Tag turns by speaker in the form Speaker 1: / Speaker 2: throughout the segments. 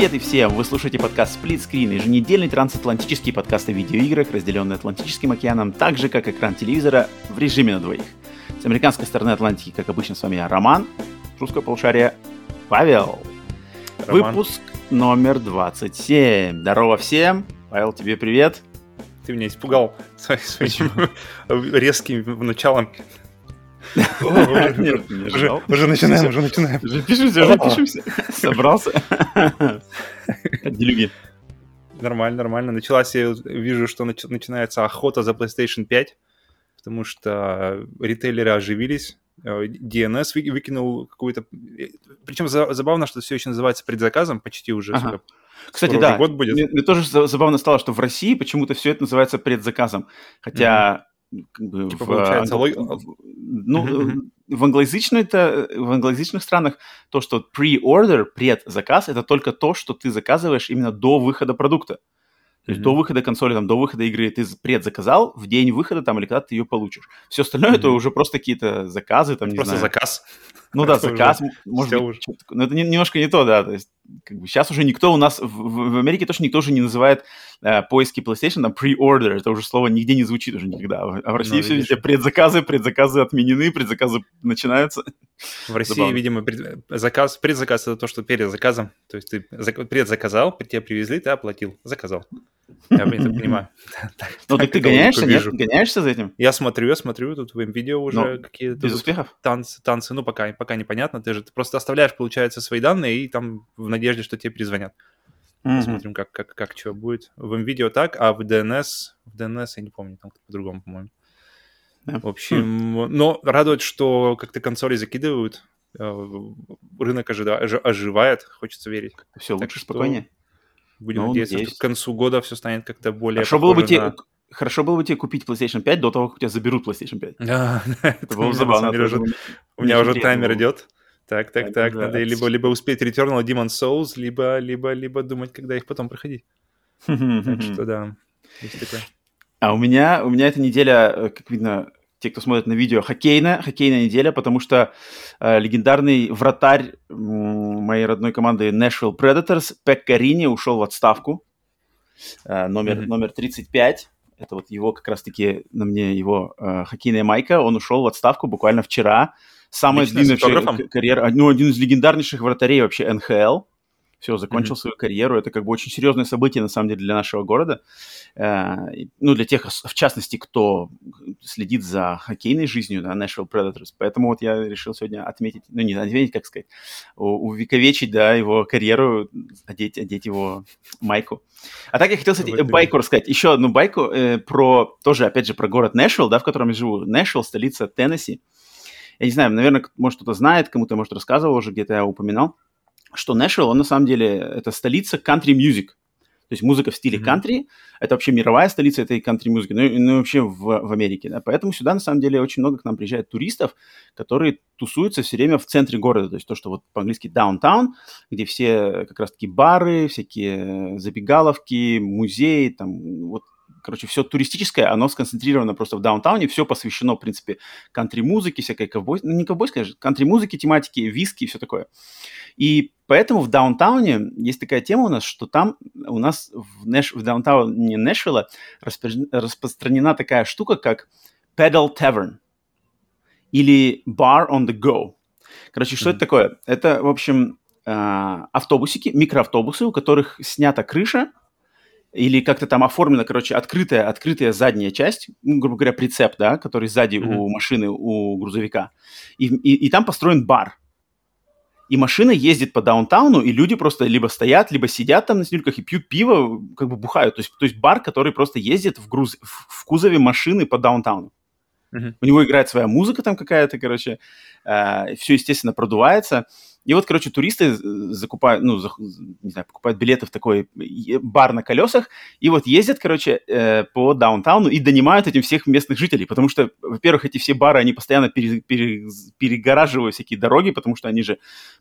Speaker 1: Привет и всем! Вы слушаете подкаст Split Screen, еженедельный трансатлантический подкаст о видеоиграх, разделенный Атлантическим океаном, так же, как экран телевизора, в режиме на двоих. С американской стороны Атлантики, как обычно, с вами я, Роман, с русского полушария Павел.
Speaker 2: Роман.
Speaker 1: Выпуск номер 27. Здорово всем! Павел, тебе привет!
Speaker 2: Ты меня испугал своим, своим резким началом.
Speaker 1: Нет, не
Speaker 2: Уже, начинаем, уже начинаем.
Speaker 1: Уже пишемся, уже пишемся. Собрался. Делюги.
Speaker 2: Нормально, нормально. Началась, я вижу, что нач- начинается охота за PlayStation 5, потому что ритейлеры оживились. Э, DNS вы- выкинул какую-то... Причем за- забавно, что все еще называется предзаказом, почти уже.
Speaker 1: Ага. Кстати,
Speaker 2: скоро
Speaker 1: да,
Speaker 2: год будет.
Speaker 1: Мне, мне тоже за- забавно стало, что в России почему-то все это называется предзаказом. Хотя, как бы,
Speaker 2: Типа,
Speaker 1: в,
Speaker 2: получается, лог-
Speaker 1: в- ну,
Speaker 2: Мгм,
Speaker 1: в англоязычной это в англоязычных странах то, что pre-order, предзаказ, это только то, что ты заказываешь именно до выхода продукта. То есть
Speaker 2: Мгм.
Speaker 1: до выхода консоли, там, до выхода игры ты предзаказал, в день выхода там или когда ты ее получишь. Все остальное это
Speaker 2: Мгм.
Speaker 1: уже просто какие-то заказы, там, не
Speaker 2: Просто
Speaker 1: знаю.
Speaker 2: заказ.
Speaker 1: Ну да,
Speaker 2: Это уже
Speaker 1: заказ, может быть,
Speaker 2: уже.
Speaker 1: Но это не- немножко не то, да. То есть, как бы сейчас уже никто у нас в, в- Америке тоже никто же не называет э, поиски PlayStation там pre-order. Это уже слово нигде не звучит уже никогда. А в России
Speaker 2: Ну,
Speaker 1: все
Speaker 2: видишь.
Speaker 1: везде предзаказы, предзаказы отменены, предзаказы начинаются.
Speaker 2: В России,
Speaker 1: Забавно.
Speaker 2: видимо, пред- заказ, предзаказ это то, что перед заказом. То есть ты зак- предзаказал, тебе привезли, ты оплатил, заказал. Я это понимаю.
Speaker 1: Ну,
Speaker 2: Так
Speaker 1: ты гоняешься, нет? Гоняешься за этим?
Speaker 2: Я смотрю, я смотрю, тут в видео уже
Speaker 1: Ну,
Speaker 2: какие-то
Speaker 1: Без успехов?
Speaker 2: танцы, танцы, ну, пока, пока непонятно. Ты же просто оставляешь, получается, свои данные и там в надежде, что тебе перезвонят. Посмотрим, как, как, как что будет. В видео так, а в DNS, в DNS я не помню, там по-другому, по-моему. В общем, но радует, что как-то консоли закидывают. э, Рынок ожида- ожи- оживает, хочется верить.
Speaker 1: Все
Speaker 2: Так
Speaker 1: лучше,
Speaker 2: что
Speaker 1: спокойнее.
Speaker 2: Будем
Speaker 1: Ну,
Speaker 2: надеяться,
Speaker 1: надеюсь.
Speaker 2: что к концу года все станет как-то более
Speaker 1: Хорошо было, бы тебе,
Speaker 2: на-
Speaker 1: хорошо было бы тебе купить PlayStation 5 до того, как у тебя заберут PlayStation 5.
Speaker 2: Да, это
Speaker 1: было забавно.
Speaker 2: У меня уже таймер идет. Так, так,
Speaker 1: Так,
Speaker 2: Надо либо, либо успеть Returnal Demon Souls, либо, либо, либо думать, когда их потом проходить. Так что да, есть такое.
Speaker 1: А у меня, у меня эта неделя, э, как видно, те, кто смотрит на видео, хоккейная, хоккейная неделя, потому что э, легендарный вратарь м, моей родной команды Nashville Predators Пек Рини ушел в отставку. Э, номер,
Speaker 2: Мгм.
Speaker 1: номер 35. Это вот его как раз-таки на мне его э, хоккейная майка. Он ушел в отставку буквально вчера. Самая
Speaker 2: Лично,
Speaker 1: длинная карьера. Ну, один из легендарнейших вратарей вообще НХЛ. Все, закончил свою карьеру. Это как бы очень серьезное событие, на самом деле, для нашего города. Э, ну, для тех, в частности, кто следит за хоккейной жизнью, да, Nashville Predators. Поэтому вот я решил сегодня отметить, ну, не отметить, как сказать, увековечить, да, его карьеру, одеть, одеть его майку. А так я хотел, кстати,
Speaker 2: В этом-
Speaker 1: байку рассказать. Еще одну байку э, про, тоже, опять же, про город Нэшвилл, да, в котором я живу. Нэшвилл, столица Теннесси. Я не знаю, наверное, может, кто-то знает, кому-то, может, рассказывал уже, где-то я упоминал, что Нэшвилл, он на самом деле, это столица country-music. То есть музыка в стиле кантри, это вообще мировая столица этой кантри-музыки, ну, ну и вообще в, в Америке, да, поэтому сюда, на самом деле, очень много к нам приезжает туристов, которые тусуются все время в центре города, то есть то, что вот по-английски downtown, где все как раз-таки бары, всякие забегаловки, музеи, там, вот, короче, все туристическое, оно сконцентрировано просто в даунтауне, все посвящено, в принципе, кантри-музыке, всякой ковбой, ну, не ковбойской, конечно, кантри-музыке, тематике, виски и все такое. И поэтому в даунтауне есть такая тема у нас, что там у нас в, Нэш, в даунтауне Нэшвилла распро- распространена такая штука, как pedal tavern или bar on the go. Короче, что
Speaker 2: Мгм.
Speaker 1: это такое? Это, в общем, а, автобусики, микроавтобусы, у которых снята крыша, или как-то там оформлена, короче, открытая, открытая задняя часть, ну, грубо говоря, прицеп, да, который сзади
Speaker 2: Мгм.
Speaker 1: у машины, у грузовика. И, и, и там построен бар. И машина ездит по даунтауну, и люди просто либо стоят, либо сидят там на снюльках и пьют пиво, как бы бухают. То есть, то есть бар, который просто ездит в, груз, в, в кузове машины по даунтауну. У него играет своя музыка там какая-то, короче, все, естественно, продувается. И вот, короче, туристы э, закупают, ну, не знаю, покупают билеты в такой бар на колесах, и вот ездят, короче, э, по даунтауну и донимают этим всех местных жителей, потому что, во-первых, эти все бары, они постоянно пере- пере- перегораживают всякие дороги, потому что они же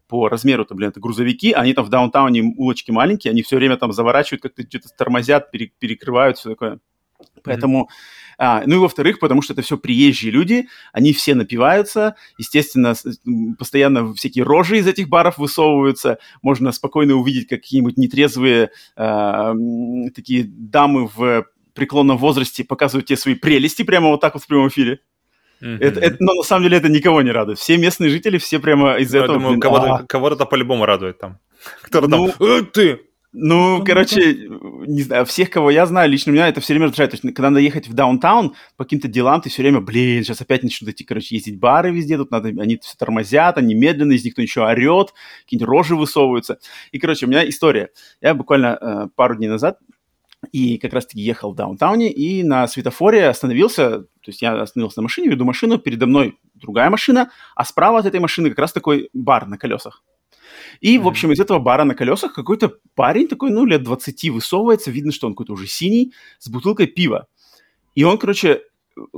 Speaker 1: по размеру-то, блин, это грузовики, они там в даунтауне улочки маленькие, они все время там заворачивают, как-то что-то тормозят, пере- перекрывают, все такое. Поэтому, mm-hmm. а, ну и во-вторых, потому что это все приезжие люди, они все напиваются, естественно, постоянно всякие рожи из этих баров высовываются, можно спокойно увидеть какие-нибудь нетрезвые а, такие дамы в преклонном возрасте показывают тебе свои прелести прямо вот так вот в прямом эфире. Mm-hmm. Это, это, но на самом деле это никого не радует. Все местные жители, все прямо из-за ну, этого... Я думаю,
Speaker 2: кого-то, а... кого-то по-любому радует там. Кто-то ну, там, э, ты,
Speaker 1: ну, короче, не знаю, всех, кого я знаю, лично меня это все время раздражает. То есть, когда надо ехать в даунтаун по каким-то делам, ты все время, блин, сейчас опять начнут эти, короче, ездить бары везде, тут надо, они все тормозят, они медленно, из них кто еще орет, какие-нибудь рожи высовываются. И, короче, у меня история. Я буквально э, пару дней назад и как раз-таки ехал в даунтауне, и на светофоре остановился, то есть я остановился на машине, веду машину, передо мной другая машина, а справа от этой машины как раз такой бар на колесах. И, mm-hmm. в общем, из этого бара на колесах какой-то парень такой, ну, лет 20 высовывается, видно, что он какой-то уже синий, с бутылкой пива. И он, короче,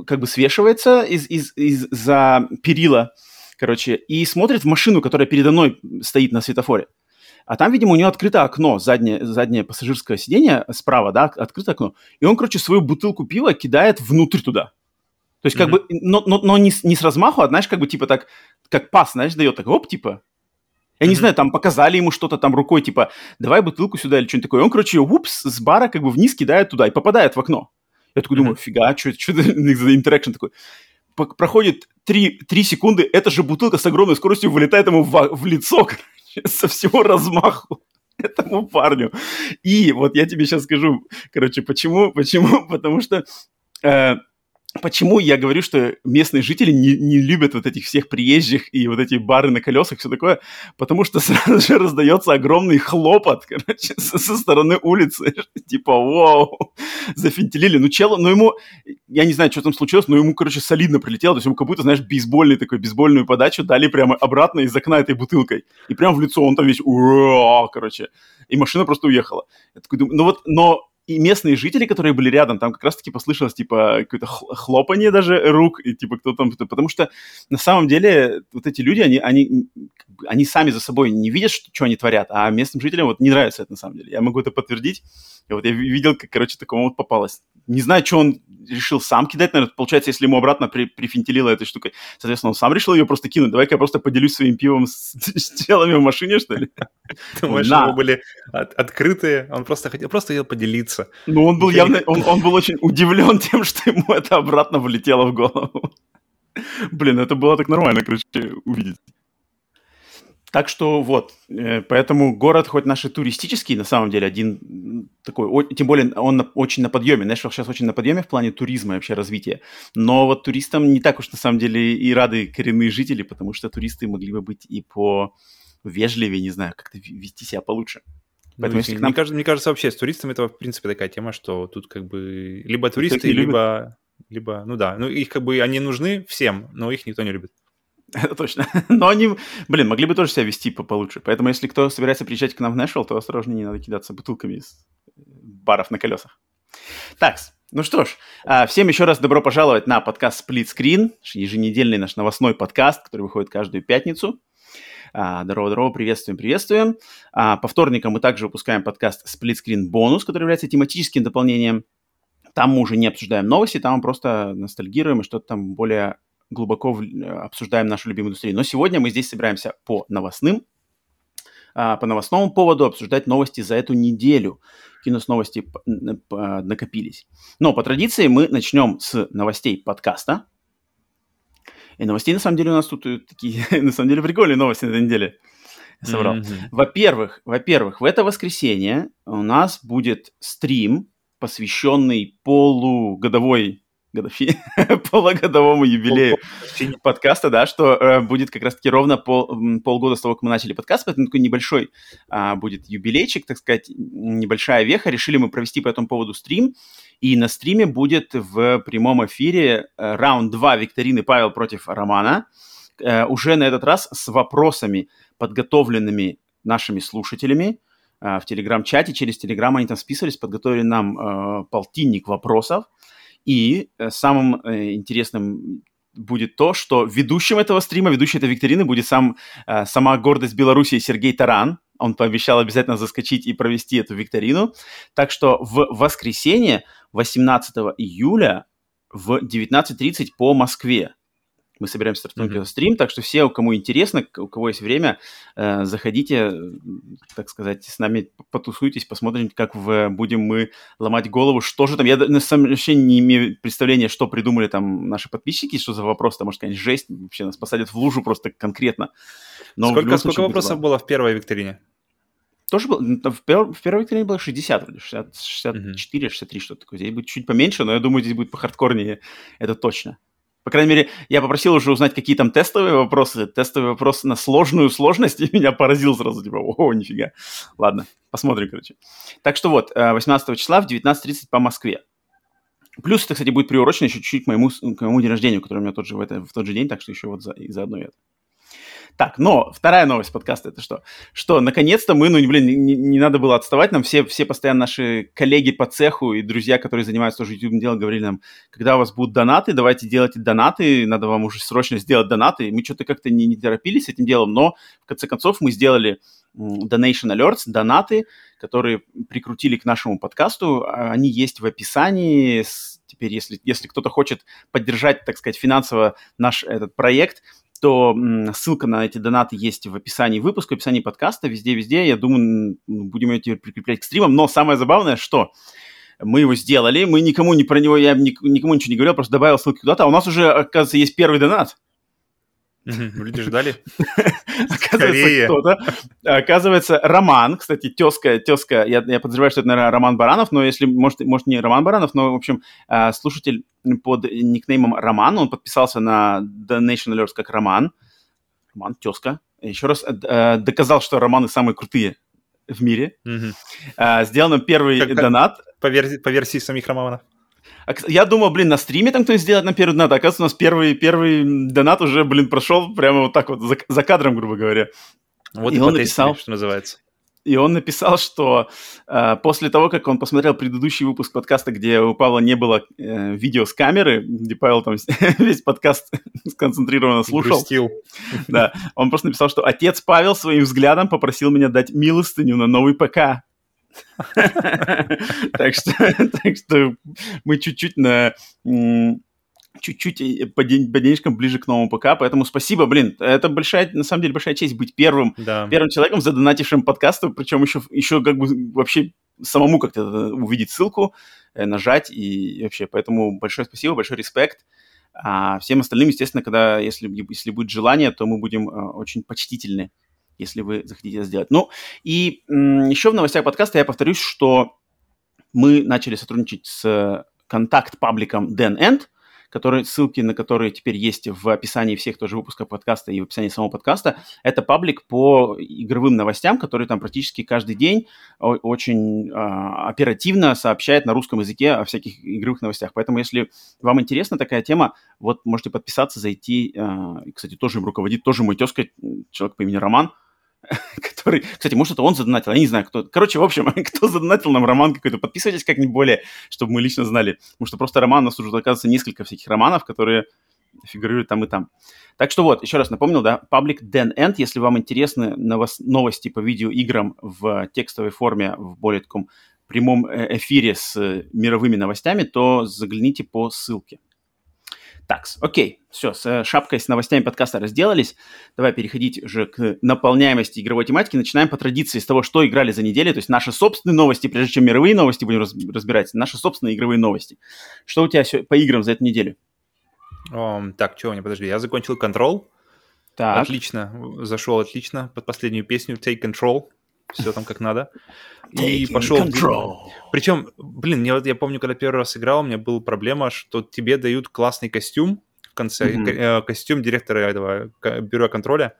Speaker 1: как бы свешивается из, из, из, за перила, короче, и смотрит в машину, которая передо мной стоит на светофоре. А там, видимо, у него открыто окно, заднее, заднее пассажирское сиденье справа, да, открыто окно. И он, короче, свою бутылку пива кидает внутрь туда. То есть, как mm-hmm. бы, но, но, но не, не с размаху, а, знаешь, как бы, типа, так, как пас, знаешь, дает, так, оп, типа, я не знаю, там показали ему что-то там рукой, типа, давай бутылку сюда или что-нибудь такое. Он, короче, упс, с бара как бы вниз кидает туда и попадает в окно. Я такой думаю, фига, что это за интеракшн такой? Проходит 3, 3 секунды, эта же бутылка с огромной скоростью вылетает ему в, в лицо, короче, со всего размаху этому парню. И вот я тебе сейчас скажу, короче, почему, почему, потому что э, Почему я говорю, что местные жители не, не любят вот этих всех приезжих и вот эти бары на колесах, все такое? Потому что сразу же раздается огромный хлопот, короче, со, со стороны улицы. Типа, вау, зафинтелили. Ну, чело, ну ему, я не знаю, что там случилось, но ему, короче, солидно прилетело. То есть ему как будто, знаешь, бейсбольный такой, бейсбольную подачу дали прямо обратно из окна этой бутылкой. И прямо в лицо он там весь, короче. И машина просто уехала. Я такой думаю, ну вот, но и местные жители, которые были рядом, там как раз-таки послышалось, типа, какое-то хлопанье даже рук, и, типа, кто там... Потому что, на самом деле, вот эти люди, они, они, они сами за собой не видят, что, что они творят, а местным жителям вот не нравится это, на самом деле. Я могу это подтвердить. И вот я видел, как, короче, такому вот попалось. Не знаю, что он решил сам кидать, наверное. Получается, если ему обратно при, прифинтилило этой штукой, соответственно, он сам решил ее просто кинуть. Давай-ка я просто поделюсь своим пивом с, с телами в машине, что ли?
Speaker 2: Думаешь, у были открытые, он просто хотел, просто хотел поделиться.
Speaker 1: Ну, он был явно, он, он был очень удивлен тем, что ему это обратно влетело в голову. Блин, это было так нормально, короче, увидеть. Так что вот, э, поэтому город хоть наш и туристический, на самом деле, один такой, тем более он очень на подъеме, Нэшвилл сейчас очень на подъеме в плане туризма и вообще развития, но вот туристам не так уж на самом деле и рады коренные жители, потому что туристы могли бы быть и по вежливее, не знаю, как-то вести себя получше.
Speaker 2: Ну, Поэтому, ну, если нам... мне, кажется, мне кажется, вообще с туристами это, в принципе, такая тема, что тут как бы либо туристы, либо, либо, ну да, ну их как бы, они нужны всем, но их никто не любит.
Speaker 1: Это точно. Но они, блин, могли бы тоже себя вести получше. Поэтому, если кто собирается приезжать к нам в Нэшвилл, то осторожнее, не надо кидаться бутылками из э, баров на колесах. Так, ну что ж, а, всем еще раз добро пожаловать на подкаст Split Screen, еженедельный наш новостной подкаст, который выходит каждую пятницу. А, здорово-здорово, приветствуем, приветствуем. А, по вторникам мы также выпускаем подкаст Split Screen Bonus, который является тематическим дополнением. Там мы уже не обсуждаем новости, там мы просто ностальгируем и что-то там более глубоко э, обсуждаем нашу любимую индустрию. Но сегодня мы здесь собираемся по новостным, а, по новостному поводу обсуждать новости за эту неделю. Нас новости накопились. Но по традиции мы начнем с новостей подкаста. И новостей, на самом деле, у нас тут э, такие, на самом деле, прикольные новости на этой неделе. Я. Mm-hmm. Во-первых, во-первых, в это воскресенье у нас будет стрим, посвященный полугодовой годовщине, полугодовому юбилею подкаста, да, что э, будет как раз-таки ровно пол, полгода с того, как мы начали подкаст, поэтому такой небольшой э, будет юбилейчик, так сказать, небольшая веха. Решили мы провести по этому поводу стрим, и на стриме будет в прямом эфире э, раунд 2 викторины Павел против Романа, э, уже на этот раз с вопросами, подготовленными нашими слушателями, э, в телеграм-чате, через телеграм они там списывались, подготовили нам э, полтинник вопросов, и э, самым э, интересным будет то, что ведущим этого стрима, ведущей этой викторины будет сам, э, сама гордость Беларуси Сергей Таран, он пообещал обязательно заскочить и провести эту викторину. Так что в воскресенье, 18 июля в 19.30 по Москве мы собираемся стартовать mm-hmm. стрим, так что все, кому интересно, у кого есть время, э, заходите, так сказать, с нами потусуйтесь, посмотрим, как в, будем мы ломать голову, что же там. Я на самом деле вообще не имею представления, что придумали там наши подписчики, что за вопрос, там, может, конечно, жесть, вообще нас посадят в лужу просто конкретно.
Speaker 2: Но сколько сколько вопросов было в первой викторине?
Speaker 1: Тоже было, в, пер, в первой викторине было 60, вроде, 60, 64, mm-hmm. 63, что-то такое. Здесь будет чуть поменьше, но я думаю, здесь будет похардкорнее, это точно. По крайней мере, я попросил уже узнать, какие там тестовые вопросы. Тестовый вопрос на сложную сложность, и меня поразил сразу, типа, о, нифига. Ладно, посмотрим, короче. Так что вот, 18 э, числа в 19.30 по Москве. Плюс это, кстати, будет приурочено еще чуть-чуть к моему, к моему день рождения, который у меня тот же в, это, в тот же день, так что еще вот за, и заодно это. Так, но вторая новость подкаста это что? Что наконец-то мы, ну, блин, не, не надо было отставать, нам все, все постоянно наши коллеги по цеху и друзья, которые занимаются тоже YouTube делом, говорили нам, когда у вас будут донаты, давайте делайте донаты, надо вам уже срочно сделать донаты. Мы что-то как-то не, не торопились с этим делом, но в конце концов мы сделали Donation Alerts, донаты, которые прикрутили к нашему подкасту. А, они есть в описании. Теперь, если, если кто-то хочет поддержать, так сказать, финансово наш этот проект, то ссылка на эти донаты есть в описании выпуска, в описании подкаста, везде-везде. Я думаю, будем ее прикреплять к стримам. Но самое забавное, что мы его сделали, мы никому не про него, я никому ничего не говорил, просто добавил ссылки куда-то, а у нас уже, оказывается, есть первый донат.
Speaker 2: Люди ждали.
Speaker 1: Оказывается, кто-то. Оказывается, Роман, кстати, тезка, тезка, я, я подозреваю, что это, наверное, Роман Баранов, но если, может, может не Роман Баранов, но, в общем, а, слушатель под никнеймом Роман, он подписался на Donation Alerts как Роман. Роман, тезка. Еще раз э, доказал, что Романы самые крутые в мире. Сделал нам первый донат.
Speaker 2: По версии самих Романов.
Speaker 1: А я думал, блин, на стриме там кто-нибудь сделает на первый донат. Оказывается, у нас первый, первый донат уже, блин, прошел прямо вот так вот за, за кадром, грубо говоря.
Speaker 2: Вот и, и он написал, что называется.
Speaker 1: И он написал, что э, после того, как он посмотрел предыдущий выпуск подкаста, где у Павла не было э, видео с камеры, где Павел там весь подкаст сконцентрированно слушал. Грустил. Да, он просто написал, что отец Павел своим взглядом попросил меня дать милостыню на новый ПК. Так что, мы чуть-чуть на чуть-чуть по, день, по денежкам ближе к новому ПК, поэтому спасибо, блин, это большая, на самом деле, большая честь быть первым, да. первым человеком, задонатившим подкасту, причем еще, еще как бы вообще самому как-то увидеть ссылку, э, нажать и вообще, поэтому большое спасибо, большой респект. А всем остальным, естественно, когда, если, если будет желание, то мы будем э, очень почтительны если вы захотите это сделать. Ну, и еще в новостях подкаста я повторюсь, что мы начали сотрудничать с контакт-пабликом Den End, который, ссылки на которые теперь есть в описании всех тоже выпусков подкаста и в описании самого подкаста. Это паблик по игровым новостям, который там практически каждый день очень э, оперативно сообщает на русском языке о всяких игровых новостях. Поэтому, если вам интересна такая тема, вот можете подписаться, зайти. Э, кстати, тоже им руководит, тоже мой тезка, человек по имени Роман. который... Кстати, может, это он задонатил, я не знаю, кто... Короче, в общем, кто задонатил нам роман какой-то, подписывайтесь как-нибудь более, чтобы мы лично знали. Потому что просто роман, у нас уже, оказывается, несколько всяких романов, которые фигурируют там и там. Так что вот, еще раз напомнил, да, паблик Den End, если вам интересны новости по видеоиграм в текстовой форме, в более таком прямом э, эфире с мировыми новостями, то загляните по ссылке. Так, окей, все, с э, шапкой, с новостями подкаста разделались. Давай переходить уже к наполняемости игровой тематики. Начинаем по традиции с того, что играли за неделю, то есть наши собственные новости, прежде чем мировые новости будем разбирать, наши собственные игровые новости. Что у тебя по играм за эту неделю?
Speaker 2: Um, так, у меня, подожди, я закончил Control. Так. Отлично, зашел отлично под последнюю песню Take Control все там как надо. И пошел... Control. Причем, блин, я, вот, я помню, когда первый раз играл, у меня была проблема, что тебе дают классный костюм в конце, mm-hmm. костюм директора этого бюро контроля,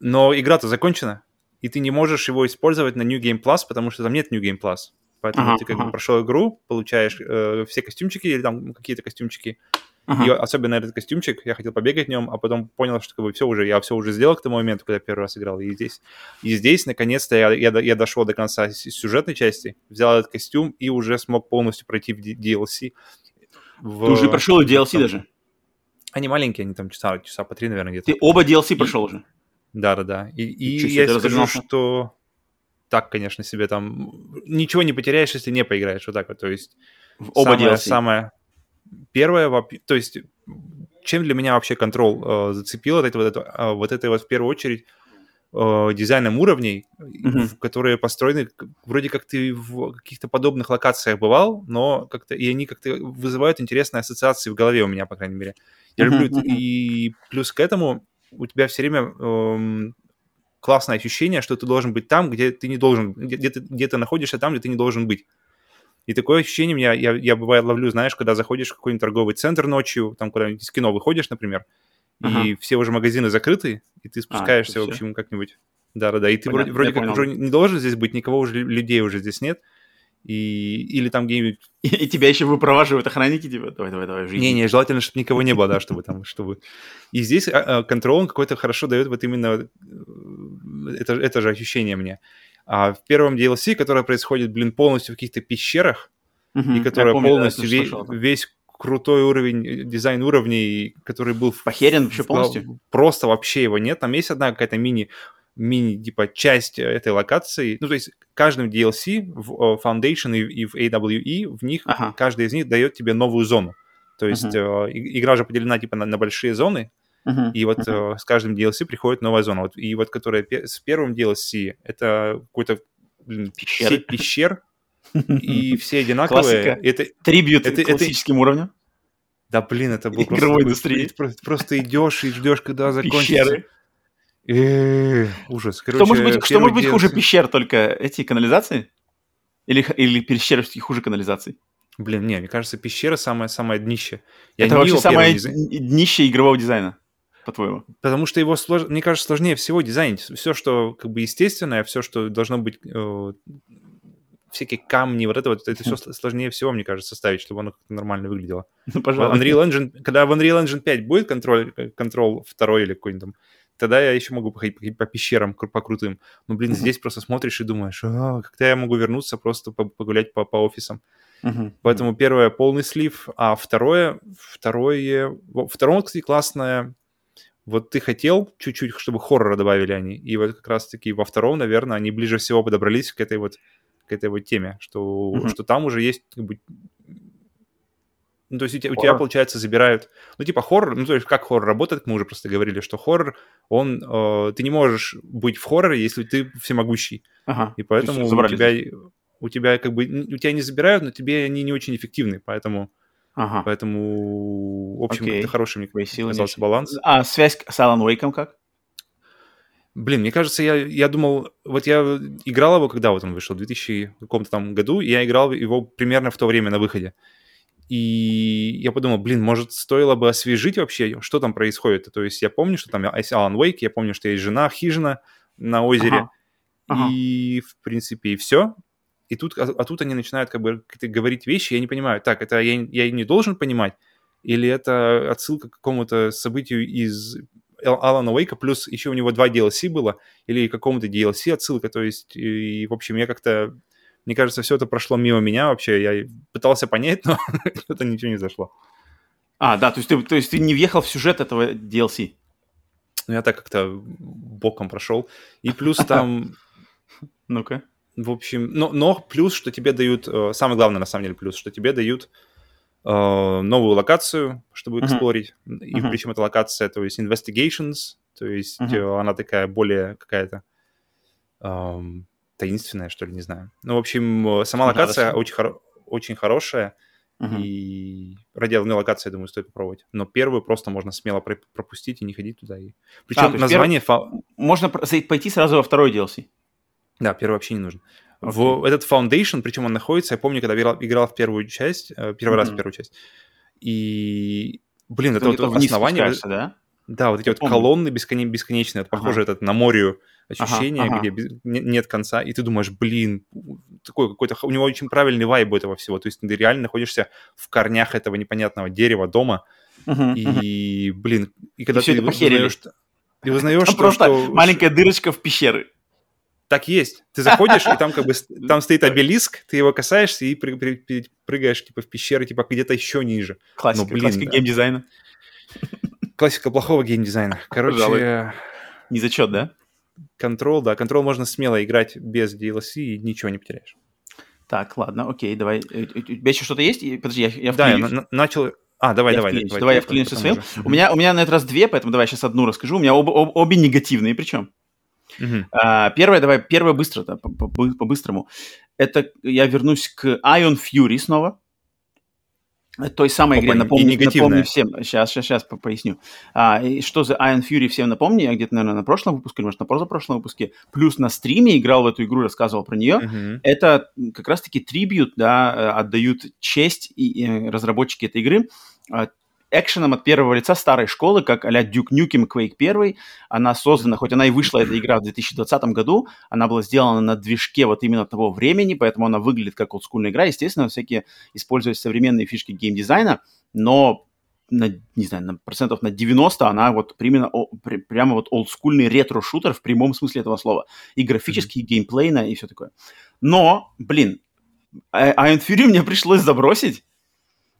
Speaker 2: но игра-то закончена, и ты не можешь его использовать на New Game Plus, потому что там нет New Game Plus. Поэтому ага, ты как ага. бы прошел игру, получаешь э, все костюмчики или там какие-то костюмчики, Ага. И особенно этот костюмчик, я хотел побегать в нем, а потом понял, что как бы все уже, я все уже сделал к тому моменту, когда первый раз играл. И здесь, и здесь наконец-то я, я, я дошел до конца сюжетной части, взял этот костюм и уже смог полностью пройти в DLC.
Speaker 1: В... Ты уже прошел и DLC даже?
Speaker 2: Они маленькие, они там часа, часа по три, наверное, где-то.
Speaker 1: Ты оба DLC и... прошел уже?
Speaker 2: Да-да-да. И, и я скажу, что так, конечно, себе там... Ничего не потеряешь, если не поиграешь, вот так вот, то есть...
Speaker 1: Оба
Speaker 2: самое,
Speaker 1: DLC.
Speaker 2: самое первое, то есть чем для меня вообще контрол э, зацепил, это вот, это, э, вот это вот в первую очередь э, дизайном уровней, в- которые построены, вроде как ты в каких-то подобных локациях бывал, но как-то и они как-то вызывают интересные ассоциации в голове у меня, по крайней мере. Я
Speaker 1: Мгм,
Speaker 2: люблю, и плюс к этому у тебя все время эм, классное ощущение, что ты должен быть там, где ты не должен, где, где ты, где ты находишься там, где ты не должен быть. И такое ощущение меня, я, я бывает ловлю, знаешь, когда заходишь в какой-нибудь торговый центр ночью, там куда-нибудь из кино выходишь, например,
Speaker 1: Ага.
Speaker 2: и все уже магазины закрыты, и ты спускаешься,
Speaker 1: это
Speaker 2: в общем, как-нибудь. Да-да-да, и ты
Speaker 1: Понятно,
Speaker 2: вроде, вроде как уже не должен здесь быть, никого уже, лю- людей уже здесь нет, и, или там где-нибудь...
Speaker 1: И, и тебя еще выпроваживают охранники, типа, давай, давай, давай, жизнь.
Speaker 2: Не-не, желательно, чтобы никого не было, да, чтобы там, чтобы... И здесь а, а, контрол он какой-то хорошо дает вот именно э, это, это же ощущение мне. А в первом DLC, которое происходит, блин, полностью в каких-то пещерах,
Speaker 1: Мгм,
Speaker 2: и
Speaker 1: я
Speaker 2: которая
Speaker 1: помню,
Speaker 2: полностью
Speaker 1: тоже
Speaker 2: ве-
Speaker 1: слышал это.
Speaker 2: весь крутой уровень, э, дизайн уровней, который был в-
Speaker 1: Похерен вообще
Speaker 2: в-
Speaker 1: полностью?
Speaker 2: Просто вообще его нет. Там есть одна какая-то мини, мини типа часть э, этой локации. Ну, то есть каждым DLC в э, Foundation и, и в AWE, в них,
Speaker 1: Ага.
Speaker 2: каждый из них дает тебе новую зону. То есть
Speaker 1: Мгм.
Speaker 2: э, игра же поделена типа на, на большие зоны,
Speaker 1: Мгм,
Speaker 2: и вот э, с каждым DLC приходит новая зона. Вот, и вот которая пе- с первым DLC, это какой-то блин,
Speaker 1: Пещеры.
Speaker 2: сеть пещер, и все одинаковые.
Speaker 1: Классика.
Speaker 2: Это,
Speaker 1: Трибьют
Speaker 2: это- это-
Speaker 1: классическим уровню.
Speaker 2: да, блин, это был просто,
Speaker 1: Игровой индустрии.
Speaker 2: ты просто, просто идешь и ждешь, когда закончится.
Speaker 1: Пещеры.
Speaker 2: Э, Ужас. Короче,
Speaker 1: Что может быть, что может быть хуже пещер? Только эти канализации? Или, или пещеры все-таки хуже канализаций?
Speaker 2: Блин, не, мне кажется, пещера самое самое днище. Я
Speaker 1: Это
Speaker 2: не
Speaker 1: вообще самое д- днище игрового дизайна, по-твоему?
Speaker 2: потому что его слож- мне кажется сложнее всего дизайнить. Все, что как бы естественное, все, что должно быть э, всякие камни, вот это вот, это все сложнее всего, мне кажется, составить, чтобы оно как-то нормально выглядело.
Speaker 1: Ну, пожалуйста.
Speaker 2: Unreal Engine, когда в Unreal Engine 5 будет контроль, э, контрол второй или какой-нибудь там, тогда я еще могу походить по, пещерам, по крутым. Но, блин, здесь просто смотришь и думаешь, а, когда я могу вернуться просто по- погулять по, по офисам.
Speaker 1: Мгм.
Speaker 2: Поэтому первое полный слив, а второе, второе, во- втором, кстати, классное, вот ты хотел чуть-чуть, чтобы хоррора добавили они, и вот как раз-таки во втором, наверное, они ближе всего подобрались к этой вот, к этой вот теме, что,
Speaker 1: Мгм.
Speaker 2: что там уже есть как бы, ну, то есть у тебя, у тебя, получается, забирают, ну, типа хоррор, ну, то есть как хоррор работает, мы уже просто говорили, что хоррор, он, э, ты не можешь быть в хорроре, если ты всемогущий.
Speaker 1: Ага.
Speaker 2: И поэтому у тебя, у тебя как бы, н- у тебя не забирают, но тебе они не очень эффективны, поэтому,
Speaker 1: Ага.
Speaker 2: поэтому в общем,
Speaker 1: Окей.
Speaker 2: это хороший, мне казался баланс.
Speaker 1: А связь с Alan Wake как?
Speaker 2: Блин, мне кажется, я, я думал, вот я играл его, когда вот он вышел, в 2000 каком-то там году, и я играл его примерно в то время на выходе. И я подумал, блин, может, стоило бы освежить вообще, что там происходит. То есть я помню, что там есть Alan Wake, я помню, что есть жена, хижина на озере,
Speaker 1: Ага. Ага.
Speaker 2: и, в принципе, и все. И тут, а, а тут они начинают как бы говорить вещи, я не понимаю, так, это я, я не должен понимать, или это отсылка к какому-то событию из Алана Уэйка, плюс еще у него два DLC было, или какому-то DLC отсылка, то есть, и, в общем, я как-то, мне кажется, все это прошло мимо меня вообще, я пытался понять, но это ничего не зашло.
Speaker 1: А, да, то есть, ты, то есть ты не въехал в сюжет этого DLC.
Speaker 2: Ну, я так как-то боком прошел. И плюс там
Speaker 1: Ну-ка.
Speaker 2: В общем, но, но плюс, что тебе дают, э, самое главное на самом деле плюс, что тебе дают э, новую локацию, чтобы
Speaker 1: Мгм.
Speaker 2: эксплорить. И
Speaker 1: Мгм.
Speaker 2: причем эта локация, то есть investigations, то есть э, она такая более какая-то эм, таинственная, что ли, не знаю. Ну, в общем, э, сама локация
Speaker 1: да.
Speaker 2: очень, хоро- очень хорошая,
Speaker 1: Мгм.
Speaker 2: и ради одной локации, я думаю, стоит попробовать. Но первую просто можно смело про- пропустить и не ходить туда. И... Причем
Speaker 1: А,
Speaker 2: название... фа-
Speaker 1: Можно пойти сразу во второй DLC.
Speaker 2: Да, первый вообще не нужен. В этот Foundation, причем он находится, я помню, когда играл, играл в первую часть, э, первый раз в первую часть, и, блин, это вот основание,
Speaker 1: да?
Speaker 2: да, вот эти
Speaker 1: Я
Speaker 2: вот
Speaker 1: помню.
Speaker 2: колонны бесконе- бесконечные, это
Speaker 1: Ага.
Speaker 2: похоже этот на морю ощущение,
Speaker 1: ага.
Speaker 2: где нет конца, и ты думаешь, блин, такой какой-то, у него очень правильный вайб этого всего, то есть ты реально находишься в корнях этого непонятного дерева дома, и, блин, и когда
Speaker 1: всё
Speaker 2: ты узнаешь, ты узнаешь,
Speaker 1: Там
Speaker 2: что,
Speaker 1: просто
Speaker 2: что-
Speaker 1: маленькая дырочка в пещеры.
Speaker 2: Так есть. Ты заходишь, и там как бы там стоит обелиск, ты его касаешься и пры- пры- пры- прыгаешь типа в пещеры, типа где-то еще ниже.
Speaker 1: Классика,
Speaker 2: Ну, блин,
Speaker 1: классика
Speaker 2: да.
Speaker 1: геймдизайна.
Speaker 2: Классика плохого геймдизайна. Короче,
Speaker 1: Пожалуй. Не зачет, да?
Speaker 2: Control, да, Control можно смело играть без DLC и ничего не потеряешь.
Speaker 1: Так, ладно, окей, давай. Э, У тебя еще что-то есть? Подожди, я, я
Speaker 2: Да, я на- начал... А, давай,
Speaker 1: я
Speaker 2: давай.
Speaker 1: вклинюсь.
Speaker 2: давай,
Speaker 1: Давай я вклинюсь своим. У меня, у меня на этот раз две, поэтому давай сейчас одну расскажу. У меня оба, об- обе негативные, причем.
Speaker 2: Мгм.
Speaker 1: А, первое, давай, первое быстро, да, по- по- по- по-быстрому. Это я вернусь к Ion Fury снова. Той самой игре,
Speaker 2: и
Speaker 1: напомню, напомню всем, сейчас, сейчас, сейчас поясню. А, и что за Ion Fury всем напомню, я где-то, наверное, на прошлом выпуске, или, может, на позапрошлом выпуске, плюс на стриме играл в эту игру, рассказывал про нее.
Speaker 2: Мгм.
Speaker 1: Это как раз-таки трибют, да, отдают честь и, э, разработчики этой игры э, экшеном от первого лица старой школы, как а-ля Duke Nukem Quake 1. Она создана, хоть она и вышла, эта игра в 2020 году, она была сделана на движке вот именно того времени, поэтому она выглядит как олдскульная игра. Естественно, всякие используют современные фишки геймдизайна, но на, не знаю, на процентов на 90 она вот именно о- при- прямо вот олдскульный ретро-шутер в прямом смысле этого слова. И графически, и геймплейно, и все такое. Но, блин, а- Iron Fury мне пришлось забросить.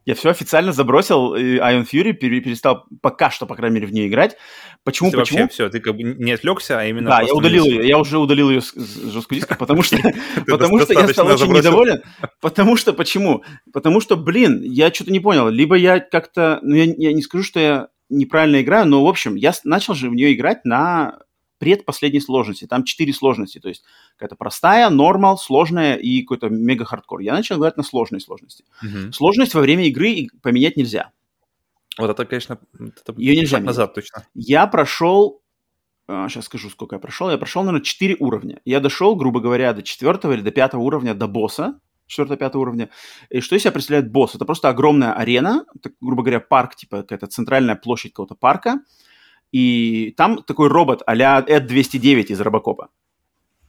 Speaker 1: Я все официально забросил Iron Fury, пере- перестал пока что, по крайней мере, в нее играть. Почему?
Speaker 2: Ты
Speaker 1: Почему?
Speaker 2: вообще все, ты как бы не отвлекся, а именно
Speaker 1: Да, я удалил ее, я уже удалил ее с, жесткого диска, потому что, потому что я стал очень недоволен. Потому что, почему? Потому что, блин, я что-то не понял. Либо я как-то, ну я, не скажу, что я неправильно играю, но, в общем, я начал же в нее играть на предпоследней сложности. Там четыре сложности, то есть какая-то простая, нормал, сложная и какой-то мега-хардкор. Я начал играть на сложной сложности.
Speaker 2: Мгм.
Speaker 1: Сложность во время игры поменять нельзя.
Speaker 2: Вот это, конечно, это
Speaker 1: Её нельзя менять.
Speaker 2: назад точно.
Speaker 1: Я прошел, сейчас скажу, сколько я прошел. Я прошел, наверное, 4 уровня. Я дошел, грубо говоря, до четвертого или до пятого уровня, до босса. 4-5 уровня. И что из себя представляет босс? Это просто огромная арена, так, грубо говоря, парк, типа какая-то центральная площадь какого-то парка. И там такой робот а-ля Эд 209 из Робокопа.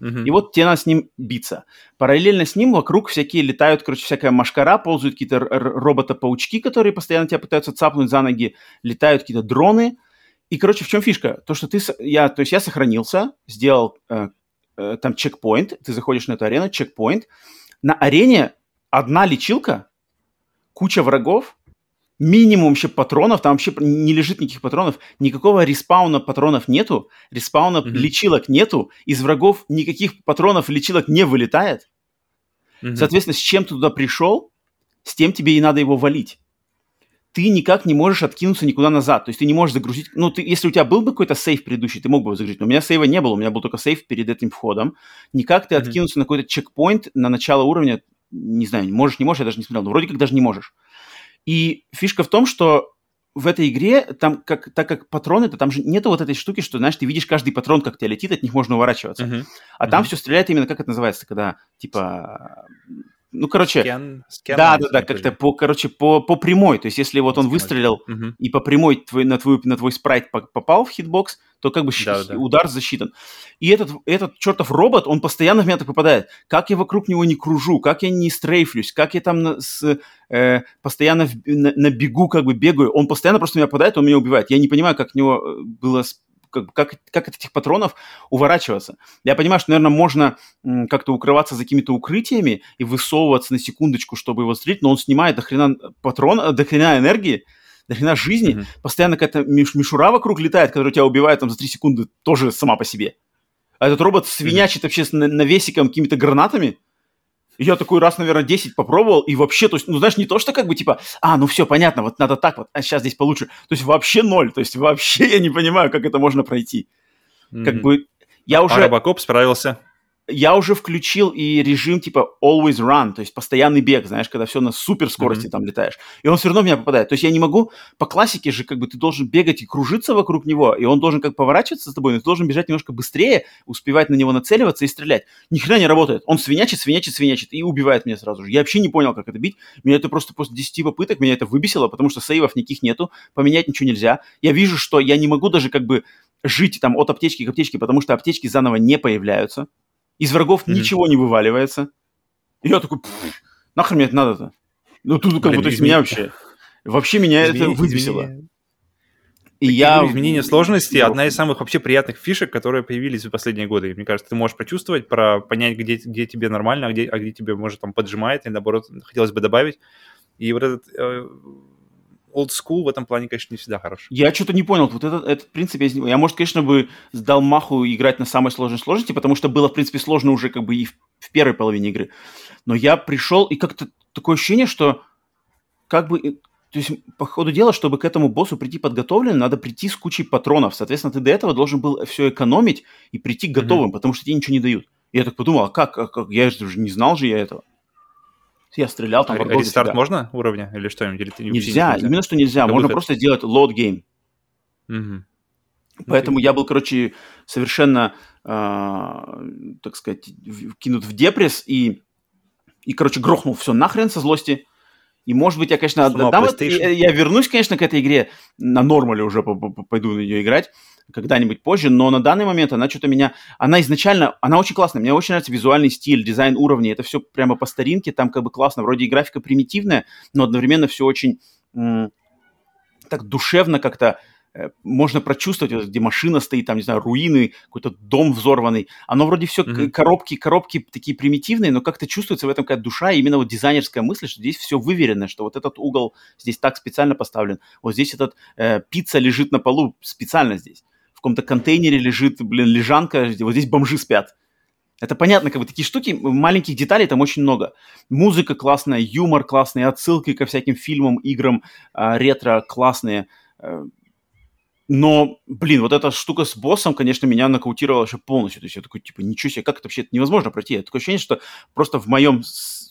Speaker 2: Мгм.
Speaker 1: И вот тебе надо с ним биться. Параллельно с ним вокруг всякие летают, короче, всякая машкара, ползают какие-то робота-паучки, которые постоянно тебя пытаются цапнуть за ноги, летают какие-то дроны. И, короче, в чем фишка? То, что ты... Я, то есть я сохранился, сделал э, э, там чекпоинт, ты заходишь на эту арену, чекпоинт. На арене одна лечилка, куча врагов, минимум вообще патронов, там вообще не лежит никаких патронов, никакого респауна патронов нету, респауна
Speaker 2: Мгм.
Speaker 1: лечилок нету, из врагов никаких патронов лечилок не вылетает.
Speaker 2: Мгм.
Speaker 1: Соответственно, с чем ты туда пришел, с тем тебе и надо его валить. Ты никак не можешь откинуться никуда назад. То есть ты не можешь загрузить... Ну, ты, если у тебя был бы какой-то сейф предыдущий, ты мог бы его загрузить. Но у меня сейва не было. У меня был только сейф перед этим входом. Никак ты
Speaker 2: Мгм.
Speaker 1: откинуться на какой-то чекпоинт на начало уровня, не знаю, можешь, не можешь, я даже не смотрел. Но вроде как даже не можешь. И фишка в том, что в этой игре, там, как, так как патроны, то там же нету вот этой штуки, что, знаешь, ты видишь каждый патрон, как тебя летит, от них можно уворачиваться.
Speaker 2: Мгм.
Speaker 1: А там
Speaker 2: Мгм.
Speaker 1: все стреляет именно, как это называется, когда, типа, ну, короче,
Speaker 2: Scan- scan
Speaker 1: да, да, да, как-то по, короче, по, по прямой. То есть, если вот он
Speaker 2: Схематик.
Speaker 1: выстрелил
Speaker 2: Мгм.
Speaker 1: и по прямой твой, на, твой, на твой спрайт по- попал в хитбокс, то как бы щ-
Speaker 2: Да-да-да.
Speaker 1: удар засчитан. И этот, этот чертов робот, он постоянно в меня так попадает. Как я вокруг него не кружу, как я не стрейфлюсь, как я там на- с, э, постоянно в- на, на бегу как бы бегаю, он постоянно просто меня попадает, он меня убивает. Я не понимаю, как него э, было... Как, как, как от этих патронов уворачиваться. Я понимаю, что, наверное, можно как-то укрываться за какими-то укрытиями и высовываться на секундочку, чтобы его стрелить, но он снимает до хрена патрон, до хрена энергии, до хрена жизни.
Speaker 2: Мгм.
Speaker 1: Постоянно какая-то миш- мишура вокруг летает, которая тебя убивает там за 3 секунды, тоже сама по себе. А этот робот свинячит вообще с на- навесиком какими-то гранатами. И я такой раз, наверное, 10 попробовал, и вообще, то есть, ну, знаешь, не то, что как бы, типа, а, ну все, понятно, вот надо так вот, а сейчас здесь получше. То есть вообще ноль, то есть вообще я не понимаю, как это можно пройти. Как
Speaker 2: Мгм.
Speaker 1: бы я
Speaker 2: А
Speaker 1: уже
Speaker 2: Робокоп справился.
Speaker 1: Я уже включил и режим типа always run, то есть постоянный бег, знаешь, когда все на супер скорости
Speaker 2: Мгм.
Speaker 1: там летаешь. И он все равно в меня попадает. То есть я не могу, по классике же, как бы ты должен бегать и кружиться вокруг него, и он должен как поворачиваться с тобой, но ты должен бежать немножко быстрее, успевать на него нацеливаться и стрелять. Ни хрена не работает. Он свинячит, свинячит, свинячит и убивает меня сразу же. Я вообще не понял, как это бить. Меня это просто после 10 попыток, меня это выбесило, потому что сейвов никаких нету, поменять ничего нельзя. Я вижу, что я не могу даже как бы жить там от аптечки к аптечке, потому что аптечки заново не появляются. Из врагов
Speaker 2: Мгм.
Speaker 1: ничего не вываливается. И я такой, «Пф, нахрен мне это надо-то? Ну, тут как
Speaker 2: Блин,
Speaker 1: бы, то есть меня вообще... Вообще меня это
Speaker 2: Измени-
Speaker 1: выбесило.
Speaker 2: измени-
Speaker 1: И я...
Speaker 2: изменения сложности одна из самых вообще приятных фишек, которые появились в последние годы. И мне кажется, ты можешь прочувствовать, про понять, где, где тебе нормально, а где, а где тебе, может, там поджимает, и наоборот, хотелось бы добавить. И вот этот э, old school в этом плане, конечно, не всегда хорош.
Speaker 1: Я что-то не понял. Вот этот, этот принцип, я, я, может, конечно, бы сдал маху играть на самой сложной сложности, потому что было, в принципе, сложно уже как бы и в, в первой половине игры. Но я пришел, и как-то такое ощущение, что как бы... То есть, по ходу дела, чтобы к этому боссу прийти подготовленным, надо прийти с кучей патронов. Соответственно, ты до этого должен был все экономить и прийти готовым, mm-hmm. потому что тебе ничего не дают. И я так подумал, а как, а как? Я же не знал же я этого. Я стрелял там.
Speaker 2: А рестарт можно уровня или что-нибудь? Или
Speaker 1: нельзя, нельзя, именно что нельзя. Как можно просто сделать load game.
Speaker 2: Угу.
Speaker 1: Поэтому я был, короче, совершенно, э, так сказать, кинут в депресс и, и, короче, грохнул все нахрен со злости. И, может быть, я, конечно, дам, я, я вернусь, конечно, к этой игре на нормале уже пойду на нее играть когда-нибудь позже, но на данный момент она что-то меня... Она изначально... Она очень классная. Мне очень нравится визуальный стиль, дизайн уровней. Это все прямо по старинке, там как бы классно. Вроде и графика примитивная, но одновременно все очень м- так душевно как-то Э, можно прочувствовать, где машина стоит, там, не знаю, руины, какой-то дом взорванный. Оно вроде все mm-hmm. коробки, коробки такие примитивные, но как-то чувствуется в этом какая-то душа, и именно вот дизайнерская мысль, что здесь все выверено, что вот этот угол здесь так специально поставлен, вот здесь этот э, пицца лежит на полу специально здесь, в каком-то контейнере лежит, блин, лежанка, вот здесь бомжи спят. Это понятно, как бы такие штуки, маленьких деталей там очень много. Музыка классная, юмор классный, отсылки ко всяким фильмам, играм э, ретро классные. Э, но, блин, вот эта штука с боссом, конечно, меня нокаутировала вообще полностью. То есть я такой, типа, ничего себе, как это вообще это невозможно пройти? Я такое ощущение, что просто в моем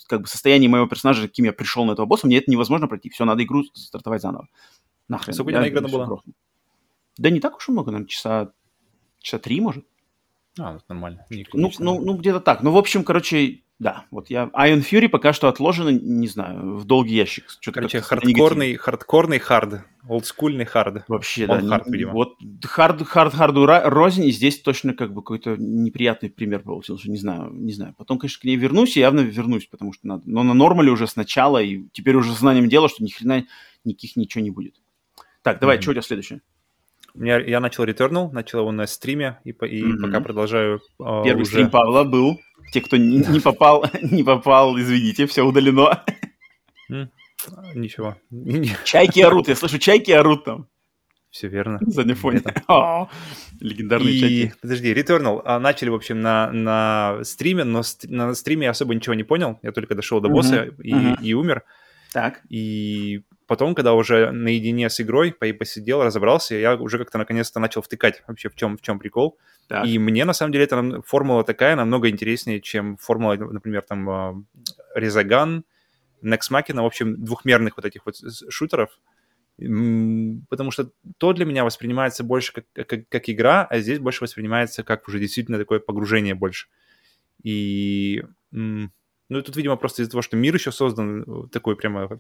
Speaker 1: как бы состоянии моего персонажа, каким я пришел на этого босса, мне это невозможно пройти. Все, надо игру стартовать заново.
Speaker 2: Нахрен. Сколько я, игра была?
Speaker 1: Да не так уж и много, наверное, часа, часа три, может.
Speaker 2: А, нормально.
Speaker 1: ну, ну, ну, где-то так. Ну, в общем, короче, да, вот я... Ion Fury пока что отложено, не знаю, в долгий ящик.
Speaker 2: Что-то Короче, хардкорный, хардкорный hard, олдскульный hard.
Speaker 1: Вообще, Он да. Hard, видимо. Вот hard, hard, харду рознь, и здесь точно как бы какой-то неприятный пример получился, не знаю, не знаю. Потом, конечно, к ней вернусь, и явно вернусь, потому что надо. Но на нормале уже сначала, и теперь уже знанием дела, что ни хрена никаких ничего не будет. Так, давай, mm-hmm. что у тебя следующее?
Speaker 2: Меня, я начал Returnal, начал его на стриме, и, и mm-hmm. пока продолжаю...
Speaker 1: Э, Первый уже... стрим Павла был. Те, кто не, не попал, не попал, извините, все удалено.
Speaker 2: Ничего.
Speaker 1: Чайки орут, я слышу, чайки орут там.
Speaker 2: Все верно.
Speaker 1: Заднем фоне. Легендарные
Speaker 2: и...
Speaker 1: чайки.
Speaker 2: Подожди, Returnal а, начали, в общем, на, на стриме, но на стриме я особо ничего не понял. Я только дошел до босса uh-huh. и, uh-huh. и умер.
Speaker 1: Так.
Speaker 2: И потом, когда уже наедине с игрой посидел, разобрался, я уже как-то наконец-то начал втыкать вообще в чем, в чем прикол. Так. И мне, на самом деле, эта формула такая намного интереснее, чем формула, например, там Резаган, Next Machina, в общем, двухмерных вот этих вот шутеров. Потому что то для меня воспринимается больше как, как, как игра, а здесь больше воспринимается как уже действительно такое погружение больше. И ну, тут, видимо, просто из-за того, что мир еще создан э, такой прямо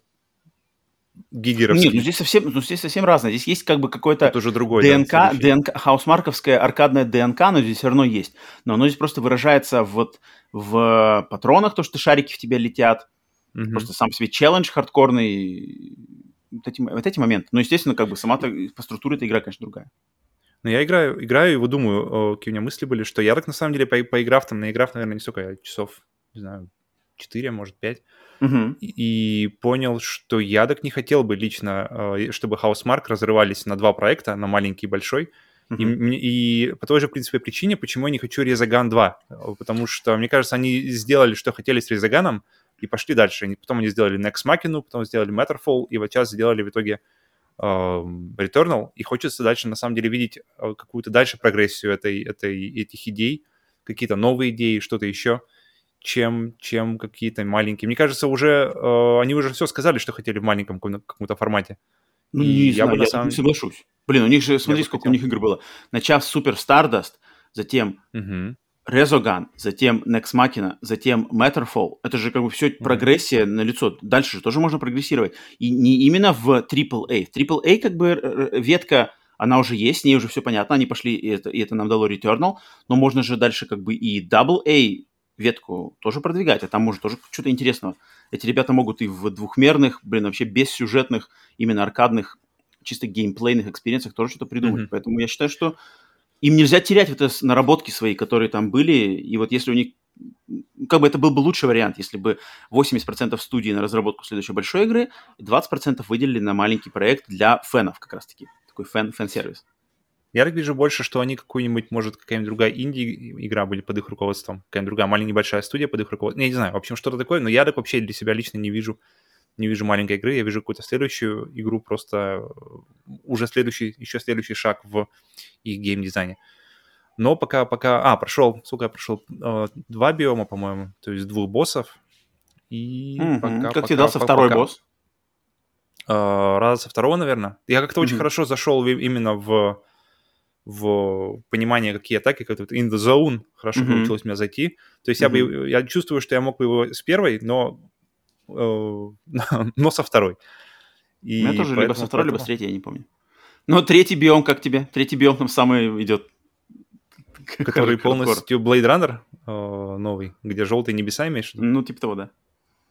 Speaker 2: гигеровский.
Speaker 1: Нет, ну здесь совсем, ну здесь совсем разное. Здесь есть как бы какой-то
Speaker 2: уже другой,
Speaker 1: ДНК, да, ДНК, хаусмарковская аркадная ДНК, но здесь все равно есть. Но оно здесь просто выражается вот в патронах, то, что шарики в тебя летят. Угу. Просто сам себе челлендж хардкорный. Вот эти, вот эти моменты. Но, естественно, как бы сама по структуре эта игра, конечно, другая.
Speaker 2: Но я играю, играю и вот думаю, какие у меня мысли были, что я так на самом деле по, поиграв там, наиграв, наверное, не столько, часов, не знаю, 4, может, 5,
Speaker 1: угу.
Speaker 2: и понял, что я так не хотел бы лично, э, чтобы Housemark разрывались на два проекта, на маленький и большой, Uh-huh. И, и по той же, в принципе, причине, почему я не хочу Резаган 2. Потому что, мне кажется, они сделали, что хотели с Резаганом, и пошли дальше. Потом они сделали Next Machina, потом сделали Matterfall, и вот сейчас сделали в итоге э, Returnal. И хочется дальше, на самом деле, видеть э, какую-то дальше прогрессию этой, этой, этих идей, какие-то новые идеи, что-то еще чем, чем какие-то маленькие. Мне кажется, уже э, они уже все сказали, что хотели в маленьком каком-то формате.
Speaker 1: Ну, не я знаю, бы, я самом... соглашусь. Блин, у них же, смотри, сколько хотел. у них игр было. Начав Супер Stardust, затем
Speaker 2: угу.
Speaker 1: Resogun, затем Next Machina, затем Matterfall. Это же как бы все mm-hmm. прогрессия на лицо. Дальше же тоже можно прогрессировать. И не именно в AAA. В AAA как бы ветка, она уже есть, с ней уже все понятно. Они пошли, и это, и это нам дало Returnal. Но можно же дальше как бы и AA ветку тоже продвигать, а там может тоже что-то интересного. Эти ребята могут и в двухмерных, блин, вообще без сюжетных, именно аркадных, чисто геймплейных экспириенсах тоже что-то придумать. Mm-hmm. Поэтому я считаю, что им нельзя терять вот эти наработки свои, которые там были. И вот если у них как бы это был бы лучший вариант, если бы 80% студии на разработку следующей большой игры, и 20% выделили на маленький проект для фенов как раз-таки. Такой fan, fan service.
Speaker 2: Я так вижу больше, что они какую-нибудь, может, какая-нибудь другая инди-игра были под их руководством, какая-нибудь другая маленькая небольшая студия под их руководством. Я не знаю, в общем, что-то такое, но я так вообще для себя лично не вижу не вижу маленькой игры, я вижу какую-то следующую игру, просто уже следующий, еще следующий шаг в их геймдизайне. Но пока, пока... А, прошел, сколько я прошел? Э, два биома, по-моему, то есть двух боссов. И
Speaker 1: Мгм.
Speaker 2: пока,
Speaker 1: Как
Speaker 2: пока,
Speaker 1: тебе дался
Speaker 2: пока-
Speaker 1: второй
Speaker 2: пока-
Speaker 1: босс?
Speaker 2: Э, раза со второго, наверное. Я как-то очень
Speaker 1: Мгм.
Speaker 2: хорошо зашел в- именно в, в понимание, какие атаки, как вот in the zone, хорошо
Speaker 1: Мгм.
Speaker 2: получилось у меня зайти. То есть я, бы, я чувствую, что я мог бы его с первой, но, э, но со второй. И
Speaker 1: У меня тоже либо
Speaker 2: поэтому-
Speaker 1: со второй, либо с
Speaker 2: поэтому-
Speaker 1: третьей, я не помню. Но третий биом как тебе? Третий биом там самый идет.
Speaker 2: Который полностью Blade Runner э, новый, где желтые небеса имеешь?
Speaker 1: Ну, типа того, да.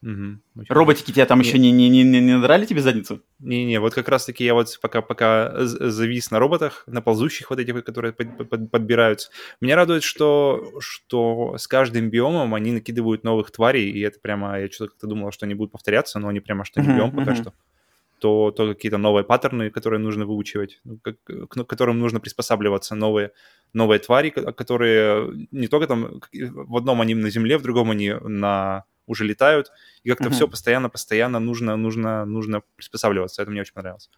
Speaker 2: Очень
Speaker 1: Роботики тебя там
Speaker 2: Не.
Speaker 1: еще не, не, не, не надрали тебе задницу?
Speaker 2: Не-не, вот как раз-таки я вот пока, пока завис на роботах, на ползущих вот этих, которые под- под- подбираются. Меня радует, что, что с каждым биомом они накидывают новых тварей, и это прямо, я что-то как-то думал, что они будут повторяться, но они прямо что не биом пока что. То, то какие-то новые паттерны, которые нужно выучивать, ну, к к которым нужно приспосабливаться, новые, новые твари, ко- которые не только там, в одном они на земле, в другом они на уже летают, и как-то
Speaker 1: Мгм.
Speaker 2: все постоянно-постоянно нужно, нужно, нужно приспосабливаться. Это мне очень понравилось.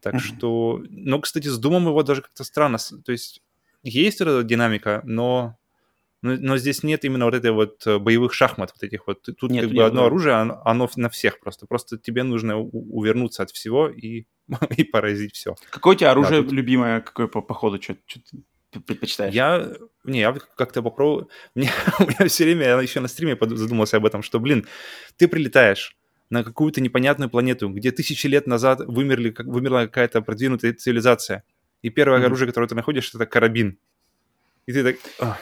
Speaker 2: Так
Speaker 1: Мгм.
Speaker 2: что, ну, кстати, с Думом его даже как-то странно. То есть есть эта динамика, но, но, но здесь нет именно вот этой вот э, боевых шахмат, вот этих вот. Тут
Speaker 1: Нет,
Speaker 2: как бы одно
Speaker 1: да.
Speaker 2: оружие, оно, оно на всех просто. Просто тебе нужно у- увернуться от всего и, и поразить все.
Speaker 1: Какое у тебя оружие
Speaker 2: тут-
Speaker 1: любимое, какое по, по ходу, что, ты предпочитаешь?
Speaker 2: Я, не, я как-то попробую. Мне, у меня все время, я еще на стриме задумался об этом, что, блин, ты прилетаешь на какую-то непонятную планету, где тысячи лет назад вымерли, как, вымерла какая-то продвинутая цивилизация, и первое
Speaker 1: Мгм.
Speaker 2: оружие, которое ты находишь, это карабин. И ты так... ах.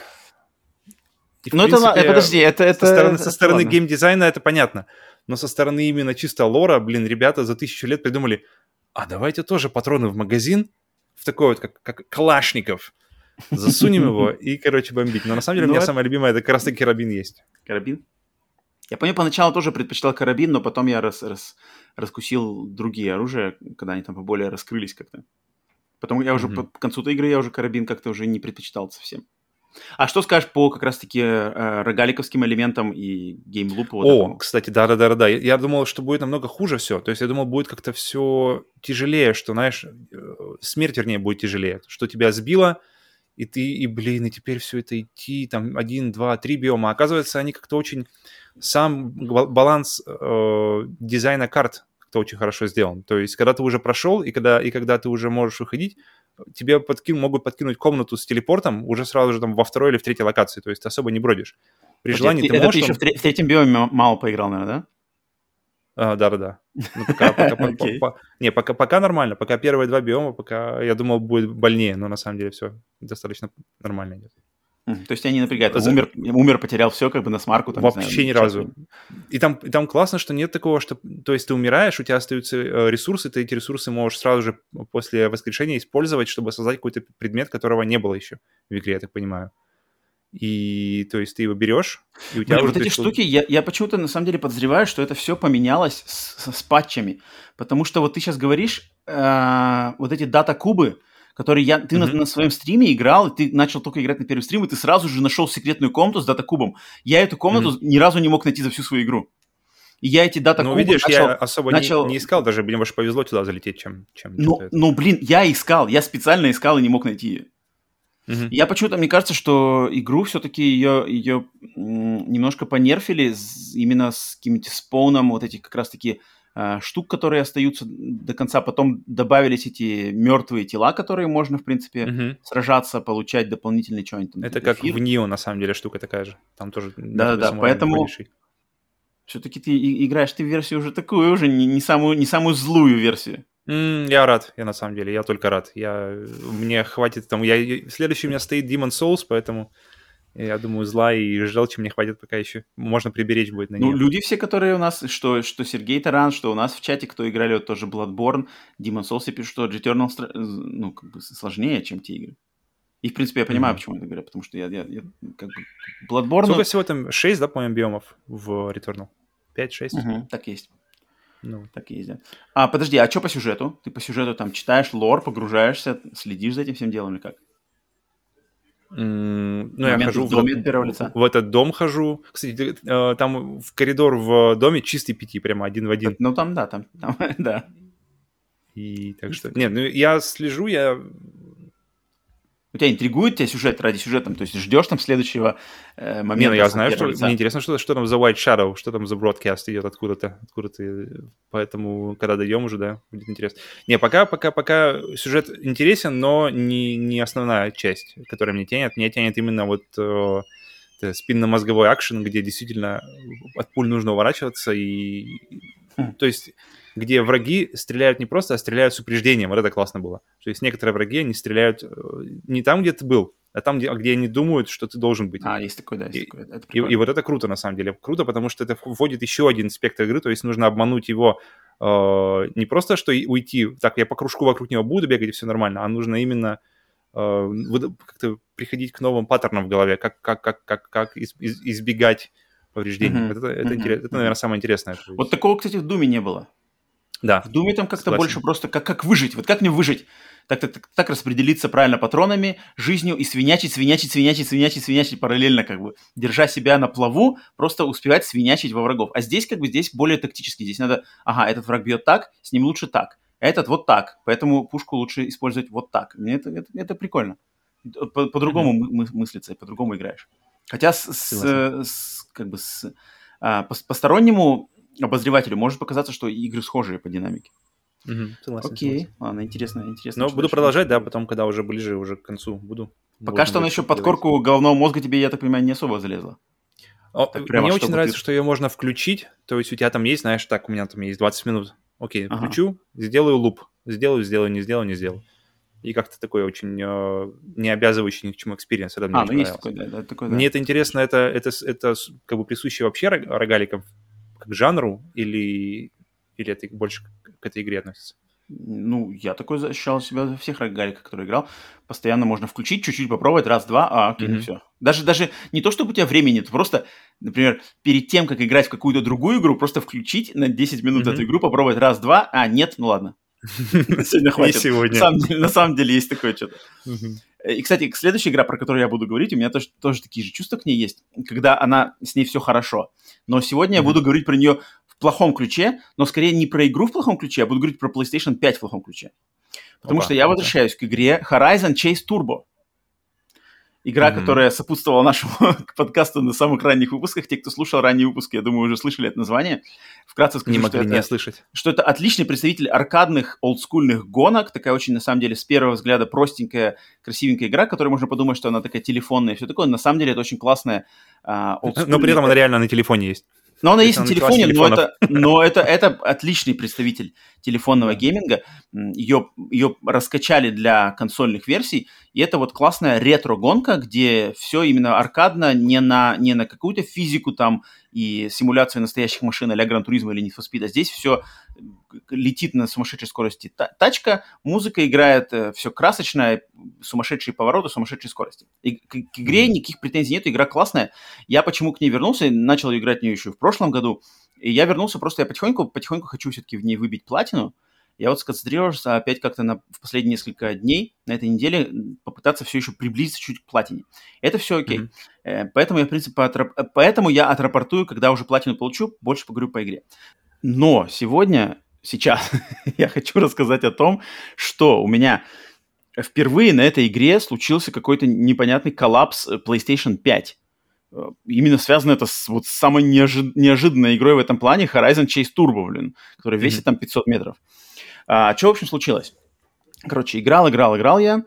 Speaker 2: И,
Speaker 1: Ну, это,
Speaker 2: принципе,
Speaker 1: э, подожди, это... это
Speaker 2: со стороны,
Speaker 1: это
Speaker 2: со стороны
Speaker 1: ладно.
Speaker 2: геймдизайна это понятно, но со стороны именно чисто лора, блин, ребята за тысячу лет придумали, а давайте тоже патроны в магазин, в такой вот, как, как калашников, засунем его и, короче, бомбить. Но на самом деле у
Speaker 1: Ну,
Speaker 2: меня
Speaker 1: это-
Speaker 2: самое любимое, это как раз-таки карабин есть.
Speaker 1: Карабин? Я помню, поначалу тоже предпочитал карабин, но потом я рас, рас- раскусил другие оружия, когда они там поболее раскрылись как-то. Потом я уже
Speaker 2: Мгм.
Speaker 1: по, к концу игры я уже карабин как-то уже не предпочитал совсем. А что скажешь по как раз-таки э, рогаликовским элементам и геймлупу? вот
Speaker 2: О,
Speaker 1: этому?
Speaker 2: кстати, да-да-да-да. Я, я думал, что будет намного хуже все. То есть я думал, будет как-то все тяжелее, что, знаешь, э, смерть, вернее, будет тяжелее. Что тебя сбило, и ты, и, блин, и теперь все это идти, там, один, два, три биома. Оказывается, они как-то очень... Сам ба- баланс э, дизайна карт как-то очень хорошо сделан. То есть, когда ты уже прошел, и когда, и когда ты уже можешь выходить, тебе подкину, могут подкинуть комнату с телепортом уже сразу же там во второй или в третьей локации. То есть, ты особо не бродишь. При желании
Speaker 1: ты-
Speaker 2: ты
Speaker 1: это
Speaker 2: можешь...
Speaker 1: ты еще в, тре- в третьем биоме мало поиграл, наверное, да?
Speaker 2: А, Да-да-да. Ну, пока, пока, по-
Speaker 1: Окей.
Speaker 2: по- не, пока, пока нормально. Пока первые два биома, пока я думал, будет больнее, но на самом деле все достаточно нормально идет.
Speaker 1: То есть тебя не напрягает.
Speaker 2: За-
Speaker 1: Умер, умер, потерял все, как бы на смарку. Там, не
Speaker 2: Вообще
Speaker 1: знаю,
Speaker 2: ни разу. И там, и там классно, что нет такого, что... То есть ты умираешь, у тебя остаются э, ресурсы, ты эти ресурсы можешь сразу же после воскрешения использовать, чтобы создать какой-то предмет, которого не было еще в игре, я так понимаю. И то есть ты его берешь, и у тебя уже...
Speaker 1: вот эти штуки, я, я почему-то на самом деле подозреваю, что это все поменялось с, с патчами. Потому что вот ты сейчас говоришь, э, вот эти дата-кубы, которые я, ты на,
Speaker 2: Мгм.
Speaker 1: на своем стриме играл, и ты начал только играть на первый стрим, и ты сразу же нашел секретную комнату с дата-кубом. Я эту комнату ни разу не мог найти за всю свою игру. И я эти дата-кубы
Speaker 2: Ну, видишь,
Speaker 1: начал...
Speaker 2: я особо
Speaker 1: начал-
Speaker 2: не, не искал, даже мне больше повезло туда залететь, чем... чем
Speaker 1: Ну, ну, блин, я искал, я специально искал и не мог найти ее.
Speaker 2: Мгм.
Speaker 1: Я почему-то, мне кажется, что игру все-таки ее, ее немножко понерфили с- именно с каким-то спауном вот этих как раз-таки э, штук, которые остаются до конца. Потом добавились эти мертвые тела, которые можно, в принципе,
Speaker 2: Мгм.
Speaker 1: сражаться, получать дополнительные что-нибудь. там,
Speaker 2: Это
Speaker 1: типа
Speaker 2: как
Speaker 1: эфир.
Speaker 2: в Нио, на самом деле, штука такая же. Там тоже...
Speaker 1: Да-да-да, поэтому- Все-таки ты играешь ты в версию уже такую, уже не, не самую, не самую злую версию.
Speaker 2: Я рад, я на самом деле, я только рад. Я, мне хватит там, я, следующий у меня стоит Demon Souls, поэтому я думаю, зла и желчи мне хватит пока еще. Можно приберечь будет на
Speaker 1: Ну,
Speaker 2: нее.
Speaker 1: люди все, которые у нас, что, что Сергей Таран, что у нас в чате, кто играли, вот тоже Bloodborne, Demon Souls, и пишут, что Returnal стра- ну, как бы сложнее, чем те игры. И, в принципе, я понимаю, mm-hmm. почему это говорят, потому что я, я, я как бы Bloodborne...
Speaker 2: Сколько всего там? 6, да, по-моему, биомов в Returnal? 5-6?
Speaker 1: Угу, так есть. Ну. Так и да. А, подожди, а что по сюжету? Ты по сюжету там читаешь лор, погружаешься, следишь за этим всем делом или как?
Speaker 2: Mm, ну, я хожу в, доме в, первого лица. в этот дом хожу. Кстати, э, там в коридор в доме чистый пяти, прямо один в один.
Speaker 1: Ну, там, да, там, там да.
Speaker 2: И так что... Нет, ну, я слежу, я
Speaker 1: у тебя интригует тебя сюжет ради сюжета, то есть ждешь там следующего э, момента. Не, ну
Speaker 2: я знаю, что лица. мне интересно, что, что там за White Shadow, что там за broadcast идет откуда-то, откуда-то, поэтому когда дойдем уже, да, будет интересно. Не, пока, пока, пока сюжет интересен, но не, не основная часть, которая мне тянет. Мне тянет именно вот э, спинно-мозговой акшен, где действительно от пуль нужно уворачиваться и... Хм. То есть где враги стреляют не просто, а стреляют с упреждением. Вот это классно было. То есть некоторые враги, они стреляют э, не там, где ты был, а там, где, где они думают, что ты должен быть.
Speaker 1: А, есть такой, да, есть
Speaker 2: и, такой. Это и, и вот это круто, на самом деле. Круто, потому что это вводит еще один спектр игры, то есть нужно обмануть его э, не просто, что уйти, так, я по кружку вокруг него буду бегать, и все нормально, а нужно именно э, как-то приходить к новым паттернам в голове, как, как, как, как, как из, из, избегать повреждений. Mm-hmm. Это, это, mm-hmm. это, наверное, самое интересное.
Speaker 1: Вот такого, кстати, в Думе не было.
Speaker 2: Да.
Speaker 1: В Думе там как-то больше просто как, как выжить. Вот как мне выжить? Так, так, так, так распределиться правильно патронами, жизнью и свинячить, свинячить, свинячить, свинячить, свинячить параллельно, как бы, держа себя на плаву, просто успевать свинячить во врагов. А здесь, как бы, здесь более тактически. Здесь надо, ага, этот враг бьет так, с ним лучше так. А этот вот так. Поэтому пушку лучше использовать вот так. Мне это, это, это прикольно. По- по-другому mm-hmm. мы- мыслится, по-другому играешь. Хотя с, с, с как бы с а, по- постороннему обозревателю может показаться, что игры схожие по динамике.
Speaker 2: Угу,
Speaker 1: согласен, Окей, согласен. ладно, интересно, интересно.
Speaker 2: Но буду продолжать, да, потом, когда уже ближе уже к концу буду.
Speaker 1: Пока что она еще под корку головного мозга тебе, я так понимаю, не особо залезла.
Speaker 2: О, мне очень нравится, ты... что ее можно включить, то есть у тебя там есть, знаешь, так, у меня там есть 20 минут. Окей, ага. включу, сделаю луп, сделаю, сделаю, не сделаю, не сделаю. И как-то такой очень э, не обязывающий ни к чему experience.
Speaker 1: Это мне а, ну есть такой, да, да, такой, да.
Speaker 2: Мне это интересно, это, это, это как бы присуще вообще рогаликам как жанру или, или это больше к этой игре относится?
Speaker 1: Ну, я такой ощущал себя всех рогаликах, которые играл. Постоянно можно включить, чуть-чуть попробовать, раз-два, а, окей, mm-hmm. все. Даже, даже не то, чтобы у тебя времени нет, просто, например, перед тем, как играть в какую-то другую игру, просто включить на 10 минут mm-hmm. эту игру, попробовать раз-два, а, нет, ну ладно. Сегодня хватит.
Speaker 2: сегодня.
Speaker 1: На самом деле есть такое что-то. И, кстати, следующая игра, про которую я буду говорить, у меня тоже, тоже такие же чувства к ней есть, когда она, с ней все хорошо. Но сегодня mm-hmm. я буду говорить про нее в плохом ключе, но скорее не про игру в плохом ключе, а буду говорить про PlayStation 5 в плохом ключе. Потому Опа, что я возвращаюсь к игре Horizon Chase Turbo. Игра, mm-hmm. которая сопутствовала нашему подкасту на самых ранних выпусках. Те, кто слушал ранние выпуски, я думаю, уже слышали это название. Вкратце скажу,
Speaker 2: не
Speaker 1: что,
Speaker 2: это,
Speaker 1: не
Speaker 2: слышать.
Speaker 1: что это отличный представитель аркадных олдскульных гонок. Такая очень, на самом деле, с первого взгляда простенькая, красивенькая игра, которая можно подумать, что она такая телефонная и все такое. На самом деле это очень классная
Speaker 2: а, Но при этом она реально на телефоне есть.
Speaker 1: Но она есть на телефоне, но, это, но это, это отличный представитель телефонного гейминга. Ее, ее раскачали для консольных версий, и это вот классная ретро-гонка, где все именно аркадно, не на, не на какую-то физику там и симуляцию настоящих машин а-ля Гран Туризма или Need for Speed, а здесь все летит на сумасшедшей скорости тачка, музыка играет, э, все красочное, сумасшедшие повороты, сумасшедшей скорости. И к, к игре никаких претензий нет, игра классная. Я почему к ней вернулся, начал играть в нее еще в прошлом году, и я вернулся просто, я потихоньку, потихоньку хочу все-таки в ней выбить платину, я вот сконцентрировался опять как-то на, в последние несколько дней, на этой неделе, попытаться все еще приблизиться чуть к платине. Это все окей. Mm-hmm. Поэтому я, в принципе, отрап... поэтому я отрапортую, когда уже платину получу, больше поговорю по игре. Но сегодня сейчас я хочу рассказать о том, что у меня впервые на этой игре случился какой-то непонятный коллапс э, PlayStation 5. Э, именно связано это с вот самой неожи- неожиданной игрой в этом плане Horizon Chase Turbo, блин, которая весит mm-hmm. там 500 метров. А, что, в общем, случилось? Короче, играл, играл, играл я,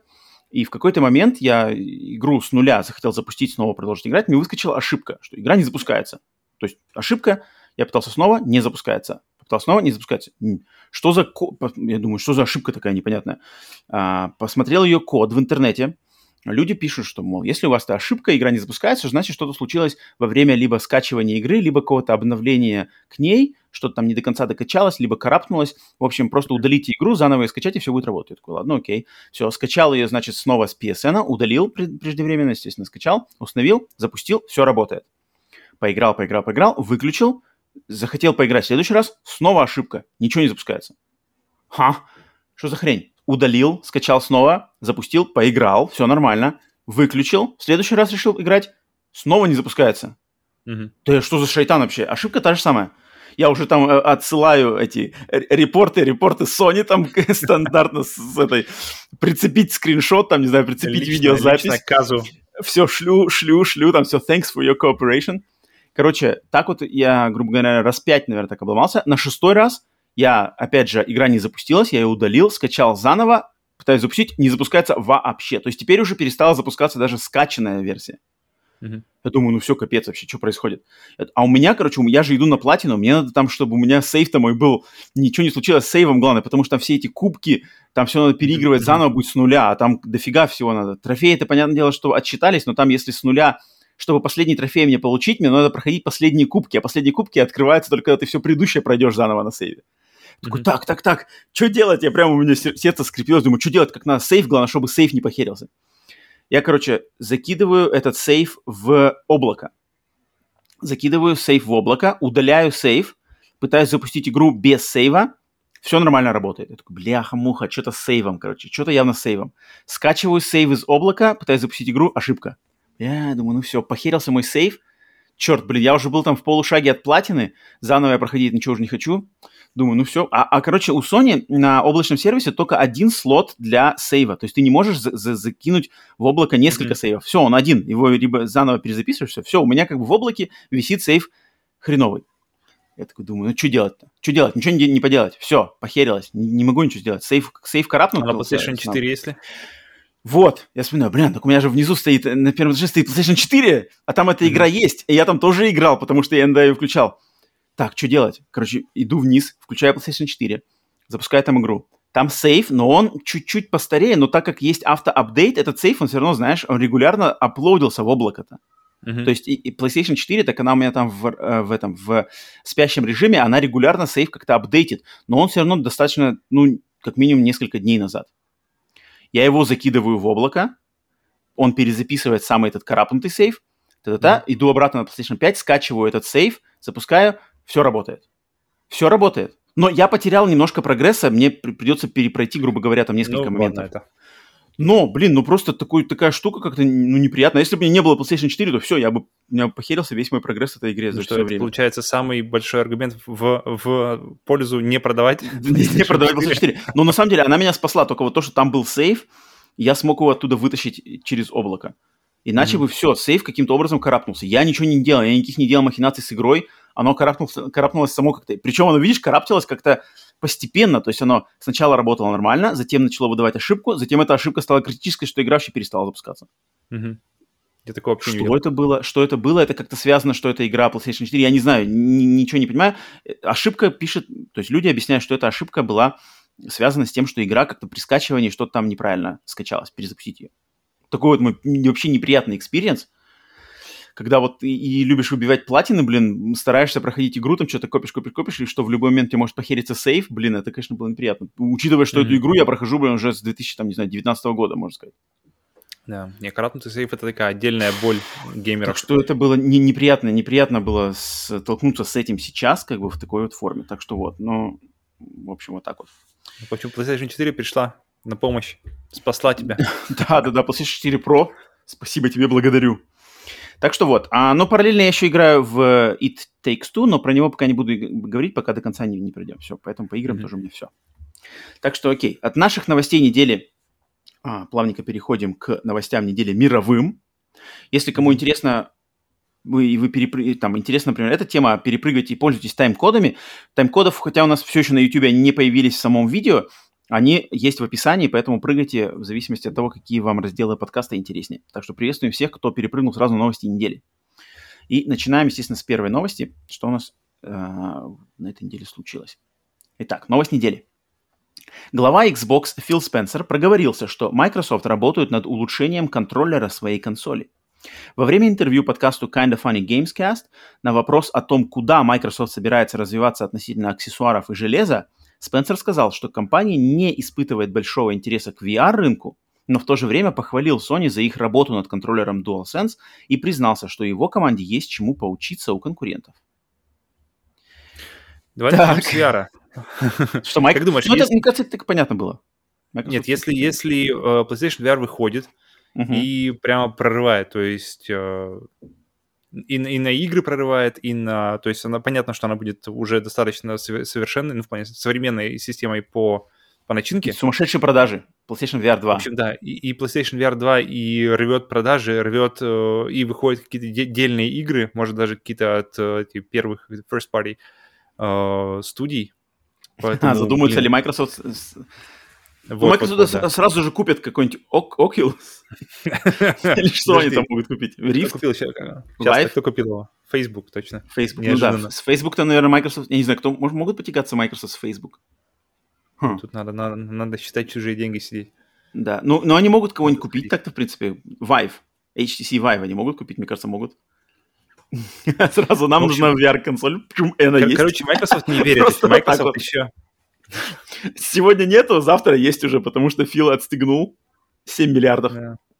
Speaker 1: и в какой-то момент я игру с нуля захотел запустить, снова продолжить играть, мне выскочила ошибка, что игра не запускается. То есть ошибка, я пытался снова, не запускается то снова не запускается. Что за... Я думаю, что за ошибка такая непонятная? А, посмотрел ее код в интернете, люди пишут, что, мол, если у вас ошибка, игра не запускается, значит, что-то случилось во время либо скачивания игры, либо какого-то обновления к ней, что-то там не до конца докачалось, либо карапнулось. В общем, просто удалите игру, заново ее скачать, и все будет работать. Я такой, ладно, окей. Все, скачал ее, значит, снова с PSN, удалил преждевременно, естественно, скачал, установил, запустил, все работает. Поиграл, поиграл, поиграл, выключил, захотел поиграть в следующий раз, снова ошибка, ничего не запускается. Ха, что за хрень? Удалил, скачал снова, запустил, поиграл, все нормально, выключил, в следующий раз решил играть, снова не запускается. Угу. Да что за шайтан вообще? Ошибка та же самая. Я уже там э, отсылаю эти репорты, репорты Sony там стандартно с этой прицепить скриншот, там, не знаю, прицепить видеозапись. Все шлю, шлю, шлю, там все, thanks for your cooperation. Короче, так вот я, грубо говоря, раз пять, наверное, так обломался. На шестой раз я, опять же, игра не запустилась, я ее удалил, скачал заново, пытаюсь запустить, не запускается вообще. То есть теперь уже перестала запускаться даже скачанная версия. Uh-huh. Я думаю, ну все, капец вообще, что происходит? А у меня, короче, я же иду на платину, мне надо там, чтобы у меня сейф-то мой был, ничего не случилось с сейвом, главное, потому что там все эти кубки, там все надо переигрывать uh-huh. заново, будет с нуля, а там дофига всего надо. Трофеи, это, понятное дело, что отчитались, но там, если с нуля чтобы последний трофей мне получить, мне надо проходить последние кубки, а последние кубки открываются только когда ты все предыдущее пройдешь заново на сейве. Mm-hmm. Такой, так, так, так, что делать? Я прямо у меня сердце скрепилось, думаю, что делать, как надо сейф, главное, чтобы сейф не похерился. Я, короче, закидываю этот сейф в облако. Закидываю сейф в облако, удаляю сейф, пытаюсь запустить игру без сейва, все нормально работает. Я такой, бляха-муха, что-то с сейвом, короче, что-то явно с сейвом. Скачиваю сейв из облака, пытаюсь запустить игру, ошибка. Я думаю, ну все, похерился мой сейф. Черт, блин, я уже был там в полушаге от платины, заново я проходить ничего уже не хочу. Думаю, ну все. А, а, короче, у Sony на облачном сервисе только один слот для сейва. То есть ты не можешь за за закинуть в облако несколько mm-hmm. сейвов. Все, он один. Его либо заново перезаписываешь, все. Все, у меня как бы в облаке висит сейв хреновый. Я такой думаю, ну что делать-то? Что делать? Ничего не, не поделать. Все, похерилось. Не, не могу ничего сделать. Сейв, сейв карапнул.
Speaker 2: А на PlayStation 4 если?
Speaker 1: Вот, я вспоминаю, блин, так у меня же внизу стоит, на первом этаже стоит PlayStation 4, а там эта mm-hmm. игра есть, и я там тоже играл, потому что я иногда ее включал. Так, что делать? Короче, иду вниз, включаю PlayStation 4, запускаю там игру. Там сейф, но он чуть-чуть постарее, но так как есть автоапдейт, этот сейф, он все равно, знаешь, он регулярно аплодился в облако-то. Uh-huh. То есть и, и PlayStation 4, так она у меня там в, э, в этом в спящем режиме, она регулярно сейф как-то апдейтит, но он все равно достаточно, ну, как минимум несколько дней назад. Я его закидываю в облако, он перезаписывает самый этот карапнутый сейф, та-та-та, mm. иду обратно на PlayStation 5, скачиваю этот сейф, запускаю, все работает. Все работает. Но я потерял немножко прогресса, мне придется перепройти, грубо говоря, там несколько ну, моментов. Это. Но, блин, ну просто такой, такая штука как-то ну, неприятная. Если бы мне не было PlayStation 4, то все, я бы, меня похерился весь мой прогресс в этой игре за ну,
Speaker 2: все время. получается самый большой аргумент в, в пользу не продавать
Speaker 1: Не продавать PlayStation 4. Но на самом деле она меня спасла, только вот то, что там был сейф, я смог его оттуда вытащить через облако. Иначе mm-hmm. бы все, сейф каким-то образом карапнулся. Я ничего не делал, я никаких не делал махинаций с игрой, оно карапнулось, карапнулось само как-то. Причем оно, видишь, караптилось как-то постепенно, то есть оно сначала работало нормально, затем начало выдавать ошибку, затем эта ошибка стала критической, что игра вообще перестала запускаться.
Speaker 2: Угу. Я такого вообще
Speaker 1: что
Speaker 2: не видел.
Speaker 1: это было? Что это было? Это как-то связано, что это игра PlayStation 4. Я не знаю, ничего не понимаю. Э, ошибка пишет, то есть люди объясняют, что эта ошибка была связана с тем, что игра как-то при скачивании что-то там неправильно скачалось, перезапустить ее. Такой вот мой вообще неприятный experience когда вот и, и любишь выбивать платины, блин, стараешься проходить игру, там что-то копишь, копишь, копишь, и что в любой момент тебе может похериться save, блин, это, конечно, было неприятно. Учитывая, что mm-hmm. эту игру я прохожу, блин, уже с 2019 года, можно сказать.
Speaker 2: Да, не, каратнутый сейф это такая отдельная боль геймеров. Так
Speaker 1: что это было не, неприятно, неприятно было столкнуться с этим сейчас, как бы в такой вот форме. Так что вот, ну, в общем, вот так вот.
Speaker 2: В общем, PlayStation 4 пришла на помощь, спасла тебя.
Speaker 1: Да, да, да, PlayStation 4 Pro, спасибо тебе, благодарю. Так что вот. А, но параллельно я еще играю в It Takes Two, но про него пока не буду говорить, пока до конца не, не пройдем. Все, поэтому по играм mm-hmm. тоже у меня все. Так что окей. От наших новостей недели а, плавненько переходим к новостям недели мировым. Если кому интересно, вы, вы перепры... там интересно, например, эта тема, перепрыгивайте и пользуйтесь тайм-кодами. Тайм-кодов, хотя у нас все еще на YouTube они не появились в самом видео, они есть в описании, поэтому прыгайте в зависимости от того, какие вам разделы подкаста интереснее. Так что приветствуем всех, кто перепрыгнул сразу на новости недели. И начинаем, естественно, с первой новости, что у нас э, на этой неделе случилось. Итак, новость недели. Глава Xbox Фил Спенсер проговорился, что Microsoft работают над улучшением контроллера своей консоли. Во время интервью подкасту Kinda Funny Gamescast на вопрос о том, куда Microsoft собирается развиваться относительно аксессуаров и железа, Спенсер сказал, что компания не испытывает большого интереса к VR-рынку, но в то же время похвалил Sony за их работу над контроллером DualSense и признался, что его команде есть чему поучиться у конкурентов.
Speaker 2: Давай начнем с VR.
Speaker 1: Что, Майк? Как думаешь, ну, если... это, мне кажется, это так понятно было.
Speaker 2: Microsoft Нет, если, если uh, PlayStation VR выходит uh-huh. и прямо прорывает, то есть uh, и, и на игры прорывает, и на... То есть она, понятно, что она будет уже достаточно совершенной, ну, в плане современной системой по, по начинке. И
Speaker 1: сумасшедшие продажи. PlayStation VR 2.
Speaker 2: В общем, да, и, и PlayStation VR 2 и рвет продажи, рвет э, и выходят какие-то дельные игры, может даже какие-то от э, первых first party э, студий.
Speaker 1: Поэтому, а, задумаются блин, ли Microsoft вот, Microsoft вот, да. сразу же купят какой-нибудь Oculus. Или что они там могут купить?
Speaker 2: Rift? Купил сейчас. Кто купил его? Facebook, точно.
Speaker 1: Facebook, ну да. С Facebook-то, наверное, Microsoft... Я не знаю, кто... Могут потягаться Microsoft с Facebook?
Speaker 2: Хм. Тут надо, надо, надо считать чужие деньги сидеть.
Speaker 1: Да, ну, но они могут кого-нибудь купить так-то, в принципе. Vive, HTC Vive они могут купить, мне кажется, могут. Сразу нам нужна VR-консоль, почему она есть.
Speaker 2: Короче, Microsoft не верит, Microsoft еще
Speaker 1: Сегодня нету, завтра есть уже, потому что Фил отстегнул 7 миллиардов.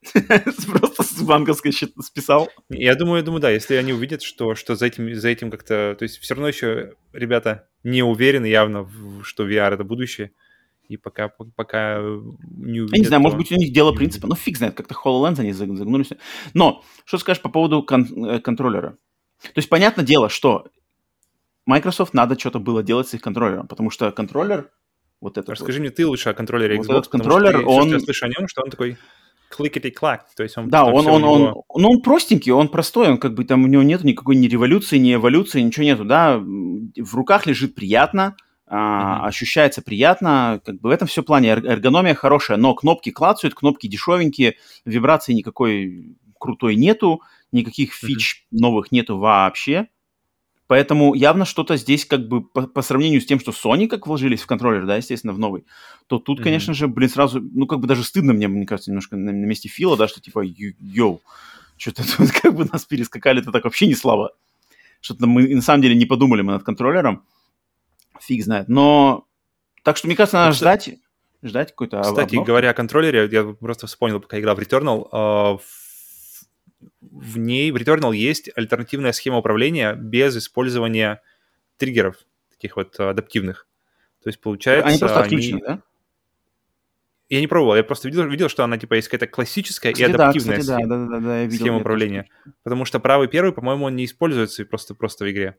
Speaker 1: Просто с банковской счет списал.
Speaker 2: Я думаю, я думаю, да, если они увидят, что, что за этим, за этим как-то... То есть все равно еще ребята не уверены явно, что VR — это будущее. И пока, пока
Speaker 1: не увидят... Я не знаю, может быть, у них дело принципа. Ну, фиг знает, как-то HoloLens они загнулись. Но, что скажешь по поводу кон- э, контроллера? То есть, понятное дело, что Microsoft надо что-то было делать с их контроллером, потому что контроллер вот это.
Speaker 2: Расскажи вот. мне ты лучше о контроллере
Speaker 1: Xbox. Вот этот контроллер, он... Все,
Speaker 2: что я слышу о нем, что он такой кликety-клак, то есть он...
Speaker 1: Да, он, он, он, него... ну, он простенький, он простой, он как бы там у него нет никакой ни революции, ни эволюции, ничего нету, да, в руках лежит приятно, mm-hmm. ощущается приятно, как бы в этом все плане эргономия хорошая, но кнопки клацают, кнопки дешевенькие, вибрации никакой крутой нету, никаких фич mm-hmm. новых нету вообще, Поэтому явно что-то здесь как бы по, по сравнению с тем, что Sony как вложились в контроллер, да, естественно, в новый, то тут, mm-hmm. конечно же, блин, сразу, ну, как бы даже стыдно мне, мне кажется, немножко на, на месте Фила, да, что типа, йоу, что-то тут как бы нас перескакали-то так вообще не слабо. Что-то мы на самом деле не подумали мы над контроллером. Фиг знает. Но так что, мне кажется, надо ну, ждать, ждать какой-то
Speaker 2: Кстати, обнов. говоря о контроллере, я просто вспомнил, пока играл в Returnal, uh, в ней, в Returnal есть альтернативная схема управления без использования триггеров, таких вот адаптивных. То есть получается...
Speaker 1: Они просто отключены, они... да?
Speaker 2: Я не пробовал, я просто видел, видел, что она типа есть какая-то классическая кстати, и адаптивная да, кстати, схема, да, да, да, да, я видел, схема управления. Тоже. Потому что правый первый, по-моему, он не используется просто, просто в игре,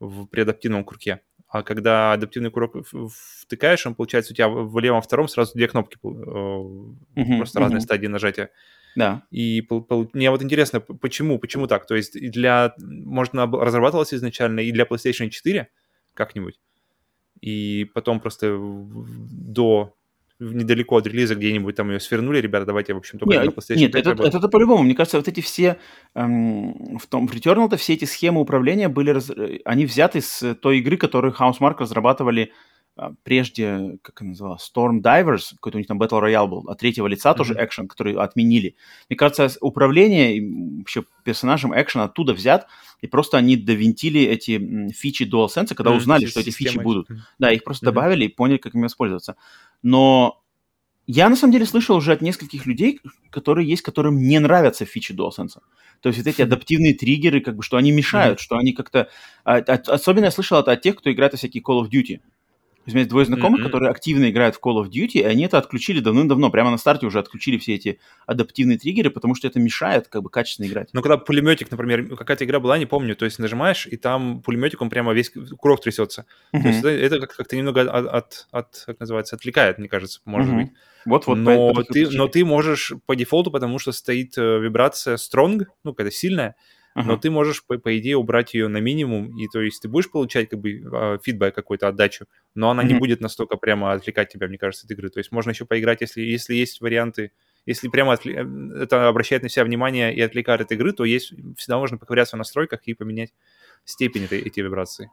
Speaker 2: в, при адаптивном курке. А когда адаптивный курок втыкаешь, он, получается, у тебя в левом втором сразу две кнопки, uh-huh, просто uh-huh. разные стадии нажатия.
Speaker 1: Да.
Speaker 2: И мне вот интересно, почему, почему так? То есть для, может, она разрабатывалась изначально и для PlayStation 4 как-нибудь, и потом просто до недалеко от релиза где-нибудь там ее свернули, ребята, давайте, в общем, только
Speaker 1: нет, PlayStation Нет, 5 это, это, это по-любому. Мне кажется, вот эти все, эм, в том, в Returnal-то все эти схемы управления были, раз, они взяты с той игры, которую Housemark разрабатывали прежде, как она называлась, Storm Divers, какой-то у них там Battle Royale был, от третьего лица mm-hmm. тоже экшен, который отменили. Мне кажется, управление вообще персонажем экшен оттуда взят, и просто они довинтили эти фичи DualSense, когда mm-hmm. узнали, что эти фичи будут. Mm-hmm. Да, их просто mm-hmm. добавили и поняли, как ими воспользоваться. Но я, на самом деле, слышал уже от нескольких людей, которые есть, которым не нравятся фичи DualSense. То есть вот эти адаптивные триггеры, как бы, что они мешают, mm-hmm. что они как-то... А, особенно я слышал это от тех, кто играет в всякие Call of Duty у меня есть двое знакомых, mm-hmm. которые активно играют в Call of Duty, и они это отключили давным-давно. Прямо на старте уже отключили все эти адаптивные триггеры, потому что это мешает как бы качественно играть.
Speaker 2: Ну, когда пулеметик, например, какая-то игра была, не помню, то есть нажимаешь, и там пулеметик, он прямо весь курок трясется. Mm-hmm. То есть это, это как-то немного от, от, от, как называется, отвлекает, мне кажется, может mm-hmm. быть. Вот-вот. Но, ты, но ты можешь по дефолту, потому что стоит э, вибрация strong, ну, какая-то сильная, uh-huh. но ты можешь, по, по идее, убрать ее на минимум, и то есть ты будешь получать как бы а, фидбэк какой-то, отдачу, но она uh-huh. не будет настолько прямо отвлекать тебя, мне кажется, от игры. То есть можно еще поиграть, если, если есть варианты, если прямо отвлек... Э, это обращает на себя внимание и отвлекает от игры, то есть всегда можно поковыряться в настройках и поменять степень этой, этой вибрации.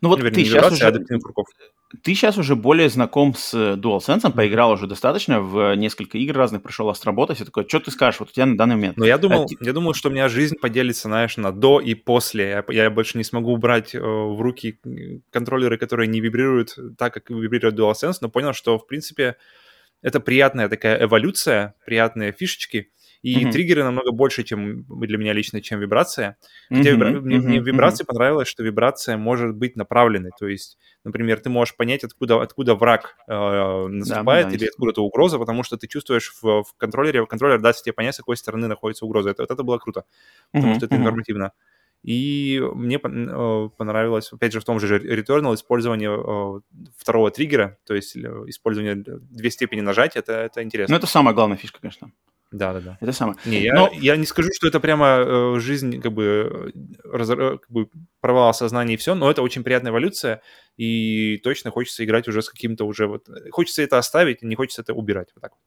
Speaker 1: Ну вот Вернее, ты сейчас
Speaker 2: а
Speaker 1: уже...
Speaker 2: курков.
Speaker 1: Ты сейчас уже более знаком с DualSense, поиграл уже достаточно в несколько игр разных, прошел Астробота, все такое. Что ты скажешь вот у тебя на данный момент?
Speaker 2: Ну, я думал, а, я думал, что у меня жизнь поделится, знаешь, на до и после. Я, я больше не смогу брать э, в руки контроллеры, которые не вибрируют так, как вибрирует DualSense, но понял, что, в принципе, это приятная такая эволюция, приятные фишечки, и mm-hmm. триггеры намного больше, чем для меня лично, чем вибрация. Хотя mm-hmm. вибра... mm-hmm. мне, мне вибрации mm-hmm. понравилось, что вибрация может быть направленной. То есть, например, ты можешь понять, откуда, откуда враг э, наступает да, или откуда-то угроза, потому что ты чувствуешь в, в контроллере, контроллер даст тебе понять, с какой стороны находится угроза. Это, вот это было круто, потому mm-hmm. что это информативно. И мне э, понравилось, опять же, в том же Returnal использование э, второго триггера, то есть использование две степени нажатия, это, это интересно.
Speaker 1: Ну, это самая главная фишка, конечно.
Speaker 2: Да, да, да.
Speaker 1: Это самое.
Speaker 2: Не, я, Но... я не скажу, что это прямо э, жизнь, как бы, раз, э, как бы провал сознания и все, но это очень приятная эволюция, и точно хочется играть уже с каким-то уже вот... Хочется это оставить, не хочется это убирать. Вот так вот.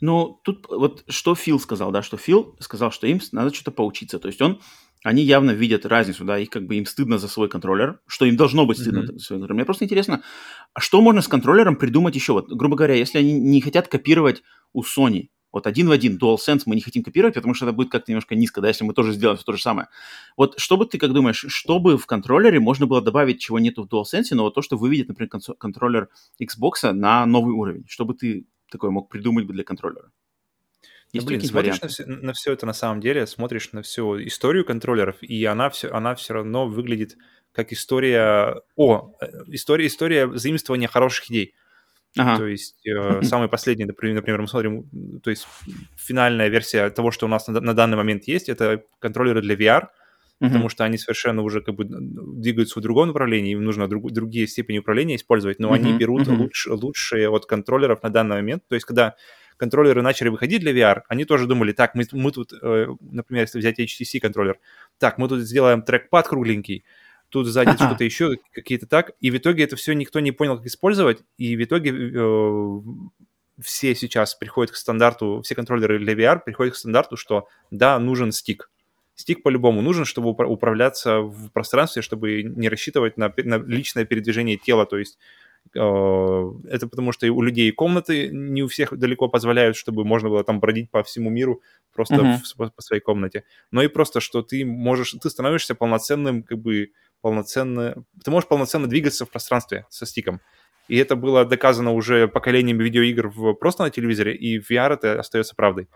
Speaker 1: Ну, тут вот что Фил сказал, да, что Фил сказал, что им надо что-то поучиться. То есть он, они явно видят разницу, да, их как бы им стыдно за свой контроллер, что им должно быть стыдно mm-hmm. за свой контроллер. Мне просто интересно, а что можно с контроллером придумать еще? Вот, грубо говоря, если они не хотят копировать у Sony, вот один в один DualSense мы не хотим копировать, потому что это будет как-то немножко низко, да, если мы тоже сделаем все то же самое. Вот что бы ты как думаешь, чтобы в контроллере можно было добавить, чего нету в DualSense, но вот то, что выведет, например, контроллер Xbox на новый уровень, что бы ты такое мог придумать бы для контроллера?
Speaker 2: Есть блин, смотришь на все, на все это на самом деле, смотришь на всю историю контроллеров, и она все, она все равно выглядит как история... О, э, история, история заимствования хороших идей. Ага. То есть э, самый последний, например, мы смотрим, то есть финальная версия того, что у нас на, на данный момент есть, это контроллеры для VR, uh-huh. потому что они совершенно уже как бы двигаются в другом направлении, им нужно друг, другие степени управления использовать, но uh-huh. они берут uh-huh. луч, лучшие от контроллеров на данный момент. То есть когда контроллеры начали выходить для VR, они тоже думали, так, мы, мы тут, э, например, если взять HTC контроллер, так, мы тут сделаем трекпад кругленький, тут сзади что-то еще, какие-то так. И в итоге это все никто не понял, как использовать. И в итоге э, все сейчас приходят к стандарту, все контроллеры для VR приходят к стандарту, что да, нужен стик. Стик по-любому нужен, чтобы управляться в пространстве, чтобы не рассчитывать на, на личное передвижение тела. То есть э, это потому, что у людей комнаты не у всех далеко позволяют, чтобы можно было там бродить по всему миру просто uh-huh. в, по своей комнате. Но и просто, что ты можешь, ты становишься полноценным как бы полноценно... Ты можешь полноценно двигаться в пространстве со стиком. И это было доказано уже поколениями видеоигр в, просто на телевизоре, и в VR это остается правдой.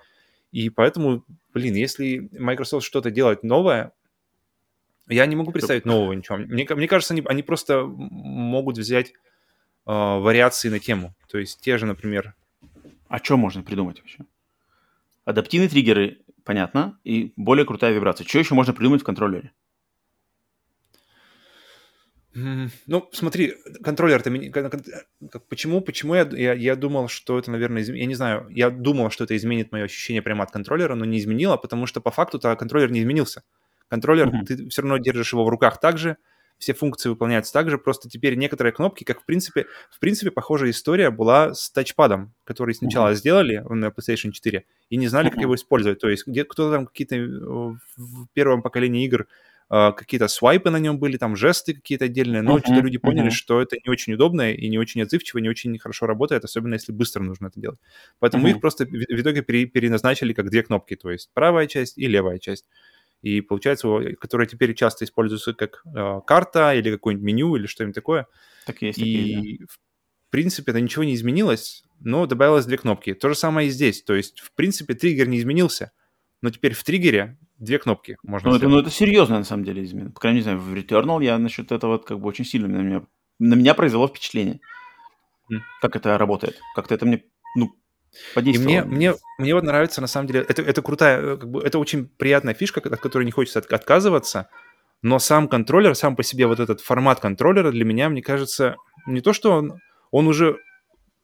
Speaker 2: И поэтому, блин, если Microsoft что-то делает новое, я не могу представить нового ничего. Мне, мне кажется, они, они просто могут взять э, вариации на тему. То есть те же, например...
Speaker 1: А что можно придумать вообще? Адаптивные триггеры, понятно, и более крутая вибрация. Что еще можно придумать в контроллере?
Speaker 2: Ну, смотри, контроллер-то... Почему, почему я, я, я думал, что это, наверное, изм... я не знаю, я думал, что это изменит мое ощущение прямо от контроллера, но не изменило, потому что по факту-то контроллер не изменился. Контроллер, mm-hmm. ты все равно держишь его в руках так же, все функции выполняются так же, просто теперь некоторые кнопки, как в принципе, в принципе, похожая история была с тачпадом, который сначала mm-hmm. сделали на PlayStation 4 и не знали, mm-hmm. как его использовать. То есть где кто-то там какие-то э, в первом поколении игр какие-то свайпы на нем были, там жесты какие-то отдельные, но uh-huh, что-то люди поняли, uh-huh. что это не очень удобно и не очень отзывчиво, не очень хорошо работает, особенно если быстро нужно это делать. Поэтому uh-huh. их просто в итоге пере- переназначили как две кнопки, то есть правая часть и левая часть. И получается, которые теперь часто используются как э, карта или какое-нибудь меню или что-нибудь такое.
Speaker 1: Так есть.
Speaker 2: И такие, да. в принципе это ничего не изменилось, но добавилось две кнопки. То же самое и здесь. То есть, в принципе, триггер не изменился, но теперь в триггере две кнопки можно
Speaker 1: ну, это, ну, это серьезно, на самом деле, измена. По крайней мере, в Returnal я насчет этого как бы очень сильно на меня, на меня произвело впечатление. Mm. Как это работает. Как-то это мне, ну, подействовало.
Speaker 2: И мне, мне, мне вот нравится, на самом деле, это, это крутая, э, как бы, это очень приятная фишка, от которой не хочется от, отказываться, но сам контроллер, сам по себе вот этот формат контроллера для меня, мне кажется, не то, что он, он уже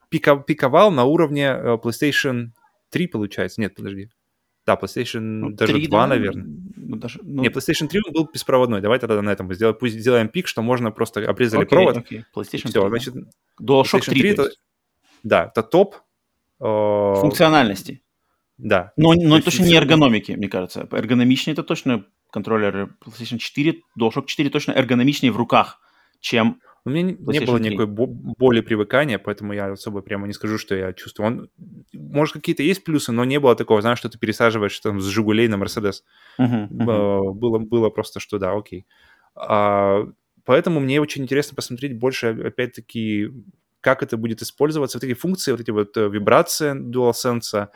Speaker 2: пика, пиковал на уровне э, PlayStation 3, получается. Нет, подожди. Да, PlayStation ну, даже 3, 2, да, наверное. Ну, даже, ну... Не, PlayStation 3 он был беспроводной. Давай тогда на этом сделаем. Пусть сделаем пик, что можно просто обрезали окей, провод. Окей.
Speaker 1: PlayStation 3, Все, да. значит, DualShock 3, 3
Speaker 2: это, Да, это топ.
Speaker 1: Э, Функциональности.
Speaker 2: Да.
Speaker 1: Но, но точно не эргономики, мне кажется. Эргономичнее это точно контроллеры PlayStation 4, DualShock 4 точно эргономичнее в руках, чем
Speaker 2: У меня не было никакой боли привыкания, поэтому я особо прямо не скажу, что я чувствую. Он, может, какие-то есть плюсы, но не было такого, знаешь, что ты пересаживаешь там с «Жигулей» на «Мерседес». Uh-huh, uh-huh. Было, было просто, что да, окей. А, поэтому мне очень интересно посмотреть больше, опять-таки, как это будет использоваться, вот эти функции, вот эти вот э, вибрации DualSense,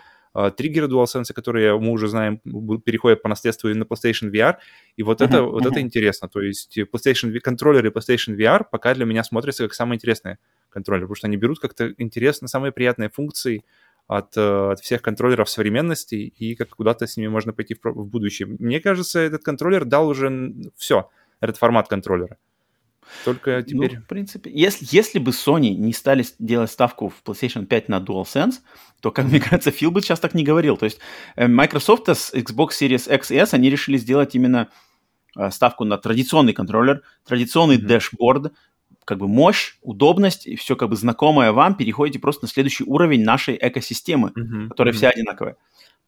Speaker 2: триггеры DualSense, которые мы уже знаем, переходят по наследству и на PlayStation VR. И вот, uh-huh, это, uh-huh. вот это интересно. То есть PlayStation контроллеры PlayStation VR пока для меня смотрятся как самые интересные контроллеры, потому что они берут как-то интересно самые приятные функции от, э, от всех контроллеров современности и как куда-то с ними можно пойти в, в будущее. Мне кажется, этот контроллер дал уже все, этот формат контроллера. Только ну, теперь...
Speaker 1: Ну, в принципе, если, если бы Sony не стали делать ставку в PlayStation 5 на DualSense, то, как мне кажется, Фил бы сейчас так не говорил. То есть э, Microsoft с Xbox Series X и S, они решили сделать именно э, ставку на традиционный контроллер, традиционный mm-hmm. дэшборд, как бы мощь, удобность, и все как бы знакомое вам, переходите просто на следующий уровень нашей экосистемы, mm-hmm. которая mm-hmm. вся одинаковая.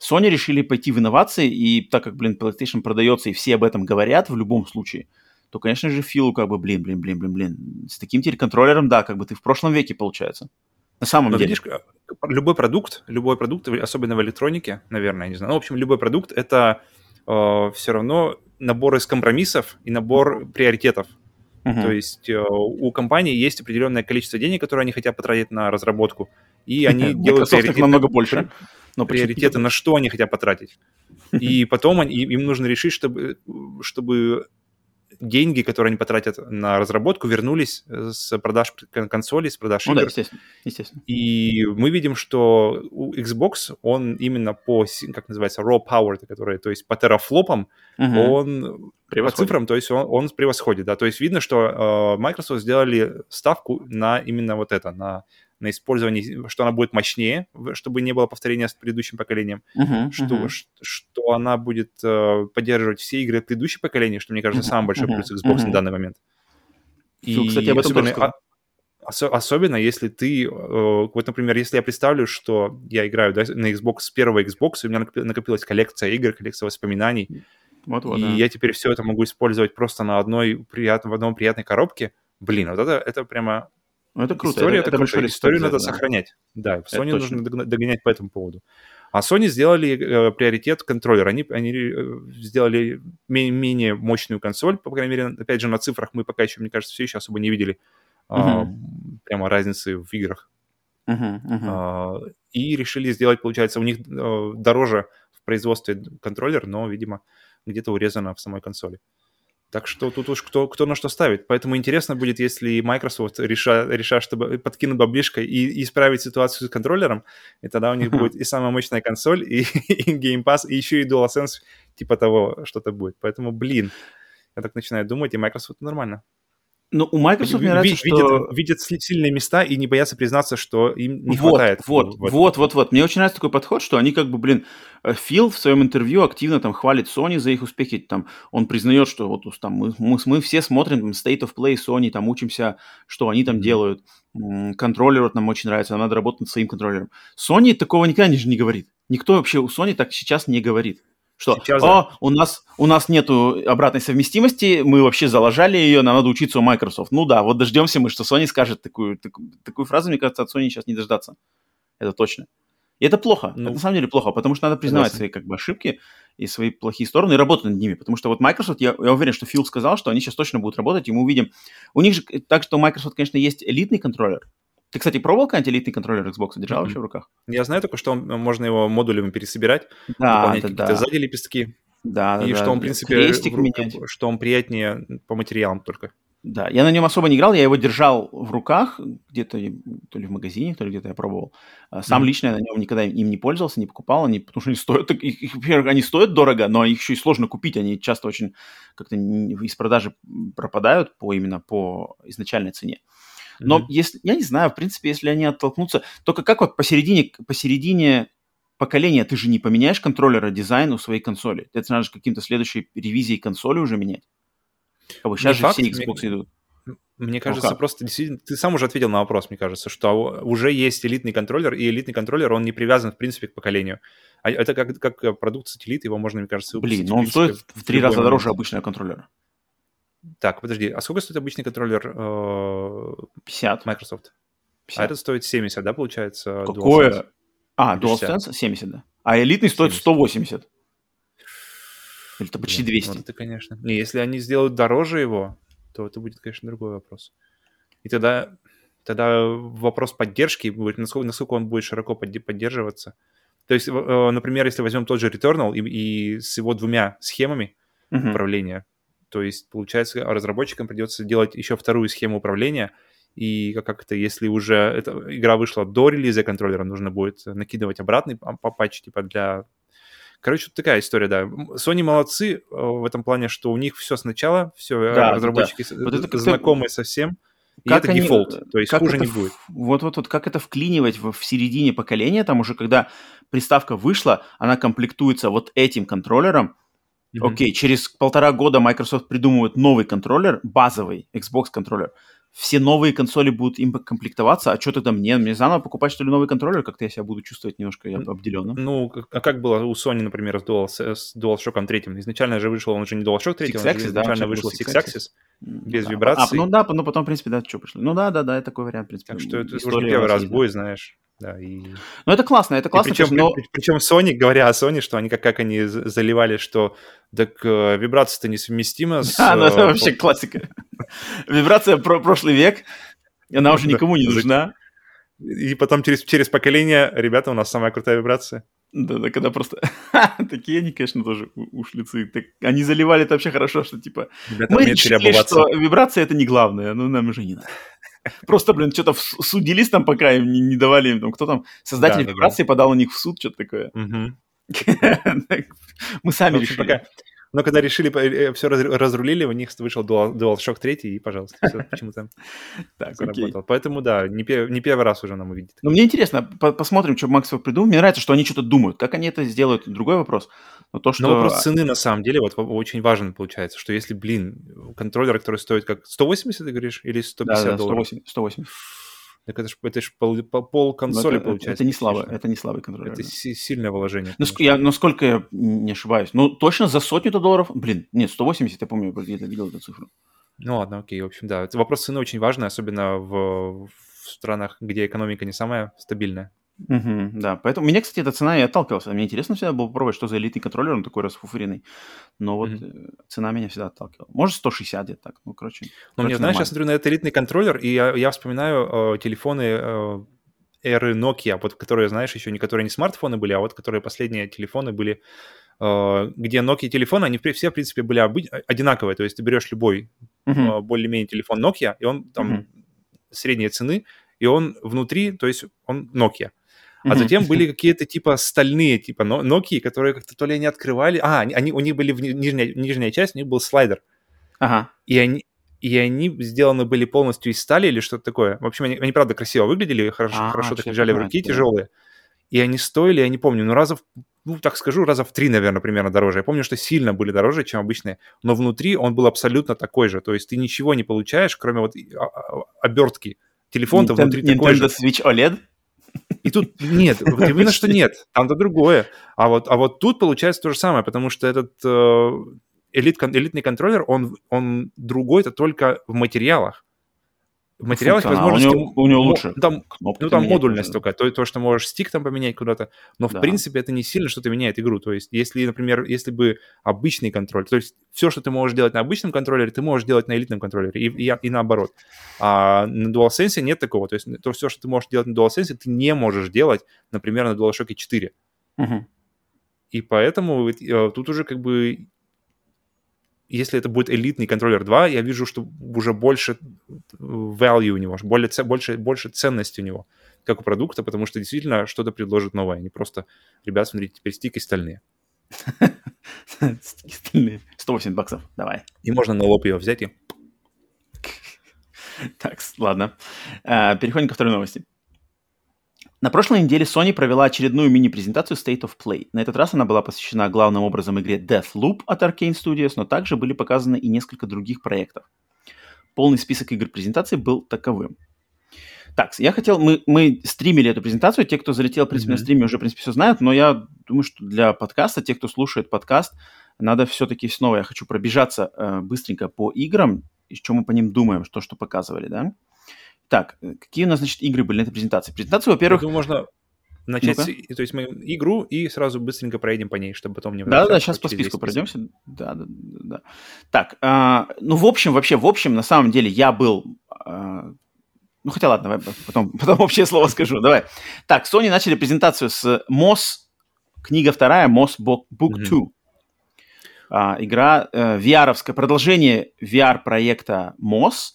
Speaker 1: Sony решили пойти в инновации, и так как, блин, PlayStation продается, и все об этом говорят в любом случае – то, конечно же, Филу как бы, блин, блин, блин, блин, блин. С таким теперь контроллером, да, как бы ты в прошлом веке, получается. На самом Но, деле. Видишь,
Speaker 2: любой продукт, любой продукт, особенно в электронике, наверное, не знаю. Ну, в общем, любой продукт — это э, все равно набор из компромиссов и набор приоритетов. Uh-huh. То есть э, у компании есть определенное количество денег, которые они хотят потратить на разработку, и они делают
Speaker 1: приоритеты, намного больше.
Speaker 2: Но приоритеты на что они хотят потратить. И потом они, им нужно решить, чтобы, чтобы деньги, которые они потратят на разработку, вернулись э, с продаж консолей, с продаж ну, игр.
Speaker 1: Да, естественно, естественно.
Speaker 2: И мы видим, что у Xbox, он именно по, как называется, raw power, который, то есть по терафлопам, угу. он по цифрам, то есть он, он превосходит, да, то есть видно, что э, Microsoft сделали ставку на именно вот это, на на использование, что она будет мощнее, чтобы не было повторения с предыдущим поколением, uh-huh, что, uh-huh. Что, что она будет э, поддерживать все игры предыдущего поколения, что, мне кажется, самый большой uh-huh, плюс Xbox uh-huh. на данный момент.
Speaker 1: И кстати, об этом особенно,
Speaker 2: ос- особенно если ты, э, вот, например, если я представлю, что я играю да, на Xbox с первого Xbox, и у меня накопилась коллекция игр, коллекция воспоминаний, вот, вот, и да. я теперь все это могу использовать просто на одной приятной, в одной приятной коробке, блин, вот это, это прямо
Speaker 1: ну, это круто.
Speaker 2: История это, это, это Историю надо да. сохранять. Да, Sony нужно догонять по этому поводу. А Sony сделали э, приоритет контроллер. Они, они э, сделали ме- менее мощную консоль, по крайней мере, опять же, на цифрах мы пока еще, мне кажется, все еще особо не видели uh-huh. э, прямо разницы в играх. Uh-huh, uh-huh. Э, и решили сделать, получается, у них э, дороже в производстве контроллер, но, видимо, где-то урезано в самой консоли. Так что тут уж кто, кто на что ставит. Поэтому интересно будет, если Microsoft решат, решат чтобы подкинуть баблишко и, и исправить ситуацию с контроллером, и тогда у них будет и самая мощная консоль, и, и Game Pass, и еще и DualSense типа того что-то будет. Поэтому, блин, я так начинаю думать, и Microsoft нормально.
Speaker 1: Ну, у Microsoft мне нравится,
Speaker 2: что... Видят, сильные места и не боятся признаться, что им не
Speaker 1: вот,
Speaker 2: хватает.
Speaker 1: Вот, вот, вот, вот, вот. Мне очень нравится такой подход, что они как бы, блин, э, Фил в своем интервью активно там хвалит Sony за их успехи. Там он признает, что вот там мы, мы, мы все смотрим там, State of Play Sony, там учимся, что они там делают. Контроллер вот нам очень нравится, нам надо работать над своим контроллером. Sony такого никогда не, не говорит. Никто вообще у Sony так сейчас не говорит. Что, Сейчас, о, у нас, у нас нету обратной совместимости, мы вообще заложали ее, нам надо учиться у Microsoft. Ну да, вот дождемся мы, что Sony скажет такую, такую, такую фразу, мне кажется, от Sony сейчас не дождаться. Это точно. И это плохо, ну, это на самом деле плохо, потому что надо признавать согласен. свои как бы ошибки и свои плохие стороны и работать над ними. Потому что вот Microsoft, я, я уверен, что Фил сказал, что они сейчас точно будут работать, и мы увидим. У них же, так что у Microsoft, конечно, есть элитный контроллер, ты, кстати, пробовал какой-нибудь элитный контроллер Xbox? Держал mm-hmm. вообще в руках?
Speaker 2: Я знаю только, что он, можно его модулями пересобирать,
Speaker 1: да, да, да.
Speaker 2: сзади лепестки.
Speaker 1: Да,
Speaker 2: и
Speaker 1: да,
Speaker 2: что он, в принципе,
Speaker 1: Крестик рук, менять.
Speaker 2: что он приятнее по материалам только.
Speaker 1: Да, я на нем особо не играл, я его держал в руках, где-то то ли в магазине, то ли где-то я пробовал. А сам mm-hmm. лично я на нем никогда им не пользовался, не покупал, они, потому что они стоят, их, во-первых, они стоят дорого, но их еще и сложно купить, они часто очень как-то из продажи пропадают по именно по изначальной цене. Но mm-hmm. если, я не знаю, в принципе, если они оттолкнутся, только как вот посередине, посередине поколения ты же не поменяешь контроллера дизайн у своей консоли. Это надо же каким-то следующей ревизией консоли уже менять. Как бы сейчас не же факт, все Xbox мне, идут.
Speaker 2: Мне ну кажется, ну, просто действительно, ты сам уже ответил на вопрос, мне кажется, что уже есть элитный контроллер, и элитный контроллер, он не привязан, в принципе, к поколению. А это как, как продукт сателлит, его можно, мне кажется,
Speaker 1: выпустить. Блин, но он стоит в три раза дороже обычного контроллера.
Speaker 2: Так, подожди, а сколько стоит обычный контроллер э,
Speaker 1: 50.
Speaker 2: Microsoft?
Speaker 1: 50.
Speaker 2: А этот стоит 70, да, получается?
Speaker 1: Какое?
Speaker 2: DualSense?
Speaker 1: А,
Speaker 2: 50.
Speaker 1: DualSense 70, да. А элитный стоит
Speaker 2: 70.
Speaker 1: 180. Или это почти
Speaker 2: Блин,
Speaker 1: 200.
Speaker 2: Вот это, конечно. Не, если они сделают дороже его, то это будет, конечно, другой вопрос. И тогда, тогда вопрос поддержки будет, насколько, насколько он будет широко подде- поддерживаться. То есть, э, например, если возьмем тот же Returnal и, и с его двумя схемами
Speaker 1: Мгм.
Speaker 2: управления, то есть, получается, разработчикам придется делать еще вторую схему управления, и как- как-то, если уже эта игра вышла до релиза контроллера, нужно будет накидывать обратный па- патч, типа, для... Короче, вот такая история, да. Sony молодцы э, в этом плане, что у них все сначала, все
Speaker 1: Да, да,
Speaker 2: разработчики с-
Speaker 1: Вот это
Speaker 2: знакомы со всем, и
Speaker 1: Как
Speaker 2: это
Speaker 1: они-
Speaker 2: дефолт, то есть
Speaker 1: как
Speaker 2: хуже
Speaker 1: это
Speaker 2: не будет.
Speaker 1: Вот-вот-вот, как это вклинивать в, в середине поколения, там уже когда приставка вышла, она комплектуется вот этим контроллером.
Speaker 2: Мгм.
Speaker 1: Окей, через полтора года Microsoft придумывает новый контроллер, базовый Xbox контроллер. Все новые консоли будут им комплектоваться, а что тогда мне? Мне заново покупать, что ли, новый контроллер? Как-то я себя буду чувствовать немножко обделенным.
Speaker 2: Ну, как- а как было у Sony, например, с, Dual, с DualShock 3? Изначально же вышел, он же не DualShock 3, он же
Speaker 1: да,
Speaker 2: изначально
Speaker 1: было
Speaker 2: вышел
Speaker 1: Six
Speaker 2: Six-Axis,
Speaker 1: М,
Speaker 2: без
Speaker 1: да.
Speaker 2: вибраций.
Speaker 1: А, ну да, ну потом, в принципе, да, что пришли. Ну да, да, да, это такой вариант, в принципе.
Speaker 2: так что это уже не первый раз
Speaker 1: да.
Speaker 2: будет, знаешь. Да, и...
Speaker 1: Ну это классно, это классно,
Speaker 2: причем,
Speaker 1: конечно, но...
Speaker 2: причем Sony, говоря о Sony, что они как, как они заливали, что так э, вибрация-то несовместима с...
Speaker 1: Да, ну это
Speaker 2: э,
Speaker 1: вообще классика. Вибрация про прошлый век, она уже никому не нужна.
Speaker 2: И потом через, через поколение, ребята, у нас самая крутая вибрация.
Speaker 1: Да, да, когда просто... Такие они, конечно, тоже ушлицы. Так, они заливали это вообще хорошо, что типа...
Speaker 2: Ребята
Speaker 1: Мы решили, что вибрация это не главное, ну нам уже не надо. Просто, блин, что-то судились там, пока им не, не давали им там, кто там, создатель
Speaker 2: Да, да, да.
Speaker 1: вибрации подал на них в суд, что-то такое.
Speaker 2: Мгм.
Speaker 1: Мы сами решили.
Speaker 2: пока- Но когда решили, все разрулили, у них вышел Dual, DualShock 3, и, пожалуйста, все почему-то заработало. Поэтому, да, не, пе- не первый раз уже нам увидеть.
Speaker 1: Ну, мне интересно, по- посмотрим, что Максвелл придумал. Мне нравится, что они что-то думают. Как они это сделают, другой вопрос. Но то, что...
Speaker 2: Но вопрос цены, на самом деле, вот очень важен получается, что если, блин, контроллер, который стоит как 180, ты говоришь, или
Speaker 1: Да,
Speaker 2: 150
Speaker 1: да,
Speaker 2: долларов,
Speaker 1: 180. 180.
Speaker 2: Так это же это ж пол, по- пол консоли
Speaker 1: это,
Speaker 2: получается.
Speaker 1: Это не
Speaker 2: практически.
Speaker 1: это не слабый контроллер.
Speaker 2: Это си- сильное вложение.
Speaker 1: Ну, я, насколько я не ошибаюсь, ну, точно за сотню-то долларов, блин, нет, 180, я помню, я где-то видел эту цифру.
Speaker 2: Ну ладно, окей, в общем, да. Это Вопрос цены очень важный, особенно в, в странах, где экономика не самая стабильная.
Speaker 1: Мгм, да, поэтому меня, кстати, эта цена и отталкивалась. Мне интересно всегда было попробовать, что за элитный контроллер, он такой расфуфыренный. Но вот э, цена меня всегда отталкивала. Может, 160 где-то так, ну, короче.
Speaker 2: Но мне, знаешь, я смотрю на этот элитный контроллер, и я, я вспоминаю э, телефоны э, эры Nokia, вот которые, знаешь, еще не которые не смартфоны были, а вот которые последние телефоны были, э, где Nokia телефоны, они все, в принципе, были обы- одинаковые. То есть ты берешь любой
Speaker 1: Мгм.
Speaker 2: э, более-менее телефон Nokia, и он там
Speaker 1: Мгм.
Speaker 2: средней цены, и он внутри, то есть он Nokia. А затем были какие-то типа стальные, типа Nokia, которые как-то то ли они открывали... А, они, они- у них были в ни- нижняя, нижняя часть, у них был слайдер.
Speaker 1: Ага.
Speaker 2: И они, и они сделаны были полностью из стали или что-то такое. В общем, они, они правда красиво выглядели, хорошо,
Speaker 1: А,
Speaker 2: хорошо так лежали в руке,
Speaker 1: да.
Speaker 2: тяжелые. И они стоили, я не помню, ну раза, в- ну так скажу, раза в три, наверное, примерно дороже. Я помню, что сильно были дороже, чем обычные. Но внутри он был абсолютно такой же. То есть ты ничего не получаешь, кроме вот а- а- обертки. Телефон-то
Speaker 1: Nintendo,
Speaker 2: внутри такой же.
Speaker 1: Nintendo Switch OLED?
Speaker 2: И тут нет, именно что нет, там-то другое. А вот, а вот тут получается то же самое, потому что этот э, элит, элитный контроллер, он, он другой, это только в материалах. В материалах
Speaker 1: Функционал.
Speaker 2: возможности...
Speaker 1: У него, у него
Speaker 2: мо-
Speaker 1: лучше.
Speaker 2: Там,
Speaker 1: Кнопки
Speaker 2: ну, там
Speaker 1: поменять
Speaker 2: модульность только, то, то, что можешь стик там поменять куда-то, но в
Speaker 1: Да.
Speaker 2: принципе это не сильно что-то меняет игру. То есть если, например, если бы обычный контроль, то есть все, что ты можешь делать на обычном контроллере, ты можешь делать на элитном контроллере, и, и, и наоборот. А на DualSense нет такого. То есть то все, что ты можешь делать на DualSense, ты не можешь делать, например, на DualShock 4.
Speaker 1: Мгм.
Speaker 2: И поэтому э, тут уже как бы, если это будет элитный контроллер 2, я вижу, что уже больше value у него, более, больше, больше ценности у него, как у продукта, потому что действительно что-то предложит новое, а не просто, ребят, смотрите, теперь стики стальные.
Speaker 1: Стики стальные. 180 баксов, давай.
Speaker 2: И можно на лоб ее взять и...
Speaker 1: Так, ладно. А, Переходим ко второй новости. На прошлой неделе Sony провела очередную мини-презентацию State of Play. На этот раз она была посвящена главным образом игре Deathloop от Arkane Studios, но также были показаны и несколько других проектов. Полный список игр презентации был таковым. Так, я хотел, мы, мы стримили эту презентацию, те, кто залетел, в принципе, на
Speaker 2: Мгм.
Speaker 1: стриме, уже, в принципе, все знают, но я думаю, что для подкаста, те, кто слушает подкаст, надо все-таки снова, я хочу пробежаться э, быстренько по играм, и что мы по ним думаем, то, что показывали, да? Так, э, какие у нас, значит, игры были на этой презентации? Презентацию, во-первых...
Speaker 2: Можно начать, ну то есть мы игру и сразу быстренько проедем по ней, чтобы потом не
Speaker 1: Да, да, сейчас по списку пройдемся. Да, да, да. Так, а, ну, в общем, вообще, в общем, на самом деле я был... А, ну, хотя ладно, давай потом, потом общее слово скажу, давай. Так, Sony начали презентацию с MOS, книга вторая, MOS Book 2. Mm-hmm. А, игра э, VR-овская, продолжение VR-проекта MOS,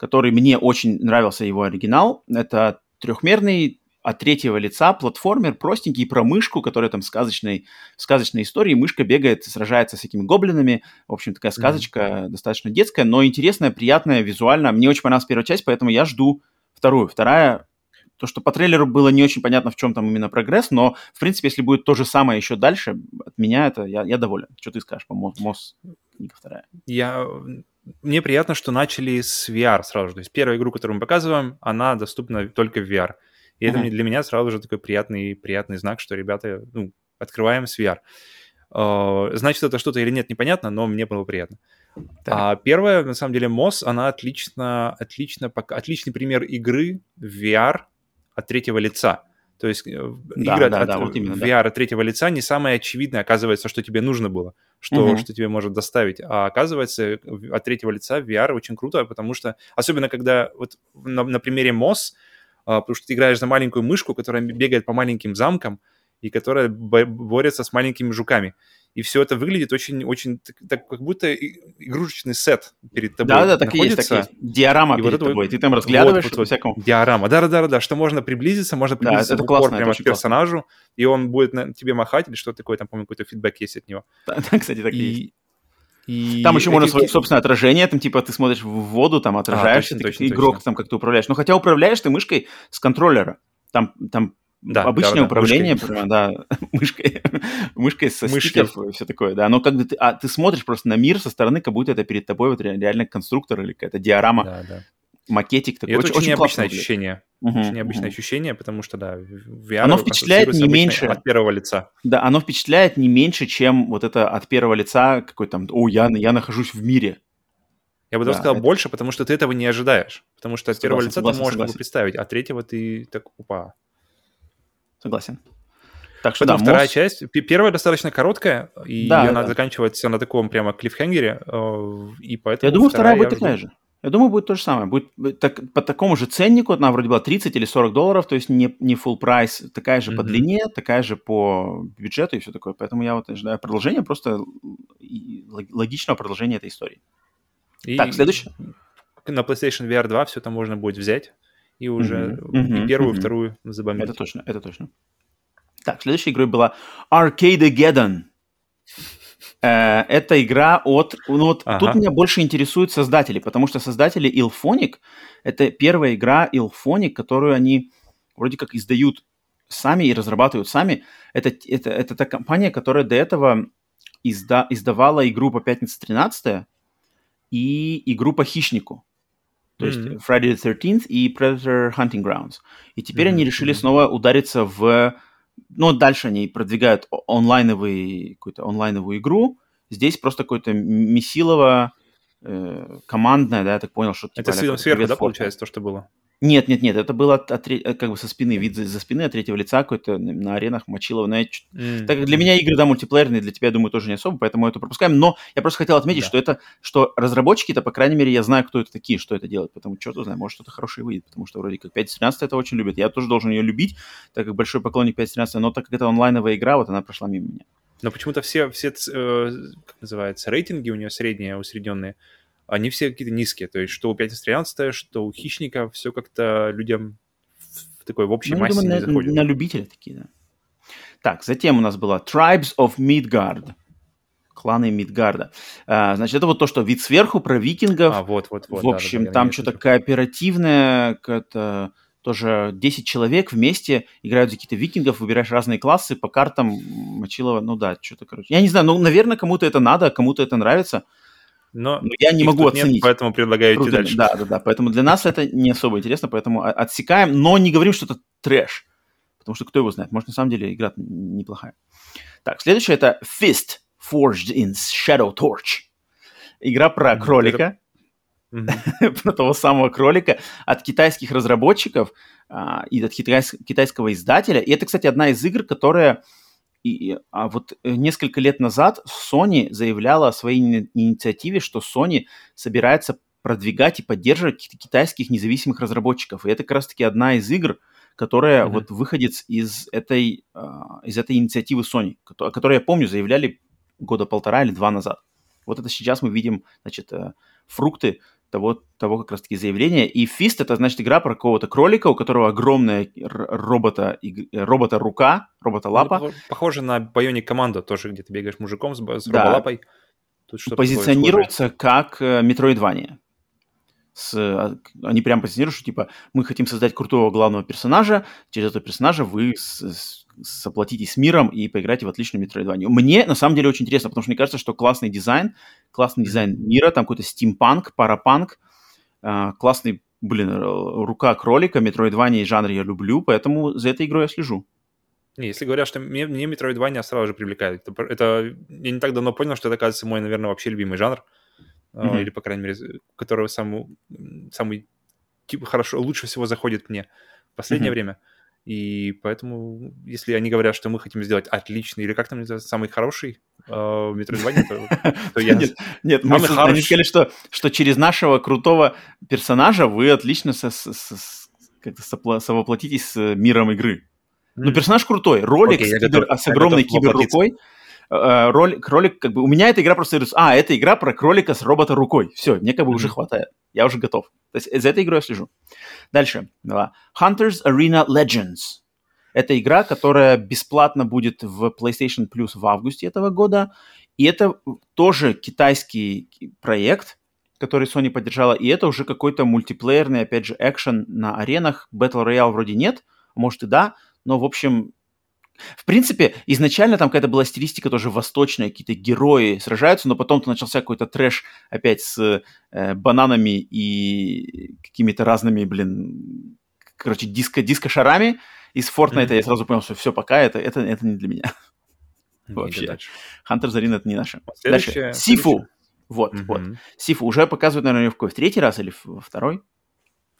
Speaker 1: который мне очень нравился его оригинал. Это трехмерный от третьего лица платформер, простенький, про мышку, которая там сказочной, сказочной истории. Мышка бегает, сражается с этими гоблинами. В общем, такая сказочка mm-hmm. достаточно детская, но интересная, приятная, визуально. Мне очень понравилась первая часть, поэтому я жду вторую. Вторая, то, что по трейлеру было не очень понятно, в чем там именно прогресс, но, в принципе, если будет то же самое еще дальше, от меня это, я, я доволен. Что ты скажешь по МОС, книга вторая?
Speaker 2: Я мне приятно, что начали с VR сразу же. То есть первая игру, которую мы показываем, она доступна только в VR. И mm-hmm. это для меня сразу же такой приятный, приятный знак, что ребята, ну, открываем с VR. Uh, значит, это что-то или нет, непонятно, но мне было приятно. Так. А первая, на самом деле, MOS, она отлично, отлично, отличный пример игры в VR от третьего лица. То есть э, да, игры да, от, да, вот именно, VR да. от третьего лица не самое очевидное оказывается, что тебе нужно было, что, угу. что тебе может доставить. А оказывается, от третьего лица VR очень круто, потому что, особенно когда вот на, на примере MOS, а, потому что ты играешь за маленькую мышку, которая бегает по маленьким замкам и которая борется с маленькими жуками. И все это выглядит очень, очень так, так как будто игрушечный сет перед тобой.
Speaker 1: Да, да, так и есть, так и есть. Диорама и перед вот тобой. Ты там разглядываешь вот, вот, всякому.
Speaker 2: Диорама. Да, да, да, да, что можно приблизиться, можно приблизиться да, это классно, прямо это к персонажу, классно. и он будет на, тебе махать или что такое, там, помню, какой-то фидбэк есть от него.
Speaker 1: Да, кстати, так и, и есть. И там еще можно свое собственное отражение, там типа ты смотришь в воду, там отражаешься, а, точно, ты точно, игрок точно. там как-то управляешь. Но хотя управляешь ты мышкой с контроллера. Там, там да, обычное да, управление, мышкой. прямо, да, мышкой, мышкой со Мышкой. стикеров и все такое, да. Но когда ты, а, ты смотришь просто на мир со стороны, как будто это перед тобой вот реально конструктор или какая-то диорама. Да, да макетик
Speaker 2: такой. И это очень, очень необычное ощущение. Угу, очень необычное угу. ощущение, потому что, да, VR
Speaker 1: оно впечатляет не меньше
Speaker 2: от первого лица.
Speaker 1: Да, оно впечатляет не меньше, чем вот это от первого лица какой там, о, я, я нахожусь в мире.
Speaker 2: Я бы даже да, сказал это... больше, потому что ты этого не ожидаешь. Потому что от первого лица ты можешь представить, а третьего ты так, упа.
Speaker 1: Согласен.
Speaker 2: Так что да, вторая мост... часть. Первая достаточно короткая, и да, она да. заканчивается на таком прямо клиффхенгере, э, и поэтому...
Speaker 1: Я думаю, вторая, вторая будет такая же. Я думаю, будет то же самое. Будет э, так, по такому же ценнику, она вроде была 30 или 40 долларов, то есть не, не full прайс, такая же mm-hmm. по длине, такая же по бюджету и все такое. Поэтому я вот ожидаю продолжения, просто логичного продолжения этой истории.
Speaker 2: И так, следующее. На PlayStation VR 2 все это можно будет взять и уже mm-hmm. и первую, mm-hmm. вторую забомбить.
Speaker 1: Это точно, это точно. Так, следующей игрой была Arcadegeddon. Э, это игра от... Ну вот ага. тут меня больше интересуют создатели, потому что создатели Ilphonic — это первая игра Ilphonic, которую они вроде как издают сами и разрабатывают сами. Это, это, это та компания, которая до этого изда, издавала игру по «Пятница 13 и игру по «Хищнику». То mm-hmm. есть Friday the 13th и Predator Hunting Grounds. И теперь mm-hmm. они решили снова удариться в ну, дальше они продвигают онлайновый, какую-то онлайновую игру. Здесь просто какое-то месилово э, командное, да, я так понял, что...
Speaker 2: Типа, Это сверху, да, получается, то, что было?
Speaker 1: Нет, нет, нет, это было от, от, как бы со спины, вид за, за спины от третьего лица какой-то на аренах мочилово. Но я, mm. Так как для меня игры, да, мультиплеерные, для тебя, я думаю, тоже не особо, поэтому это пропускаем. Но я просто хотел отметить, да. что это, что разработчики-то, по крайней мере, я знаю, кто это такие, что это делают, потому что, черт знает, может, что-то хорошее выйдет, потому что вроде как 5.13 это очень любят. Я тоже должен ее любить, так как большой поклонник 5.13, но так как это онлайновая игра, вот она прошла мимо меня.
Speaker 2: Но почему-то все, все э, как называется, рейтинги у нее средние, усредненные, они все какие-то низкие. То есть что у 513, что у Хищника, все как-то людям в такой в общей ну, массе думаю,
Speaker 1: не
Speaker 2: на, заходит.
Speaker 1: На любителя такие, да. Так, затем у нас была Tribes of Midgard. Кланы Мидгарда. А, значит, это вот то, что вид сверху про викингов.
Speaker 2: А, вот, вот, вот.
Speaker 1: В общем, да, да, там что-то кооперативное, какое-то тоже 10 человек вместе играют за какие-то викингов, выбираешь разные классы по картам Мочилова, ну да, что-то, короче. Я не знаю, ну, наверное, кому-то это надо, кому-то это нравится.
Speaker 2: Но, Но я не могу оценить. Нет, поэтому предлагаю идти дальше.
Speaker 1: Да, да, да. Поэтому для нас это не особо интересно, поэтому отсекаем, но не говорим, что это трэш. Потому что кто его знает, может, на самом деле игра неплохая. Так, следующее это Fist. Forged in Shadow Torch. Игра про кролика, про того самого кролика от китайских разработчиков а, и от китайского издателя. И это, кстати, одна из игр, которая и, а вот э, несколько лет назад Sony заявляла о своей инициативе, что Sony собирается продвигать и поддерживать китайских независимых разработчиков. И это как раз-таки одна из игр, которая mm-hmm. вот выходит из этой, uh, из этой инициативы Sony, о которой, я помню, заявляли года полтора или два назад. Вот это сейчас мы видим, значит, uh, фрукты того, того как раз-таки заявления. И Fist — это, значит, игра про какого-то кролика, у которого огромная робота, робота-рука, робота-лапа.
Speaker 2: Ну, похоже на Bionic команду тоже, где ты бегаешь мужиком с, с да. роболапой.
Speaker 1: Тут Позиционируется как Metroidvania. Э, с, а, они прям позиционируют, что типа мы хотим создать крутого главного персонажа, через этого персонажа вы с, с, соплотитесь с миром и поиграете в отличную метроидванию. Мне на самом деле очень интересно, потому что мне кажется, что классный дизайн, классный дизайн мира, там какой-то стимпанк, парапанк, э, классный, блин, рука кролика, метроидвания и жанр я люблю, поэтому за этой игрой я слежу.
Speaker 2: Если говорят, что мне, мне Metroidvania сразу же привлекает. Это, это я не так давно понял, что это, оказывается, мой, наверное, вообще любимый жанр. Mm-hmm. Или, по крайней мере, который самый, самый типа, хорошо, лучше всего заходит мне в последнее mm-hmm. время. И поэтому, если они говорят, что мы хотим сделать отличный, или как там называется, самый хороший э, Metroidvania, то,
Speaker 1: то я... Нет, нет мы они сказали, что, что через нашего крутого персонажа вы отлично со, со, со, как-то совоплотитесь с миром игры. Ну, персонаж крутой. Ролик okay, с, кибер, готов, с огромной киберрукой. Э, ролик, кролик, как бы, у меня эта игра просто... А, это игра про кролика с робота-рукой. Все, мне как бы mm-hmm. уже хватает. Я уже готов. То есть за этой игрой я слежу. Дальше. Hunters Arena Legends. Это игра, которая бесплатно будет в PlayStation Plus в августе этого года. И это тоже китайский проект, который Sony поддержала. И это уже какой-то мультиплеерный, опять же, экшен на аренах. Battle Royale вроде нет, может и да. Но, в общем, в принципе, изначально там какая-то была стилистика тоже восточная, какие-то герои сражаются, но потом-то начался какой-то трэш опять с э, бананами и какими-то разными, блин, короче, диско, диско-шарами. Из Fortnite mm-hmm. я сразу понял, что все, пока это, это, это не для меня. Вообще. Хантер Зарин это не наше. Дальше. Сифу. Вот, mm-hmm. вот. Сифу уже показывают, наверное, в какой? В третий раз или во второй?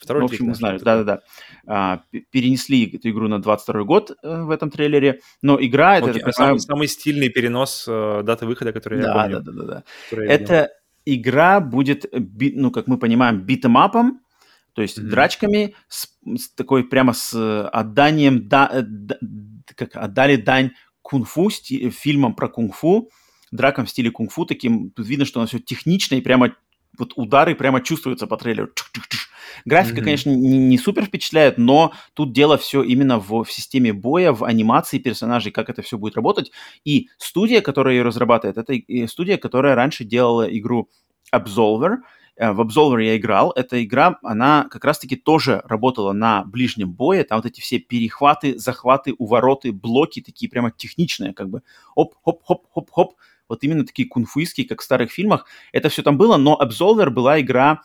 Speaker 1: Второй ну, в общем, не знаю, да-да-да. А, перенесли эту игру на 22 год э, в этом трейлере, но игра...
Speaker 2: Okay, это, а самый, самый стильный перенос э, даты выхода, который да, я помню.
Speaker 1: Да-да-да. Это игра будет, ну, как мы понимаем, битэмапом, то есть mm-hmm. драчками, с, с такой прямо с отданием, да, э, да, как отдали дань кунг-фу, фильмам про кунг-фу, дракам в стиле кунг-фу, таким, тут видно, что оно все технично и прямо вот удары прямо чувствуются по трейлеру. Чух-чух-чух Графика, mm-hmm. конечно, не, не супер впечатляет, но тут дело все именно в, в системе боя, в анимации персонажей, как это все будет работать. И студия, которая ее разрабатывает, это студия, которая раньше делала игру Absolver. Э, в Absolver я играл. Эта игра, она как раз-таки тоже работала на ближнем бое. Там вот эти все перехваты, захваты, увороты, блоки такие прямо техничные, как бы оп-хоп-хоп-хоп-хоп. Вот именно такие кунфуистские, как в старых фильмах. Это все там было, но Absolver была игра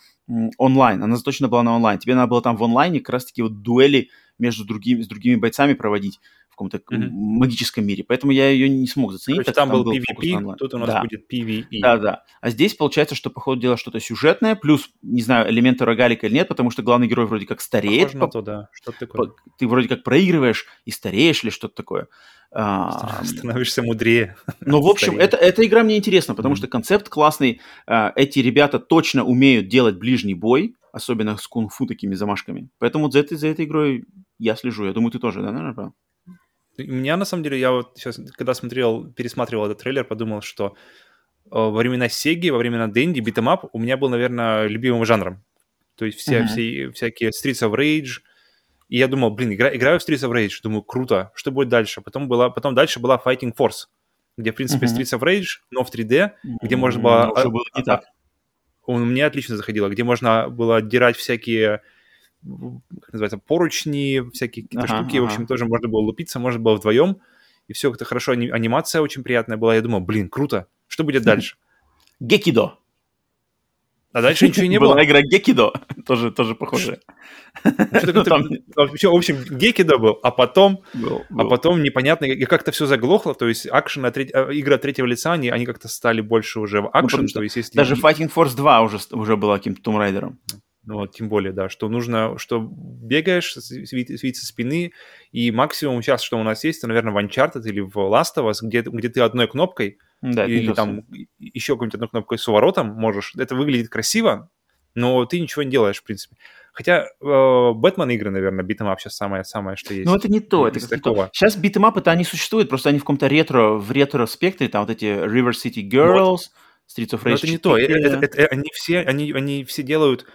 Speaker 1: онлайн. Она заточена была на онлайн. Тебе надо было там в онлайне как раз-таки вот дуэли между другими, с другими бойцами проводить каком-то mm-hmm. магическом мире. Поэтому я ее не смог заценить.
Speaker 2: Короче, там, там был PvP, тут у нас да. будет PvE.
Speaker 1: Да, да. А здесь получается, что, по ходу дела, что-то сюжетное, плюс, не знаю, элементы рогалика или нет, потому что главный герой вроде как стареет.
Speaker 2: Похоже на то, да. Что-то такое.
Speaker 1: Ты вроде как проигрываешь и стареешь или что-то такое.
Speaker 2: А, Становишься мудрее.
Speaker 1: Ну, в общем, это, эта игра мне интересна, потому mm-hmm. что концепт классный. А, эти ребята точно умеют делать ближний бой, особенно с кунг-фу такими замашками. Поэтому за этой, за этой игрой я слежу. Я думаю, ты тоже, да, наверное,
Speaker 2: У меня, на самом деле, я вот сейчас, когда смотрел, пересматривал этот трейлер, подумал, что э, во времена Сеги, во времена Дэнди, beat 'em up у меня был, наверное, любимым жанром. То есть все, mm-hmm. все, всякие Streets of Rage, и я думал, блин, игра, играю в Streets of Rage, думаю, круто, что будет дальше? Потом, была, потом дальше была Fighting Force, где, в принципе, mm-hmm. Streets of Rage, но в 3D, где можно было...
Speaker 1: Mm-hmm. было не так.
Speaker 2: Он мне отлично заходило, где можно было отдирать всякие как называется, поручни, всякие какие-то ага, штуки. Ага. В общем, тоже можно было лупиться, можно было вдвоем. И все как-то хорошо. Анимация очень приятная была. Я думал, блин, круто. Что будет дальше?
Speaker 1: Гекидо.
Speaker 2: А дальше ничего не было.
Speaker 1: Была игра Гекидо, тоже, тоже похожая.
Speaker 2: Ну. Вообще, в общем, Гекидо был, а потом, а потом непонятно, и как-то все заглохло, то есть акшен. А, игры от третьего лица, они, они как-то стали больше уже в акшен, то есть если...
Speaker 1: Даже Fighting Force 2 уже, уже была каким-то Tomb Raider.
Speaker 2: Ну, вот, тем более, да, что нужно, что бегаешь с вид со спины, и максимум сейчас, что у нас есть, это, наверное, в Uncharted или в Last of Us, где, где ты одной кнопкой да, или там еще какой-нибудь одной кнопкой с уворотом можешь. Это выглядит красиво, но ты ничего не делаешь, в принципе. Хотя э, Бэтмен игры, наверное, beat 'em up сейчас самое-самое, что есть.
Speaker 1: Ну, это не то, это такого. Сейчас beat 'em up ы-то они существуют, просто они в каком-то ретро, в ретро-спектре, там вот эти River City Girls, вот. Streets of Rage Но
Speaker 2: это не то, это, это, это, они, все, они, они все делают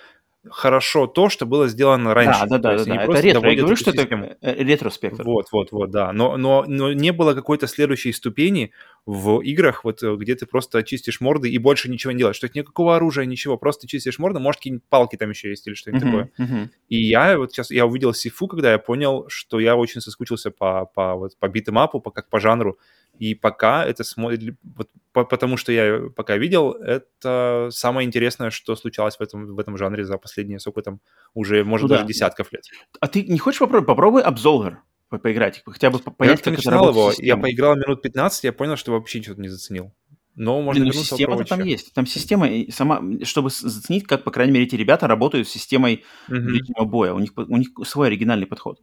Speaker 2: хорошо то, что было сделано раньше.
Speaker 1: Да, да, да, да, это ретро. Я говорю, что систему. это э, ретроспектр.
Speaker 2: Вот, вот, вот, да. Но, но, но не было какой-то следующей ступени в играх, вот э, где ты просто чистишь морды и больше ничего не делаешь. То есть никакого оружия, ничего, просто чистишь морды, может, какие-нибудь палки там еще есть или что-нибудь uh-huh, такое. Uh-huh. И я вот сейчас, я увидел Сифу, когда я понял, что я очень соскучился по, по, вот, по битэмапу, по, как по жанру. И пока это смотрит, вот, по, потому что я пока видел, это самое интересное, что случалось в этом, в этом жанре за последние, сколько там, уже, может, ну, даже да. десятков лет.
Speaker 1: А ты не хочешь попробовать? Попробуй Absolver по поиграть, хотя бы понять,
Speaker 2: я как это работает его, Я поиграл минут 15, я понял, что вообще что-то не заценил. Но можно
Speaker 1: Блин, ну, система там есть. Там система сама, чтобы заценить, как, по крайней мере, эти ребята работают с системой mm-hmm. боя. У них, у них свой оригинальный подход.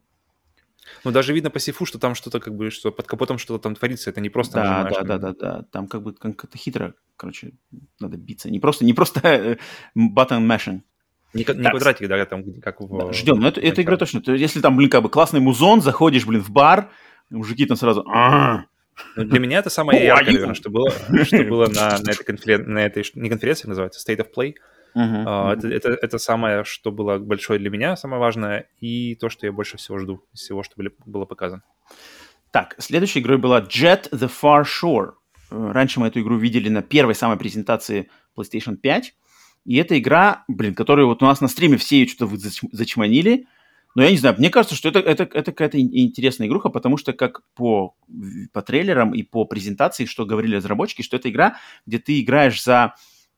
Speaker 2: Ну, даже видно по сифу, что там что-то как бы, что под капотом что-то там творится, это не просто
Speaker 1: да, Да, да, да, да, там как бы как-то хитро, короче, надо биться. Не просто, не просто э, button mashing.
Speaker 2: Не, не квадратик, да, там как в... Да,
Speaker 1: ждем, но это, это игра точно. Если там, блин, как бы классный музон, заходишь, блин, в бар, мужики там сразу...
Speaker 2: Ну, для меня это самое яркое, наверное, что было, что было на, на, этой конференции, на этой, не конференции, называется, State of Play. Uh-huh, uh-huh. Это, это, это самое, что было большое для меня, самое важное, и то, что я больше всего жду из всего, что были, было показано.
Speaker 1: Так, следующей игрой была Jet the Far Shore. Э, раньше мы эту игру видели на первой самой презентации PlayStation 5. И эта игра, блин, которую вот у нас на стриме все ее что-то зачманили. Но я не знаю, мне кажется, что это, это, это какая-то интересная игруха, потому что как по, по трейлерам и по презентации, что говорили разработчики, что это игра, где ты играешь за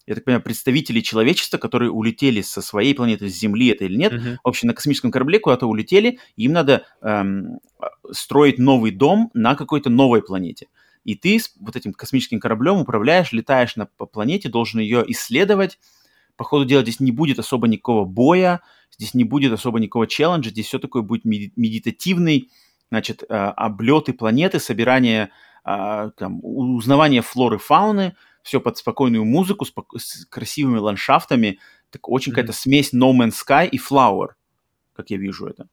Speaker 1: я так понимаю, представители человечества, которые улетели со своей планеты, с Земли это или нет, uh-huh. в общем, на космическом корабле куда-то улетели, им надо эм, строить новый дом на какой-то новой планете. И ты с вот этим космическим кораблем управляешь, летаешь на, по планете, должен ее исследовать. По ходу дела здесь не будет особо никакого боя, здесь не будет особо никакого челленджа, здесь все такое будет медитативный, значит, э, облеты планеты, собирание, э, там, узнавание флоры, фауны – все под спокойную музыку, спок- с красивыми ландшафтами. Так очень mm-hmm. какая-то смесь No Man's Sky и Flower, как я вижу это.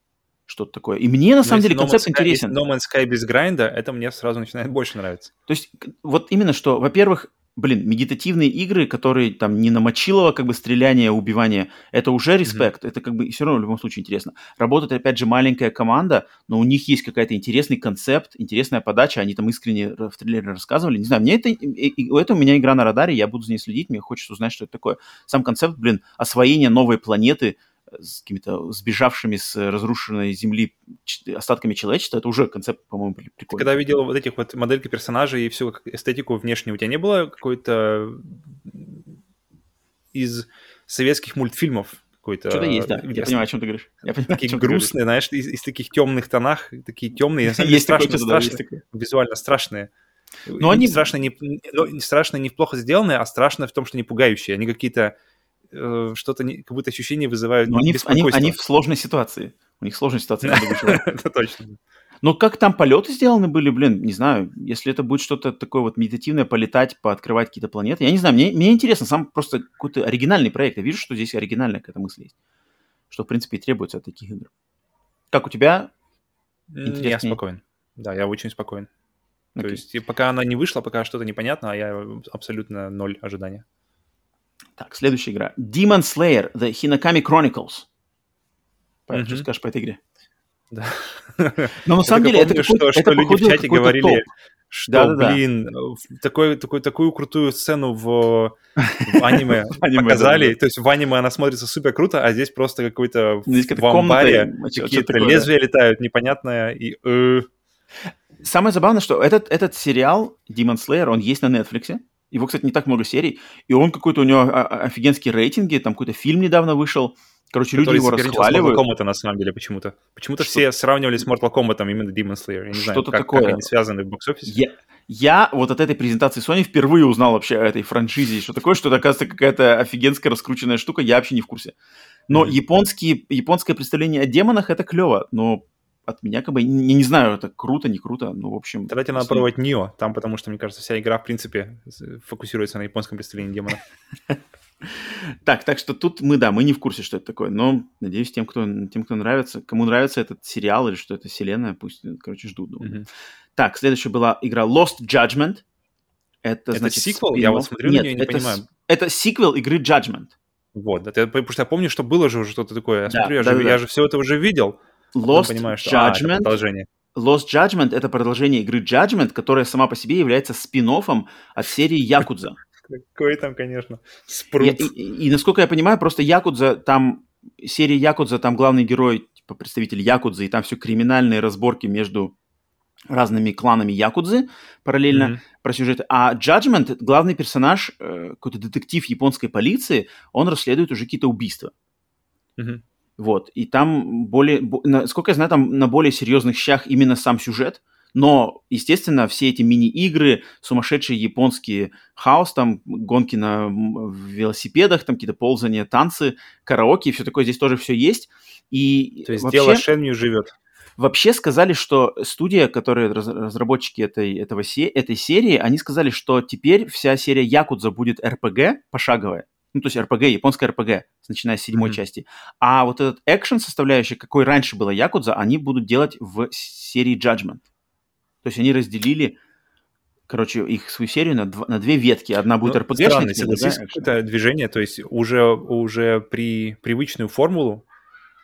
Speaker 1: Что-то такое. И мне на Но самом деле no концепт Sky, интересен.
Speaker 2: No Man's Sky без грайнда, это мне сразу начинает больше нравиться.
Speaker 1: То есть, вот именно что, во-первых, блин, медитативные игры, которые там не намочилово как бы стреляние, убивание, это уже респект, mm-hmm. это как бы все равно в любом случае интересно. Работает, опять же, маленькая команда, но у них есть какая-то интересный концепт, интересная подача, они там искренне в трейлере рассказывали. Не знаю, мне это, это у меня игра на радаре, я буду за ней следить, мне хочется узнать, что это такое. Сам концепт, блин, освоение новой планеты, с какими-то сбежавшими с разрушенной земли остатками человечества, это уже концепт, по-моему, прикольный.
Speaker 2: Когда видел вот этих вот модельки персонажей и всю эстетику внешнюю, у тебя не было какой-то из советских мультфильмов какой-то...
Speaker 1: Что-то есть, да. Я понимаю, о чем ты говоришь. Я
Speaker 2: понимаю, такие грустные, знаешь, из, из таких темных тонах, такие темные, есть страшно, страшно, визуально страшные. Но они... Страшно не, страшно не плохо сделанные, а страшно в том, что не пугающие. Они какие-то э, что-то, не, как будто ощущения вызывают
Speaker 1: Но они, они, они в сложной ситуации. У них сложная ситуация.
Speaker 2: Это точно.
Speaker 1: Но как там полеты сделаны были, блин, не знаю, если это будет что-то такое вот медитативное, полетать, пооткрывать какие-то планеты, я не знаю, мне, мне интересно, сам просто какой-то оригинальный проект, я вижу, что здесь оригинальная какая-то мысль есть, что, в принципе, и требуется от таких игр. Как у тебя?
Speaker 2: Интереснее? Я спокоен, да, я очень спокоен. Okay. То есть пока она не вышла, пока что-то непонятно, а я абсолютно ноль ожидания.
Speaker 1: Так, следующая игра. Demon Slayer, The Hinakami Chronicles. Павел, mm-hmm. что скажешь по этой игре?
Speaker 2: Да.
Speaker 1: Но на самом деле это
Speaker 2: что, что люди в чате говорили, что, да, да, блин, такой, такой, такую крутую сцену в, в аниме показали. То есть в аниме она смотрится супер круто, а здесь просто какой-то в амбаре какие-то лезвия летают непонятное. И, э.
Speaker 1: Самое забавное, что этот, этот сериал Demon Slayer, он есть на Netflix. Его, кстати, не так много серий. И он какой-то, у него офигенские рейтинги, там какой-то фильм недавно вышел. Короче, люди его расхваливают.
Speaker 2: Mortal Kombat на самом деле почему-то. Почему-то все сравнивали с Mortal Kombat именно Demon Slayer. Я не знаю, как, такое. как они связаны в бокс-офисе.
Speaker 1: Я, я вот от этой презентации Sony впервые узнал вообще о этой франшизе, что такое, что это, оказывается, какая-то офигенская раскрученная штука, я вообще не в курсе. Но японские, японское представление о демонах — это клево, но от меня как бы, не, не знаю, это круто, не круто, ну, в общем...
Speaker 2: Тогда тебе надо пробовать Нио, там, потому что, мне кажется, вся игра, в принципе, фокусируется на японском представлении демонов.
Speaker 1: Так, так что тут мы, да, мы не в курсе, что это такое, но надеюсь, тем, кто, тем, кто нравится, кому нравится этот сериал или что это вселенная, пусть, короче, ждут. Mm-hmm. Так, следующая была игра Lost Judgment.
Speaker 2: Это, это значит, сиквел? Я вот смотрю Нет, на нее не
Speaker 1: это,
Speaker 2: понимаю.
Speaker 1: Это сиквел игры Judgment.
Speaker 2: Вот, это, потому что я помню, что было же уже что-то такое. Я да, смотрю, я, да, же, да. я же все это уже видел.
Speaker 1: Lost понимаю, что, Judgment. А, это продолжение. Lost Judgment — это продолжение игры Judgment, которая сама по себе является спин от серии Якудза.
Speaker 2: Какой там, конечно, спрут.
Speaker 1: И, и, и, насколько я понимаю, просто Якудза, там, серия Якудза, там главный герой, типа, представитель Якудза, и там все криминальные разборки между разными кланами Якудзы параллельно mm-hmm. про сюжет. А Judgment, главный персонаж, э, какой-то детектив японской полиции, он расследует уже какие-то убийства. Mm-hmm. Вот, и там более, насколько я знаю, там на более серьезных щах именно сам сюжет, но, естественно, все эти мини-игры, сумасшедшие японские хаос, там гонки на велосипедах, там какие-то ползания, танцы, караоке, все такое, здесь тоже все есть. И
Speaker 2: То есть вообще, дело Шенью живет.
Speaker 1: Вообще сказали, что студия, которые разработчики этой, этого, этой серии, они сказали, что теперь вся серия Якудза будет RPG пошаговая ну, то есть RPG, японская RPG, начиная с седьмой mm-hmm. части. А вот этот экшен составляющий, какой раньше была Якудза, они будут делать в серии Judgment. То есть они разделили, короче, их свою серию на, дв- на две ветки. Одна будет ну, RPG.
Speaker 2: Странно, согласись, это движение, то есть уже, уже при привычную формулу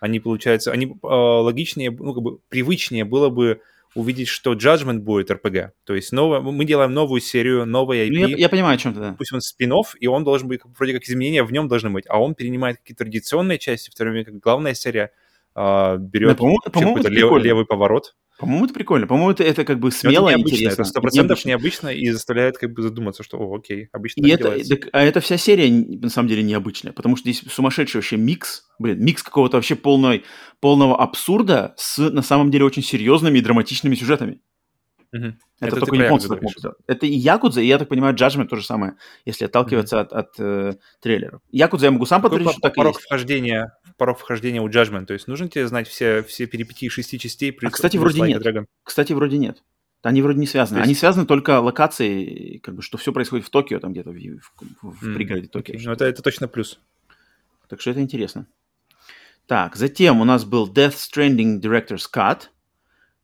Speaker 2: они, получается, они э, логичнее, ну, как бы привычнее было бы увидеть, что Judgment будет RPG. То есть новое, мы делаем новую серию, новая IP. Ну,
Speaker 1: я, я понимаю, о чем ты, да.
Speaker 2: Пусть он спин и он должен быть, вроде как изменения в нем должны быть, а он перенимает какие-то традиционные части, в то время как главная серия э, берет да, по-моему, по-моему, какой-то лев, левый поворот.
Speaker 1: По-моему, это прикольно. По-моему, это, это как бы смело
Speaker 2: это
Speaker 1: интересно.
Speaker 2: Это сто процентов необычно и заставляет как бы задуматься, что, о, окей, обычно
Speaker 1: и это, так, А эта вся серия, на самом деле, необычная, потому что здесь сумасшедший вообще микс, блин, микс какого-то вообще полной, полного абсурда с, на самом деле, очень серьезными и драматичными сюжетами. Угу. Это, это только японцы так могут сделать. Это и Якудза, и я так понимаю, Judgment то же самое, если отталкиваться mm от, от э, трейлеров. Якудза я могу сам подтвердить, что так
Speaker 2: порог и есть. Вхождения, порог вхождения у Judgment, то есть нужно тебе знать все, все перипетии шести частей?
Speaker 1: А, кстати, вроде нет. Dragon? Кстати, вроде нет. Они вроде не связаны. Есть... Они связаны только локацией, как бы, что все происходит в Токио, там где-то в, в, в mm, пригороде Токио.
Speaker 2: Okay. Ну, это, это точно плюс.
Speaker 1: Так что это интересно. Так, затем у нас был Death Stranding Director's Cut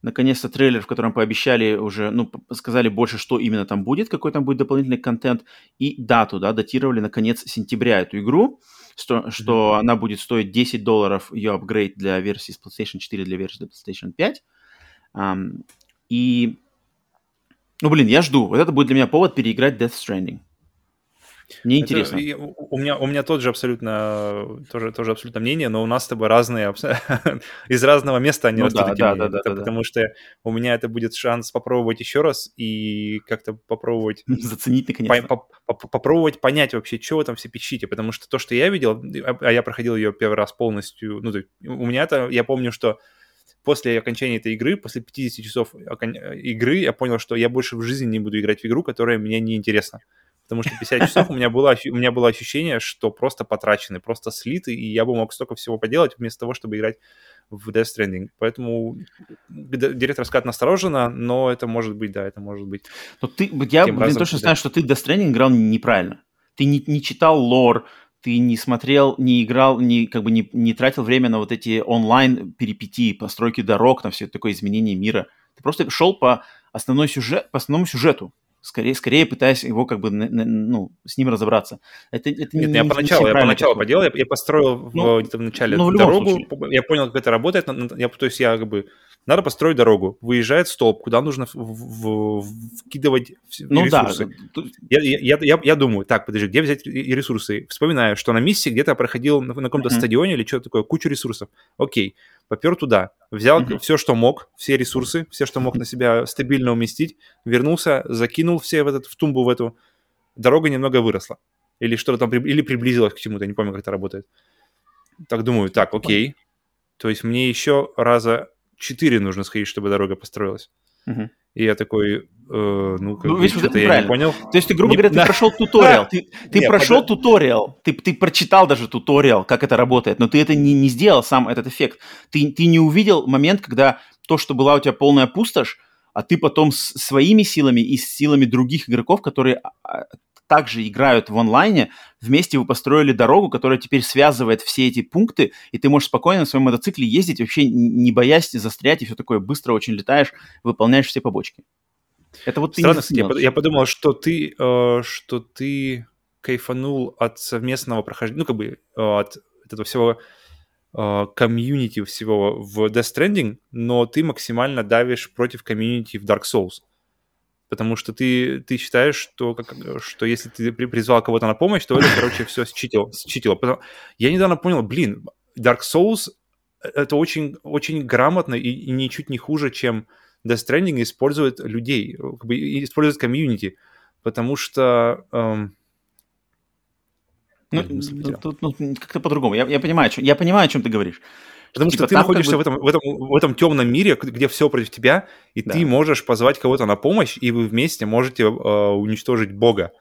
Speaker 1: наконец-то трейлер, в котором пообещали уже, ну, сказали больше, что именно там будет, какой там будет дополнительный контент, и дату, да, датировали на конец сентября эту игру, что, что mm-hmm. она будет стоить 10 долларов ее апгрейд для версии с PlayStation 4 для версии PlayStation 5. Um, и, ну, блин, я жду. Вот это будет для меня повод переиграть Death Stranding. Мне интересно. Это,
Speaker 2: у, меня, у меня тот же абсолютно, тоже, тоже абсолютно мнение, но у нас с тобой разные, из разного места они ну, растут да, да, мнения. Да, да, потому да. что у меня это будет шанс попробовать еще раз и как-то попробовать...
Speaker 1: Заценить наконец
Speaker 2: по, по, Попробовать понять вообще, что вы там все печите, потому что то, что я видел, а, а я проходил ее первый раз полностью, ну, у меня это, я помню, что после окончания этой игры, после 50 часов игры, я понял, что я больше в жизни не буду играть в игру, которая мне не интересна потому что 50 часов у меня, было, у меня было ощущение, что просто потрачены, просто слиты, и я бы мог столько всего поделать вместо того, чтобы играть в Death Stranding. Поэтому директор скат настороженно, но это может быть, да, это может быть.
Speaker 1: Но ты, я блин, точно знаю, что ты Death Stranding играл неправильно. Ты не, не читал лор, ты не смотрел, не играл, не, как бы не, не тратил время на вот эти онлайн перипетии, постройки дорог, на все такое изменение мира. Ты просто шел по, основной сюжет, по основному сюжету скорее, скорее пытаясь его как бы, ну, с ним разобраться.
Speaker 2: Это, это Нет, не, я поначалу, я поначалу поделал, я, я построил ну, в, где-то в начале ну, в дорогу, случае. я понял, как это работает, я, то есть я как бы, надо построить дорогу, выезжает столб, куда нужно в, в, вкидывать ну, ресурсы. Да. Я, я, я, я думаю, так, подожди, где взять ресурсы? Вспоминаю, что на миссии где-то проходил на, на каком-то uh-huh. стадионе или что-то такое, кучу ресурсов. Окей, попер туда, взял mm-hmm. все, что мог, все ресурсы, все, что мог на себя стабильно уместить, вернулся, закинул все в, этот, в тумбу в эту, дорога немного выросла. Или что-то там, или приблизилась к чему-то, не помню, как это работает. Так думаю, так, окей. То есть мне еще раза четыре нужно сходить, чтобы дорога построилась.
Speaker 1: Мгм.
Speaker 2: И я такой, э, ну, как
Speaker 1: Ну,
Speaker 2: бы,
Speaker 1: видишь, вот
Speaker 2: что-то
Speaker 1: это
Speaker 2: я не понял.
Speaker 1: То есть ты, грубо
Speaker 2: Не-
Speaker 1: говоря, ты прошел туториал, ты, ты
Speaker 2: Не,
Speaker 1: прошел
Speaker 2: подо-
Speaker 1: туториал, ты, ты прочитал даже туториал, как это работает, но ты это не, не сделал, сам этот эффект. Ты, ты не увидел момент, когда то, что была у тебя полная пустошь, а ты потом с своими силами и с силами других игроков, которые а, а, также играют в онлайне, вместе вы построили дорогу, которая теперь связывает все эти пункты, и ты можешь спокойно на своем мотоцикле ездить, вообще не боясь застрять и все такое, быстро очень летаешь, выполняешь все побочки. Это вот ты не
Speaker 2: Странно, я,
Speaker 1: заценил.
Speaker 2: под- я подумал, что ты, э, что ты кайфанул от совместного прохождения, ну, как бы э, от этого всего э, комьюнити всего в Death Stranding, но ты максимально давишь против комьюнити в Dark Souls. Потому что ты, ты считаешь, что, как, что если ты при- призвал кого-то на помощь, то это, короче, все считило. считило. Потом- Я недавно понял, блин, Dark Souls — это очень, очень грамотно и, и ничуть не хуже, чем Death Stranding использует людей, как бы использует комьюнити, потому что... эм,
Speaker 1: Ну, ну, тут, ну, как-то по-другому. Я, я, понимаю, о чём- я понимаю, о чем ты говоришь.
Speaker 2: Потому
Speaker 1: Типа
Speaker 2: что ты
Speaker 1: там как
Speaker 2: находишься
Speaker 1: бы-
Speaker 2: в, этом, в, этом, в этом темном мире, где все против тебя, и
Speaker 1: Да.
Speaker 2: ты можешь позвать кого-то на помощь, и вы вместе можете э, уничтожить бога.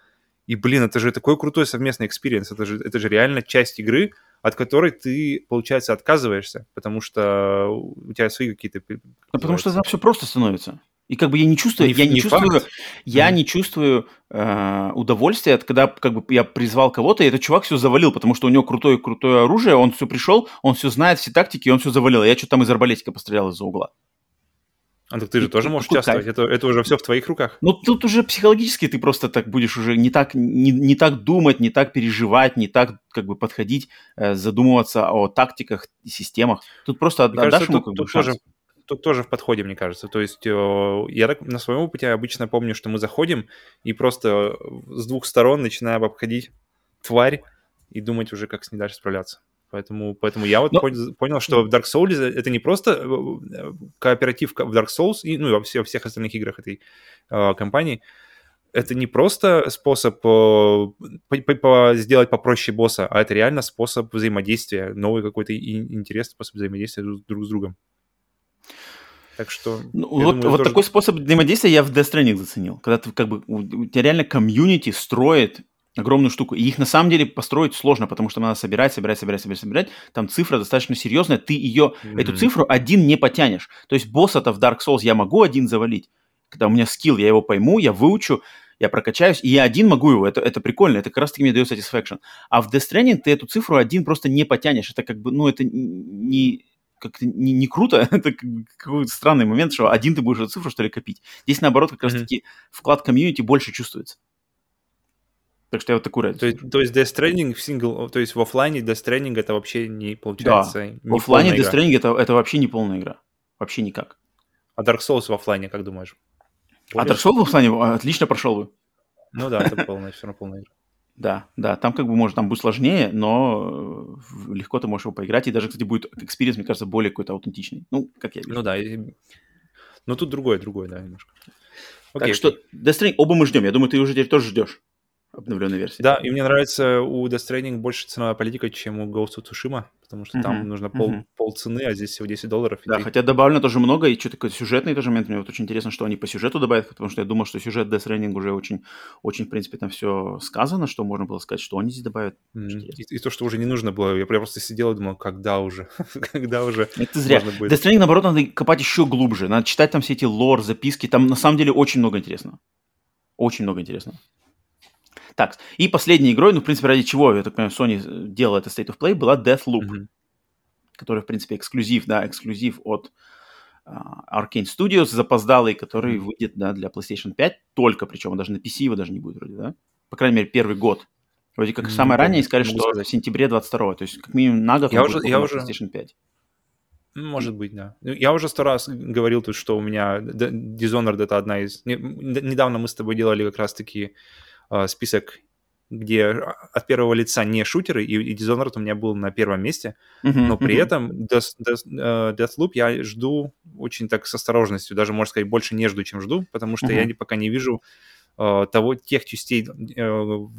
Speaker 2: И, блин, это же такой крутой совместный experience. Это же, это же реально часть игры, от которой ты, получается, отказываешься, потому что у тебя свои какие-то... как
Speaker 1: Ну, потому что там все просто становится. И как бы я не чувствую,
Speaker 2: Не
Speaker 1: я не,
Speaker 2: не
Speaker 1: чувствую,
Speaker 2: факт.
Speaker 1: я
Speaker 2: Мгм.
Speaker 1: не чувствую э, удовольствия, от когда как бы я призвал кого-то, и этот чувак все завалил, потому что у него крутое крутое оружие, он все пришел, он все знает, все тактики, и он все завалил. Я что-то там из арбалетика пострелял из-за угла.
Speaker 2: А так ты же
Speaker 1: И
Speaker 2: тоже можешь участвовать. Это, это уже все в твоих руках.
Speaker 1: Ну, тут уже психологически ты просто так будешь уже не так, не, не так думать, не так переживать, не так как бы подходить, э, задумываться о тактиках и системах. Тут просто
Speaker 2: Мне
Speaker 1: отдашь
Speaker 2: кажется,
Speaker 1: ему
Speaker 2: тут,
Speaker 1: как бы
Speaker 2: тут
Speaker 1: шанс.
Speaker 2: тоже, тут тоже в подходе, мне кажется. То есть э, я так на своем опыте обычно помню, что мы заходим и просто с двух сторон начинаем обходить тварь и думать уже, как с ней дальше справляться. Поэтому, поэтому я вот
Speaker 1: Но-
Speaker 2: пон- понял, что в Dark Souls это не просто э, кооператив в Dark Souls, и, ну во все- во всех остальных играх этой э, компании, это не просто способ э, по- по- по- сделать попроще босса, а это реально способ взаимодействия, новый какой-то интересный способ взаимодействия друг с другом. Так что...
Speaker 1: Ну, вот,
Speaker 2: думаю,
Speaker 1: вот
Speaker 2: тоже-
Speaker 1: такой способ взаимодействия я в Death Stranding заценил. Когда ты как бы у, тебя реально комьюнити строит огромную штуку. И их на самом деле построить сложно, потому что надо собирать, собирать, собирать, собирать, собирать. Там цифра достаточно серьезная. Ты ее, эту
Speaker 2: Мгм.
Speaker 1: цифру один не потянешь. То есть босса-то в Dark Souls я могу один завалить. Когда у меня скилл, я его пойму, я выучу, я прокачаюсь, и я один могу его. Это, это прикольно, это как раз-таки мне дает satisfaction. А в Death Stranding ты эту цифру один просто не потянешь. Это как бы, ну, это не как-то не, не круто, это какой-то странный момент, что один ты будешь эту цифру, что ли, копить. Здесь, наоборот, как
Speaker 2: Мгм.
Speaker 1: раз-таки вклад комьюнити больше чувствуется. Так что я вот такую разницу.
Speaker 2: То есть, то есть Death Stranding в сингл, то есть в оффлайне Death Stranding это вообще не получается не
Speaker 1: В оффлайне
Speaker 2: полная
Speaker 1: Death. Stranding это, это вообще не полная игра. Вообще никак.
Speaker 2: А Dark Souls в оффлайне, как думаешь?
Speaker 1: А
Speaker 2: Более?
Speaker 1: Dark Souls в оффлайне а, отлично прошел бы.
Speaker 2: Ну да, это полная, все равно полная игра.
Speaker 1: Да, да, там как бы может, там будет сложнее, но э, легко ты можешь его поиграть, и даже, кстати, будет experience, мне кажется, более какой-то аутентичный. Ну, как я вижу.
Speaker 2: Ну да, и- но тут другое, другое, да, немножко. Окей,
Speaker 1: так что. Death Stranding оба мы ждем. Я думаю, ты уже теперь тоже ждешь обновленной версии.
Speaker 2: Да, и мне нравится у Death Stranding больше ценовая политика, чем у Ghost of Tsushima, потому что там
Speaker 1: Мгм,
Speaker 2: нужно пол,
Speaker 1: мгм.
Speaker 2: полцены, а здесь всего 10 долларов.
Speaker 1: Да,
Speaker 2: ты-
Speaker 1: хотя добавлено тоже много, и что такое сюжетный тоже момент. Мне вот очень интересно, что они по сюжету добавят, потому что я думал, что сюжет Death Stranding уже очень, очень, в принципе, там все сказано, что можно было сказать, что они здесь добавят. Очень
Speaker 2: И, и то, что уже не нужно было, я просто сидел и думал, когда уже, когда уже
Speaker 1: Это зря.
Speaker 2: будет.
Speaker 1: Death Stranding, наоборот, надо копать еще глубже. Надо читать там все эти лор, записки. Там на самом деле очень много интересного. Очень много интересного. Так, и последней игрой, ну, в принципе, ради чего, я так понимаю, Sony э, делала это State of Play, была Deathloop,
Speaker 2: Мгм.
Speaker 1: который, в принципе, эксклюзив, да, эксклюзив от а, Arcane Studios, запоздалый, который
Speaker 2: Мгм.
Speaker 1: выйдет, да, для PlayStation 5 только, причем даже на PC его даже не будет вроде, да? По крайней мере, первый год. Вроде как
Speaker 2: Не
Speaker 1: самое
Speaker 2: помню,
Speaker 1: ранее сказали, что
Speaker 2: сказать.
Speaker 1: в сентябре 22 то есть как минимум на год
Speaker 2: Я уже- я уже-
Speaker 1: PlayStation 5.
Speaker 2: Ну, Может быть, да. Ну, Я уже сто раз говорил тут, что у меня Dishonored это одна из... Недавно мы с тобой делали как раз-таки список, где от первого лица не шутеры, и, и Dishonored у меня был на первом месте,
Speaker 1: Мгм,
Speaker 2: но при
Speaker 1: мгм.
Speaker 2: этом Death, Death- э, Deathloop я жду очень так с осторожностью, даже, можно сказать, больше не жду, чем жду, потому что я
Speaker 1: Мгм.
Speaker 2: не- пока не вижу э, того, тех частей э, в,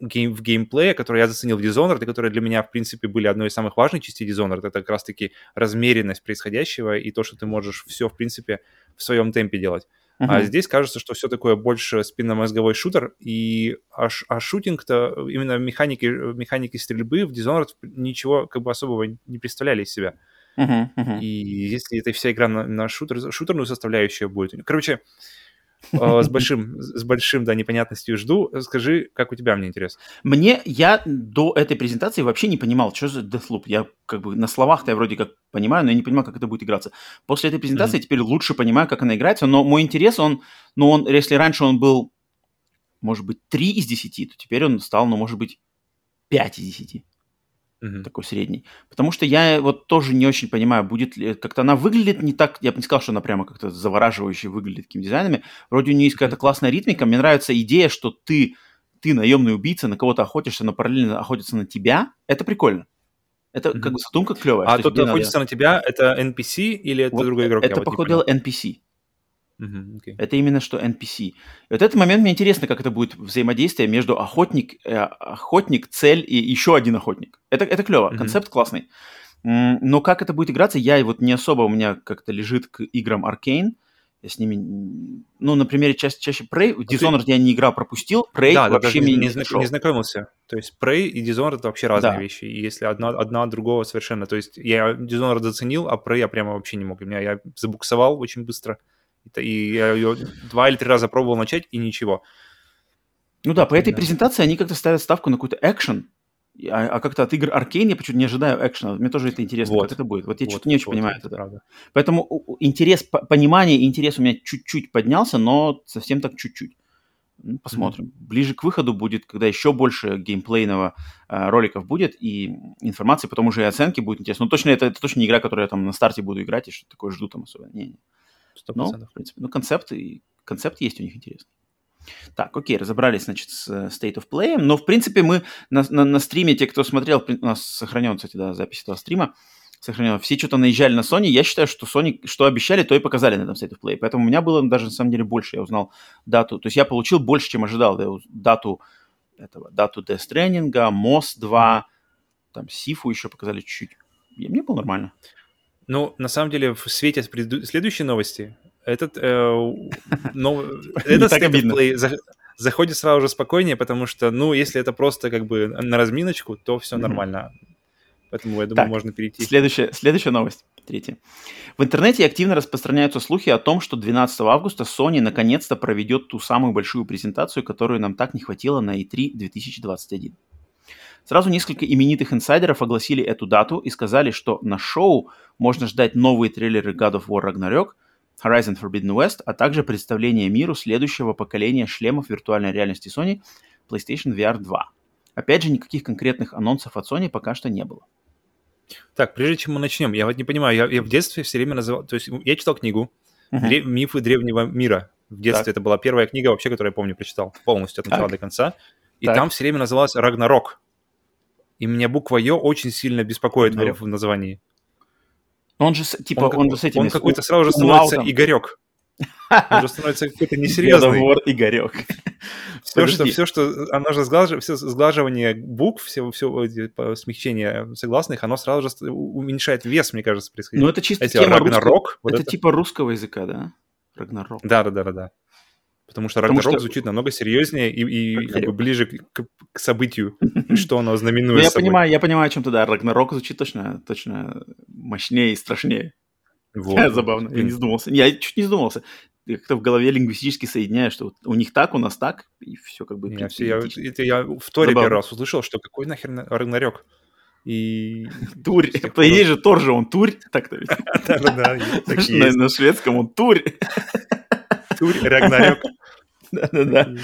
Speaker 2: гейм, в геймплее, которые я заценил в Dishonored, и которые для меня, в принципе, были одной из самых важных частей Dishonored. Это как раз-таки размеренность происходящего и то, что ты можешь все, в принципе, в своем темпе делать. Uh-huh. А здесь кажется, что все такое больше спинномозговой шутер, и а, а шутинг-то, именно механики, механики стрельбы в Dishonored ничего как бы особого не представляли из себя. Uh-huh, uh-huh. И если эта вся игра на, на шутер, шутерную составляющую будет... Короче, э, с большим, с большим, да, непонятностью жду. Скажи, как у тебя, мне интересно.
Speaker 1: Мне, я до этой презентации вообще не понимал, что за Deathloop. Я как бы на словах-то я вроде как понимаю, но я не понимаю, как это будет играться. После этой презентации mm-hmm. теперь лучше понимаю, как она играется, но мой интерес, он, ну, он, если раньше он был, может быть, 3 из 10, то теперь он стал, ну, может быть, 5 из 10 mm-hmm. такой средний. Потому что я вот тоже не очень понимаю, будет ли как-то она выглядит не так, я бы не сказал, что она прямо как-то завораживающе выглядит такими дизайнами. Вроде у нее есть какая-то классная ритмика. Мне нравится идея, что ты, ты наемный убийца, на кого-то охотишься, но параллельно охотятся на тебя. Это прикольно. Это mm-hmm. как бы задумка клевая.
Speaker 2: А тот, кто охотится надо... на тебя, это NPC или это вот другой игрок?
Speaker 1: Это,
Speaker 2: вот
Speaker 1: походу, NPC. Uh-huh, okay. Это именно что NPC. И вот этот момент мне интересно, как это будет взаимодействие между охотник, э, охотник, цель и еще один охотник. Это, это клево, uh-huh. концепт классный. Но как это будет играться, я вот не особо у меня как-то лежит к играм Arcane. Я с ними, ну, на примере чаще, чаще Prey, в Dishonored я не играл, пропустил, Prey
Speaker 2: да,
Speaker 1: вообще
Speaker 2: да, не, не, не знакомился. То есть Prey и Dishonored это вообще разные да. вещи, и если одна, одна от другого совершенно. То есть я Dishonored заценил, а Prey я прямо вообще не мог. У меня я забуксовал очень быстро. И я ее два или три раза пробовал начать, и ничего.
Speaker 1: Ну да, по этой да. презентации они как-то ставят ставку на какой-то экшен, а, а как-то от игр Аркейн я почему-то не ожидаю экшена. Мне тоже это интересно, вот. как это будет. Вот я вот, что-то не очень вот, понимаю это. Правда. Поэтому интерес, понимание и интерес у меня чуть-чуть поднялся, но совсем так чуть-чуть. Ну, посмотрим. Mm-hmm. Ближе к выходу будет, когда еще больше геймплейного э, роликов будет и информации, потом уже и оценки будет интересно. Но точно это, это точно не игра, которую я там на старте буду играть и что такое жду там особо. Не, не. 100%. Ну, в принципе, ну, концепт, и, концепт есть у них интересный. Так, окей, разобрались, значит, с э, State of Play. Но, в принципе, мы на, на, на стриме, те, кто смотрел, у нас сохранен, кстати, да, запись этого стрима, сохранен. Все что-то наезжали на Sony. Я считаю, что Sony, что обещали, то и показали на этом State of Play. Поэтому у меня было даже, на самом деле, больше. Я узнал дату. То есть я получил больше, чем ожидал. Да, дату этого, дату Death Stranding, MOS 2, там, Сифу еще показали чуть-чуть. Мне было нормально.
Speaker 2: Ну, на самом деле, в свете следующей новости, этот, э, но, этот Play заходит сразу же спокойнее, потому что, ну, если это просто как бы на разминочку, то все нормально. Поэтому, я думаю, так, можно перейти.
Speaker 1: Следующая, следующая новость, третья. В интернете активно распространяются слухи о том, что 12 августа Sony наконец-то проведет ту самую большую презентацию, которую нам так не хватило на E3 2021. Сразу несколько именитых инсайдеров огласили эту дату и сказали, что на шоу можно ждать новые трейлеры God of War Ragnarok, Horizon Forbidden West, а также представление миру следующего поколения шлемов виртуальной реальности Sony PlayStation VR 2. Опять же, никаких конкретных анонсов от Sony пока что не было.
Speaker 2: Так, прежде чем мы начнем, я вот не понимаю, я, я в детстве все время называл, то есть я читал книгу uh-huh. «Мифы древнего мира». В детстве так. это была первая книга вообще, которую я помню, прочитал полностью от начала так. до конца. И так. там все время называлась «Рагнарок» и меня буква Ё очень сильно беспокоит ну. в названии.
Speaker 1: Он же, типа, он, он же с этим...
Speaker 2: Он какой-то сразу же становится Лаутом. Игорек. Он же становится какой-то несерьезный.
Speaker 1: Договор Игорек.
Speaker 2: Все, что, все, что, оно же сглаж... все сглаживание букв, все, все смягчение согласных, оно сразу же уменьшает вес, мне кажется, происходит.
Speaker 1: Ну, это чисто Эти тема русского... Вот это, это типа русского языка, да?
Speaker 2: Рагнарок. Да, да, да, да, да. Потому что Рагнарок что... звучит намного серьезнее и, и как бы ближе к, к событию, что оно знаменует. Ну,
Speaker 1: я понимаю, я понимаю, о чем ты, да. Рагнарок звучит точно, точно мощнее и страшнее. Вот. Забавно, я не задумался. Я чуть не задумался. Я как-то в голове лингвистически соединяю, что вот у них так, у нас так, и все как бы...
Speaker 2: Не, все, я, это я в Торе Забавно. первый раз услышал, что какой нахер Рагнарёк? И...
Speaker 1: Турь. По идее же Тор же он Турь, так-то ведь. Да-да-да. На шведском он Турь.
Speaker 2: Турь, Рагнарёк.
Speaker 1: Да-да-да.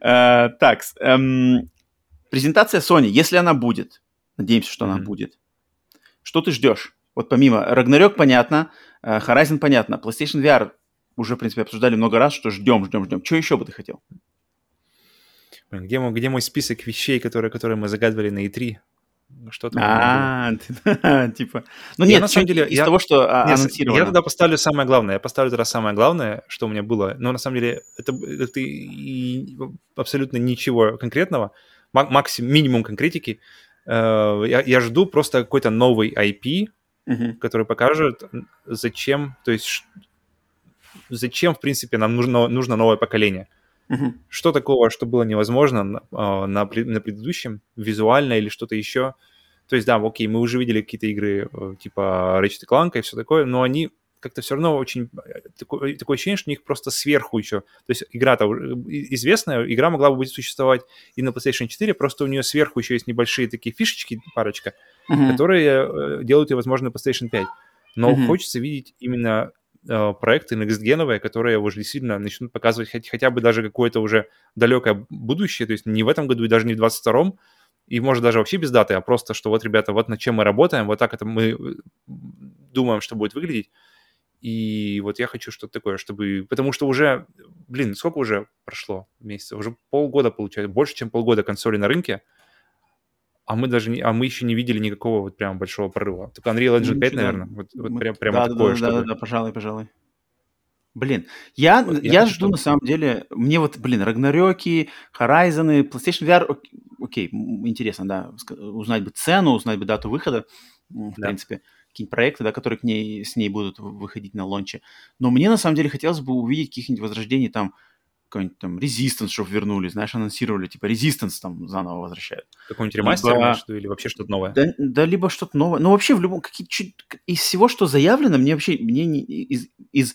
Speaker 1: Э, так, эм, презентация Sony, если она будет, надеемся, что она будет, что ты ждешь? Вот помимо Рагнарёк, понятно, э, Horizon, понятно, PlayStation VR уже, в принципе, обсуждали много раз, что ждем, ждем, ждем. Что еще бы ты хотел?
Speaker 2: Где мой, где мой список вещей, которые, которые мы загадывали на E3? Что там? у меня было.
Speaker 1: А, ты- типа... Ну нет,
Speaker 2: на самом деле-
Speaker 1: из того, что а, анонсировано.
Speaker 2: Я тогда поставлю самое главное. Я поставлю тогда самое главное, что у меня было. Но на самом деле это, и абсолютно ничего конкретного. Мак- Максимум, минимум конкретики. Э, Я, жду просто какой-то новый IP, который покажет, зачем, то есть зачем, в принципе, нам нужно, нужно новое поколение.
Speaker 1: Мгм.
Speaker 2: Что такого, что было невозможно на, а, на, на предыдущем, визуально или что-то еще. То есть, да, окей, мы уже видели какие-то игры э, типа Ratchet Clank и все такое, но они как-то все равно очень... э, Такое, такое ощущение, что у них просто сверху еще. То есть игра-то известная, игра могла бы существовать и на PlayStation 4, просто у нее сверху еще есть небольшие такие фишечки, парочка,
Speaker 1: Мгм.
Speaker 2: которые э, делают ее, возможно, PlayStation 5. Но
Speaker 1: Мгм.
Speaker 2: хочется видеть именно э, проекты next которые уже действительно начнут показывать хоть- хотя бы даже какое-то уже далекое будущее, то есть не в этом году и даже не в 22-м, и может даже вообще без даты, а просто, что вот, ребята, вот над чем мы работаем, вот так это мы э, думаем, что будет выглядеть. И вот я хочу что-то такое, чтобы... Потому что уже, блин, сколько уже прошло месяцев? Уже полгода, получается, больше, чем полгода консоли на рынке, а мы даже не, а мы еще не видели никакого вот прям большого прорыва. Только Unreal Engine 5,
Speaker 1: Ничего.
Speaker 2: наверное, вот, вот
Speaker 1: Мы-
Speaker 2: прям, прямо
Speaker 1: да,
Speaker 2: такое,
Speaker 1: да, да,
Speaker 2: чтобы...
Speaker 1: да, да, пожалуй, пожалуй. Блин, я,
Speaker 2: Вот я
Speaker 1: я жду на самом деле, мне вот, блин, Рагнарёки, Horizon, PlayStation VR, ок- окей, интересно, да, узнать бы цену, узнать бы дату выхода, в
Speaker 2: Да.
Speaker 1: принципе, какие-нибудь проекты, да, которые к ней, с ней будут выходить на лонче. Но мне на самом деле хотелось бы увидеть каких-нибудь возрождений там, какой-нибудь там Resistance, чтобы вернули, знаешь, анонсировали, типа Resistance там заново возвращают.
Speaker 2: Какой-нибудь ремастер,
Speaker 1: Либо-
Speaker 2: виду, или вообще что-то новое?
Speaker 1: Да, да либо что-то новое. Ну, вообще, в любом... Какие, чуть, из всего, что заявлено, мне вообще... Мне не, из, из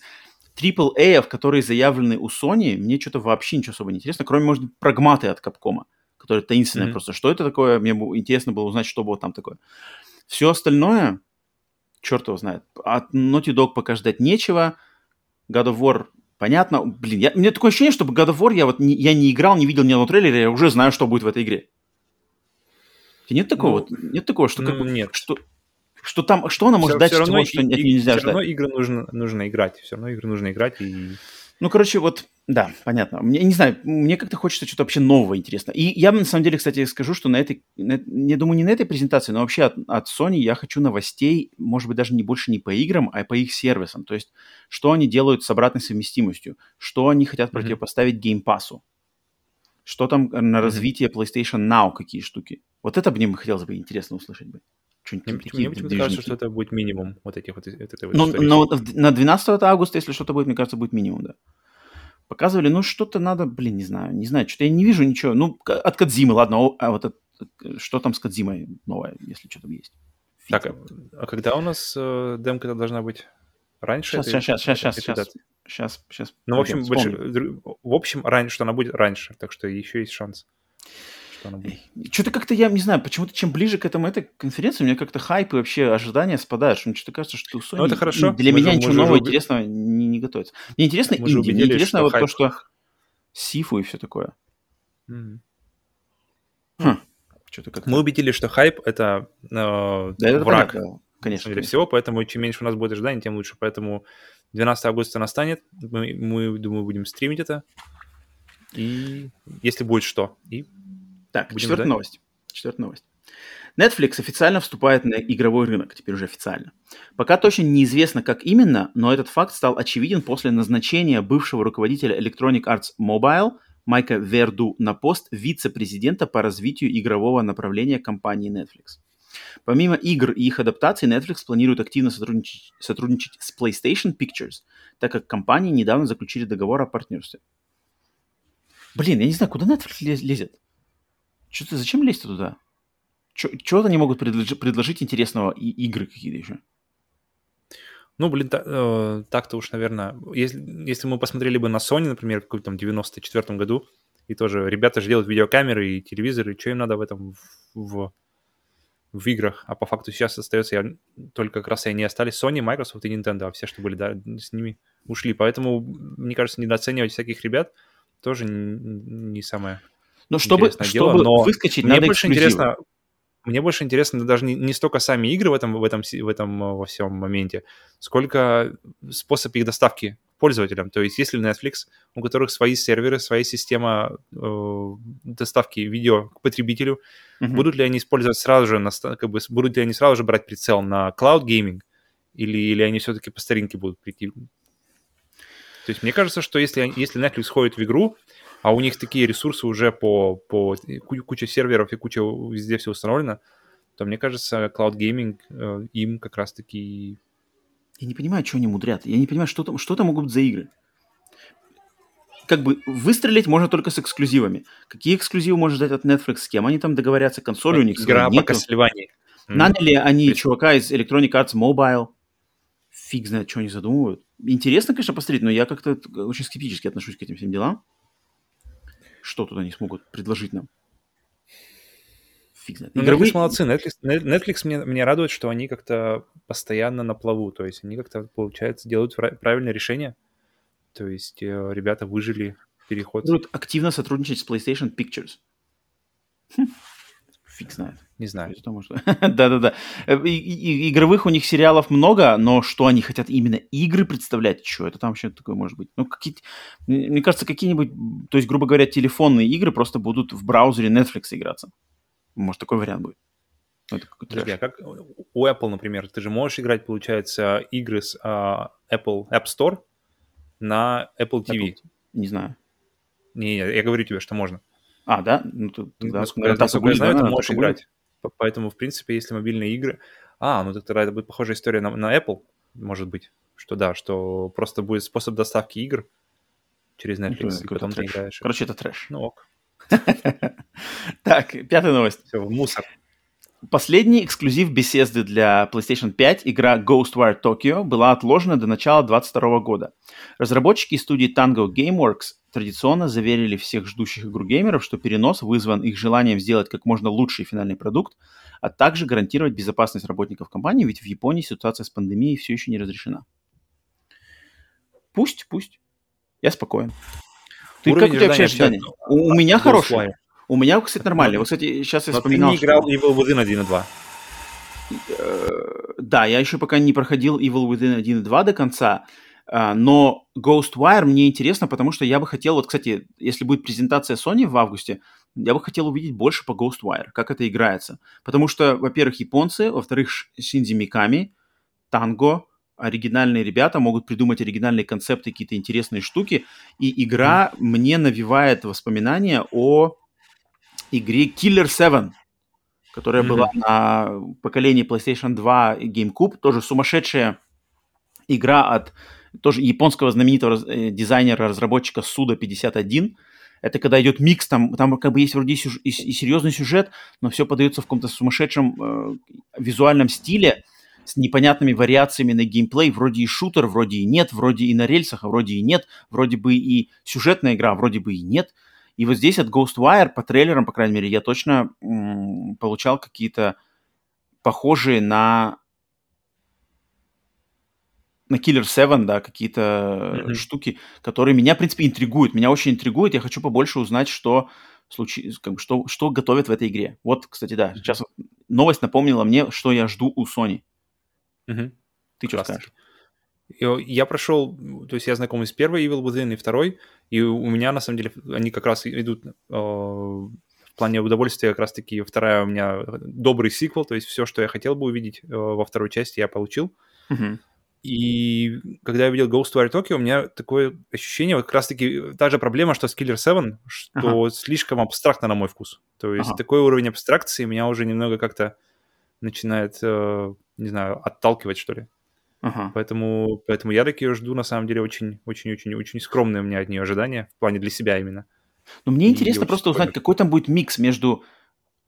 Speaker 1: AAA, которые заявлены у Sony, мне что-то вообще ничего особо не интересно, кроме, может быть, прагматы от Капкома, которые таинственные
Speaker 2: Мгм.
Speaker 1: просто. Что это такое? Мне бы интересно было узнать, что было там такое. Все остальное, черт его знает. От Naughty Dog пока ждать нечего. God of War, понятно. Блин, я, у меня такое ощущение, что God of War я вот не, я не играл, не видел ни одного трейлера, я уже знаю, что будет в этой игре. И Нет такого,
Speaker 2: Ну,
Speaker 1: нет такого, что как
Speaker 2: ну,
Speaker 1: бы-
Speaker 2: нет.
Speaker 1: что, что там, что она может
Speaker 2: Всё-
Speaker 1: дать того,
Speaker 2: равно
Speaker 1: что
Speaker 2: и-
Speaker 1: от нее нельзя
Speaker 2: всё
Speaker 1: ждать.
Speaker 2: равно игры нужно, нужно играть. Все равно игры нужно играть. И...
Speaker 1: Ну, короче, вот, да, понятно. Мне, не знаю, мне как-то хочется что-то вообще нового интересно. И я на самом деле, кстати, скажу, что на этой, на- не думаю, не на этой презентации, но вообще от, от Sony я хочу новостей, может быть, даже не больше не по играм, а по их сервисам. То есть, что они делают с обратной совместимостью, что они хотят
Speaker 2: Мгм.
Speaker 1: противопоставить геймпасу, что там на
Speaker 2: Мгм.
Speaker 1: развитие PlayStation Now, какие штуки. Вот это мне бы хотелось бы интересно услышать бы. Что-нибудь
Speaker 2: Мне, кажется, что это будет минимум вот этих вот, этой вот
Speaker 1: Ну, но в- на 12 августа, если что-то будет, мне кажется, будет минимум, да. Показывали, ну, что-то надо, блин, не знаю, не знаю, что-то я не вижу ничего. Ну, от Кадзимы, ладно, а вот от- что там с Кадзимой новое, если что-то есть.
Speaker 2: Так,
Speaker 1: Фиг.
Speaker 2: а, а когда у нас э, демка должна быть? Раньше?
Speaker 1: Сейчас,
Speaker 2: этой-
Speaker 1: сейчас, сейчас, сейчас, сейчас,
Speaker 2: даты?
Speaker 1: сейчас, сейчас.
Speaker 2: Ну, в общем, больше, в общем, раньше, что она будет раньше. Так что еще есть шанс, что она будет.
Speaker 1: Что-то как-то, я не знаю, почему-то чем ближе к этому этой конференции, у меня как-то хайп и вообще ожидания спадают, что мне что-то кажется, что у Sony
Speaker 2: Ну, это хорошо.
Speaker 1: для
Speaker 2: Мы
Speaker 1: меня
Speaker 2: же-
Speaker 1: ничего нового
Speaker 2: уби-
Speaker 1: интересного не, не готовится. Мне интересно
Speaker 2: Мы
Speaker 1: инди, мне интересно вот то,
Speaker 2: хайп-
Speaker 1: что Сифу и все такое.
Speaker 2: Мгм.
Speaker 1: Что-то как-то...
Speaker 2: Мы убедились, что хайп — это э,
Speaker 1: Да, это
Speaker 2: враг
Speaker 1: понятно, конечно.
Speaker 2: для
Speaker 1: конечно.
Speaker 2: всего, поэтому чем меньше у нас будет ожиданий, тем лучше. Поэтому 12 августа настанет, мы, мы, думаю, будем стримить это. И если будет что. И
Speaker 1: Так,
Speaker 2: Будем
Speaker 1: четвертая
Speaker 2: ждать.
Speaker 1: новость. Четвертая новость. Netflix официально вступает на игровой рынок, теперь уже официально. Пока точно неизвестно, как именно, но этот факт стал очевиден после назначения бывшего руководителя Electronic Arts Mobile Майка Верду на пост вице-президента по развитию игрового направления компании Netflix. Помимо игр и их адаптаций, Netflix планирует активно сотрудничать, сотрудничать с PlayStation Pictures, так как компании недавно заключили договор о партнерстве. Блин, я не знаю, куда Netflix лез- лезет? Что-то зачем лезть туда? Чего-то они могут предложи- предложить интересного и игры какие-то еще.
Speaker 2: Ну, блин, э, так-то уж, наверное, если, если мы посмотрели бы на Sony, например, в каком-то там 94 году, и тоже ребята же делают видеокамеры и телевизоры, что им надо в этом в, в, в играх, а по факту сейчас остается, я, только как раз и они остались Sony, Microsoft и Nintendo, а все, что были, да, с ними ушли. Поэтому, мне кажется, недооценивать всяких ребят тоже не, не самое
Speaker 1: Но чтобы, чтобы
Speaker 2: дело, но
Speaker 1: выскочить,
Speaker 2: мне
Speaker 1: надо
Speaker 2: больше интересно, мне больше интересно даже не, не столько сами игры в этом, в этом, в этом э, во всем моменте, сколько способ их доставки пользователям. То есть если Netflix, у которых свои серверы, своя система э, доставки видео к потребителю, mm-hmm. будут ли они использовать сразу же, на, как бы, будут ли они сразу же брать прицел на cloud gaming, или, или они все-таки по старинке будут прийти? То есть мне кажется, что если, если Netflix ходит в игру, а у них такие ресурсы уже по, по куча серверов и куча везде все установлено, то мне кажется, Cloud Gaming э, им как раз-таки...
Speaker 1: Я не понимаю, что они мудрят. Я не понимаю, что там, что там могут быть за игры. Как бы выстрелить можно только с эксклюзивами. Какие эксклюзивы можно ждать от Netflix? С кем они там договорятся? Консоли у них
Speaker 2: Игра по Castlevania.
Speaker 1: Наняли они Есть. чувака из Electronic Arts Mobile. Фиг знает, что они задумывают. Интересно, конечно, посмотреть, но я как-то очень скептически отношусь к этим всем делам. Что тут они смогут предложить нам?
Speaker 2: фиг знает. Ну, Игровые... Netflix молодцы. Netflix, Netflix мне, мне радует, что они как-то постоянно на плаву. То есть они как-то, получается, делают правильное решение. То есть э, ребята выжили переход.
Speaker 1: Будут активно сотрудничать с PlayStation Pictures. Хм. Фиг знает.
Speaker 2: Не знаю.
Speaker 1: Да-да-да. Э, игровых у них сериалов много, но что они хотят именно игры представлять? Что это там вообще такое может быть? Ну, какие мне кажется, какие-нибудь, то есть, грубо говоря, телефонные игры просто будут в браузере Netflix играться. Может, такой вариант будет.
Speaker 2: Ну, это Подожди, а как у Apple, например, ты же можешь играть, получается, игры с uh, Apple App Store на Apple TV? Apple,
Speaker 1: не знаю.
Speaker 2: Не, я говорю тебе, что можно.
Speaker 1: А, да? Ну, тогда,
Speaker 2: насколько, насколько я знаю, ты можешь играть. Будет. Поэтому, в принципе, если мобильные игры... А, ну тогда это будет похожая история на, на Apple, может быть. Что да, что просто будет способ доставки игр через ну, Netflix, ну, и потом
Speaker 1: ты играешь. Короче, это трэш.
Speaker 2: Ну ок.
Speaker 1: Так, пятая новость.
Speaker 2: Все, мусор.
Speaker 1: Последний эксклюзив беседы для PlayStation 5, игра Ghostwire Tokyo, была отложена до начала 2022 года. Разработчики студии Tango Gameworks традиционно заверили всех ждущих игру геймеров, что перенос вызван их желанием сделать как можно лучший финальный продукт, а также гарантировать безопасность работников компании, ведь в Японии ситуация с пандемией все еще не разрешена. Пусть, пусть. Я спокоен. Ты как у тебя вообще ожидания? У, у меня хороший. У меня, кстати, нормальный. Вот, кстати, сейчас я вспоминал,
Speaker 2: ты не играл Evil Within 1 и 2.
Speaker 1: Э, да, я еще пока не проходил Evil Within 1 и 2 до конца, а, но Ghostwire мне интересно, потому что я бы хотел, вот, кстати, если будет презентация Sony в августе, я бы хотел увидеть больше по Ghostwire, как это играется. Потому что, во-первых, японцы, во-вторых, Шинзи Миками, Танго, оригинальные ребята могут придумать оригинальные концепты, какие-то интересные штуки, и игра mm. мне навевает воспоминания о игре Killer 7, которая mm-hmm. была на поколении PlayStation 2 и GameCube, тоже сумасшедшая игра от тоже японского знаменитого э, дизайнера-разработчика Суда 51. Это когда идет микс, там, там как бы есть вроде и, и, серьезный сюжет, но все подается в каком-то сумасшедшем э, визуальном стиле с непонятными вариациями на геймплей. Вроде и шутер, вроде и нет, вроде и на рельсах, а вроде и нет, вроде бы и сюжетная игра, вроде бы и нет. И вот здесь от Ghostwire, по трейлерам, по крайней мере, я точно м- получал какие-то похожие на на Killer 7, да, какие-то mm-hmm. штуки, которые меня, в принципе, интригуют. Меня очень интригует. Я хочу побольше узнать, что, случи... как бы, что, что готовят в этой игре. Вот, кстати, да, сейчас новость напомнила мне, что я жду у Sony.
Speaker 2: Mm-hmm.
Speaker 1: Ты что скажешь?
Speaker 2: Я прошел, то есть я знаком с первой Evil Within и второй, и у меня, на самом деле, они как раз идут э, в плане удовольствия, как раз-таки вторая у меня добрый сиквел, то есть все, что я хотел бы увидеть э, во второй части, я получил.
Speaker 1: Uh-huh.
Speaker 2: И когда я видел Ghostwire Tokyo, у меня такое ощущение, вот как раз-таки та же проблема, что с Killer 7, что uh-huh. слишком абстрактно на мой вкус. То есть uh-huh. такой уровень абстракции меня уже немного как-то начинает, э, не знаю, отталкивать, что ли.
Speaker 1: Ага.
Speaker 2: Поэтому, поэтому я так ее жду, на самом деле, очень-очень-очень-очень скромные у меня от нее ожидания, в плане для себя именно.
Speaker 1: Но мне и интересно просто узнать, какой там будет микс между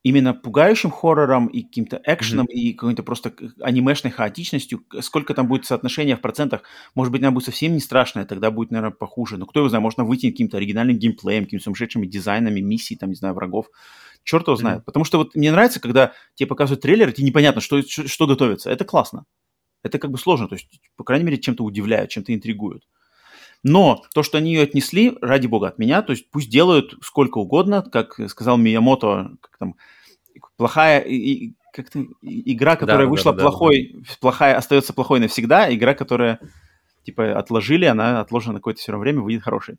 Speaker 1: именно пугающим хоррором и каким-то экшеном mm-hmm. и какой-то просто анимешной хаотичностью, сколько там будет соотношения в процентах, может быть, она будет совсем не страшная, тогда будет, наверное, похуже. Но кто его знает, можно выйти каким-то оригинальным геймплеем, какими-то сумасшедшими дизайнами, миссий, там, не знаю, врагов. Черт его знает. Mm-hmm. Потому что вот мне нравится, когда тебе показывают трейлер, и тебе непонятно, что, что, что готовится. Это классно это как бы сложно, то есть, по крайней мере, чем-то удивляют, чем-то интригуют. Но то, что они ее отнесли, ради бога, от меня, то есть пусть делают сколько угодно, как сказал Миямото, как там, плохая и, как-то игра, которая да, вышла да, да, плохой, да. плохая, остается плохой навсегда, игра, которая типа отложили, она отложена на какое-то все равно время, выйдет хороший.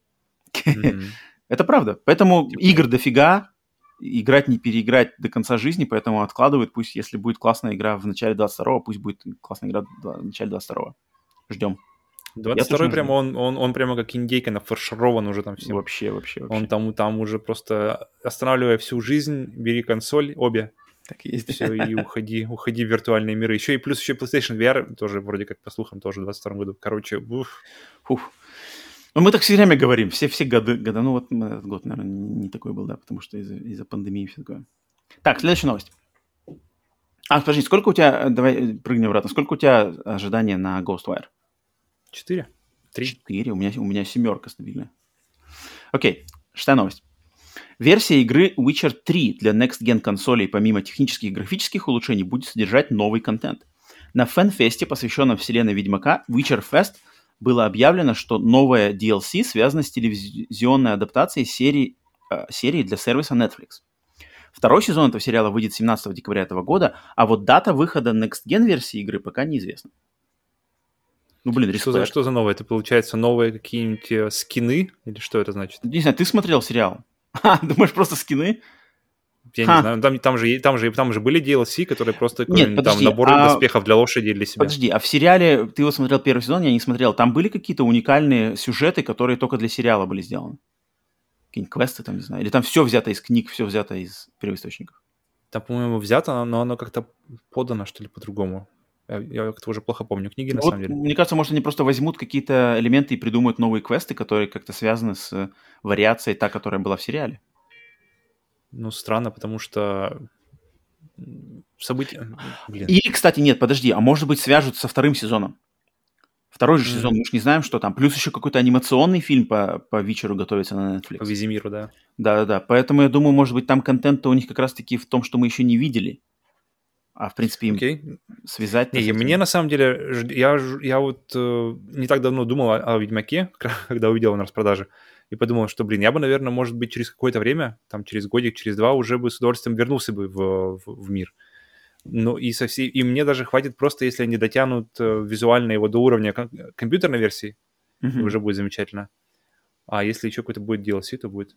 Speaker 2: Мгм.
Speaker 1: Это правда. Поэтому
Speaker 2: Типа-
Speaker 1: игр дофига, играть не переиграть до конца жизни, поэтому откладывают, пусть если будет классная игра в начале 22-го, пусть будет классная игра в начале 22-го. Ждем.
Speaker 2: 22
Speaker 1: тоже
Speaker 2: прямо, он, он, он прямо как индейка нафарширован уже там всем.
Speaker 1: Вообще, вообще, вообще.
Speaker 2: Он там, там уже просто останавливая всю жизнь, бери консоль, обе,
Speaker 1: так и есть.
Speaker 2: все, и уходи, уходи в виртуальные миры. Еще и плюс еще PlayStation VR тоже вроде как по слухам тоже в 22 году. Короче, уф.
Speaker 1: Фух. Ну, мы так все время говорим, все, все годы, года, ну вот этот год, наверное, не такой был, да, потому что из-за из пандемии все такое. Так, следующая новость. А, подожди, сколько у тебя, э, давай э, прыгнем обратно, сколько у тебя ожидания на Ghostwire?
Speaker 2: Четыре? Три?
Speaker 1: Четыре, у меня, у меня семерка стабильная. Окей, шестая новость. Версия игры Witcher 3 для Next Gen консолей помимо технических и графических улучшений будет содержать новый контент. На фэн-фесте, посвященном вселенной Ведьмака, Witcher Fest, было объявлено, что новая DLC связана с телевизионной адаптацией серии, э, серии для сервиса Netflix. Второй сезон этого сериала выйдет 17 декабря этого года, а вот дата выхода Next Gen версии игры пока неизвестна. Ну, блин,
Speaker 2: Что за, что за новое? Это получается новые какие-нибудь э, скины? Или что это значит?
Speaker 1: Не знаю, ты смотрел сериал? А, думаешь, просто скины?
Speaker 2: Я
Speaker 1: Ха.
Speaker 2: не знаю. Там, там, же, там, же, там же были DLC, которые просто
Speaker 1: Нет,
Speaker 2: какой-нибудь там
Speaker 1: подожди,
Speaker 2: набор
Speaker 1: а-
Speaker 2: доспехов для лошади или для себя.
Speaker 1: Подожди, а в сериале, ты его смотрел первый сезон, я не смотрел, там были какие-то уникальные сюжеты, которые только для сериала были сделаны? Какие-нибудь квесты там, не знаю. Или там все взято из книг, все взято из первоисточников?
Speaker 2: Там, по-моему, взято, но оно как-то подано, что ли, по-другому. Я, я как-то уже плохо помню книги, на
Speaker 1: Вот,
Speaker 2: самом деле.
Speaker 1: мне кажется, может, они просто возьмут какие-то элементы и придумают новые квесты, которые как-то связаны с э, вариацией та, которая была в сериале.
Speaker 2: Ну, странно, потому что события... Блин.
Speaker 1: Или, кстати, нет, подожди, а может быть свяжут со вторым сезоном? Второй же
Speaker 2: Мгм.
Speaker 1: сезон, мы же не знаем, что там. Плюс еще какой-то анимационный фильм по, по вечеру готовится на Netflix.
Speaker 2: По Визимиру, да.
Speaker 1: Да-да-да, поэтому я думаю, может быть, там контент у них как раз-таки в том, что мы еще не видели. А, в принципе, им
Speaker 2: Окей.
Speaker 1: связать...
Speaker 2: Не, мне на самом деле, я, я вот э, не так давно думал о, о Ведьмаке, когда увидел его на распродаже, и подумал, что, блин, я бы, наверное, может быть, через какое-то время, там, через годик, через два, уже бы с удовольствием вернулся бы в, в, в мир. Ну, и, со всей, и мне даже хватит просто, если они дотянут э, визуально его до уровня ком- компьютерной версии,
Speaker 1: Мгм.
Speaker 2: уже будет замечательно. А если еще какой-то будет DLC, то будет...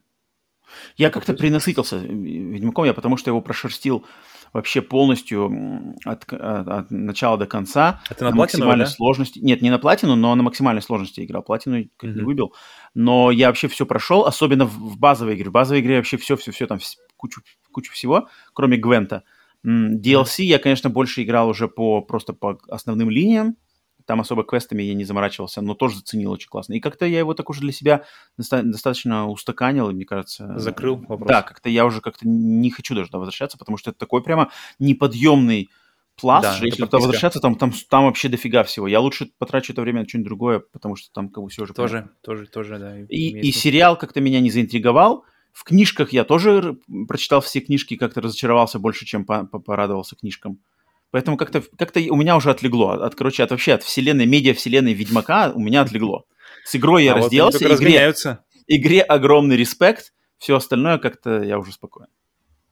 Speaker 1: Я как-то принасытился э, Ведьмаком, я потому что его прошерстил вообще полностью от, от- от начала до конца.
Speaker 2: Ты на платину,
Speaker 1: максимальной
Speaker 2: да?
Speaker 1: сложности. Нет, не на платину, но на максимальной сложности играл. Платину как не выбил. Но я вообще все прошел, особенно в, в базовой игре. В базовой игре вообще все-все-все, там кучу, кучу всего, кроме Гвента. DLC я, конечно, больше играл уже по просто по основным линиям. Там особо квестами я не заморачивался, но тоже заценил очень классно. И как-то я его так уже для себя доста- достаточно устаканил, и мне кажется...
Speaker 2: Закрыл вопрос.
Speaker 1: Да, как-то я уже как-то не хочу даже туда возвращаться, потому что это такой прямо неподъемный пласт,
Speaker 2: Да,
Speaker 1: если туда возвращаться, там, там, там вообще дофига всего. Я лучше потрачу это время на что-нибудь другое, потому что там как бы все уже... понятно.
Speaker 2: Тоже, тоже, тоже, да.
Speaker 1: И, и
Speaker 2: смысл.
Speaker 1: сериал как-то меня не заинтриговал. В книжках я тоже прочитал все книжки, как-то разочаровался больше, чем по- по- порадовался книжкам. Поэтому как-то как у меня уже отлегло. От, короче, от вообще от вселенной, медиа-вселенной Ведьмака у меня отлегло. С игрой я
Speaker 2: А вот
Speaker 1: разделался,
Speaker 2: только
Speaker 1: игре, игре огромный респект, все остальное как-то я уже спокоен.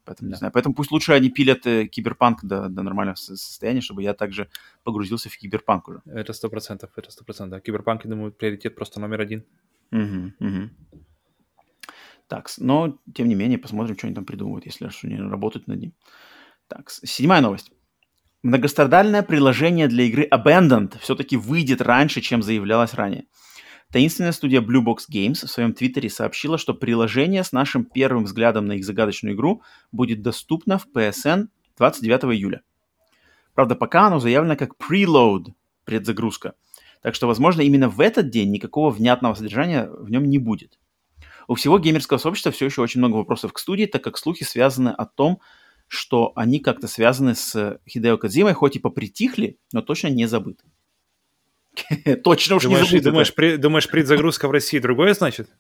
Speaker 1: Поэтому не
Speaker 2: Да.
Speaker 1: знаю. Поэтому пусть лучше они пилят э, киберпанк до, до нормального со- состояния, чтобы я также погрузился в киберпанк уже.
Speaker 2: Это сто процентов, это сто процентов. Киберпанк, я думаю, приоритет просто номер один.
Speaker 1: Мгм, мгм. Так, но тем не менее посмотрим, что они там придумывают, если что они работают над ним. Так, седьмая новость. Многострадальное приложение для игры Abandoned все-таки выйдет раньше, чем заявлялось ранее. Таинственная студия Blue Box Games в своем твиттере сообщила, что приложение с нашим первым взглядом на их загадочную игру будет доступно в PSN 29 июля. Правда, пока оно заявлено как preload, предзагрузка. Так что, возможно, именно в этот день никакого внятного содержания в нем не будет. У всего геймерского сообщества все еще очень много вопросов к студии, так как слухи связаны о том, что они как-то связаны с Хидео Кодзимой, хоть и попритихли, но точно не забыты. Точно уж не забыты.
Speaker 2: думаешь, предзагрузка в России другое значит?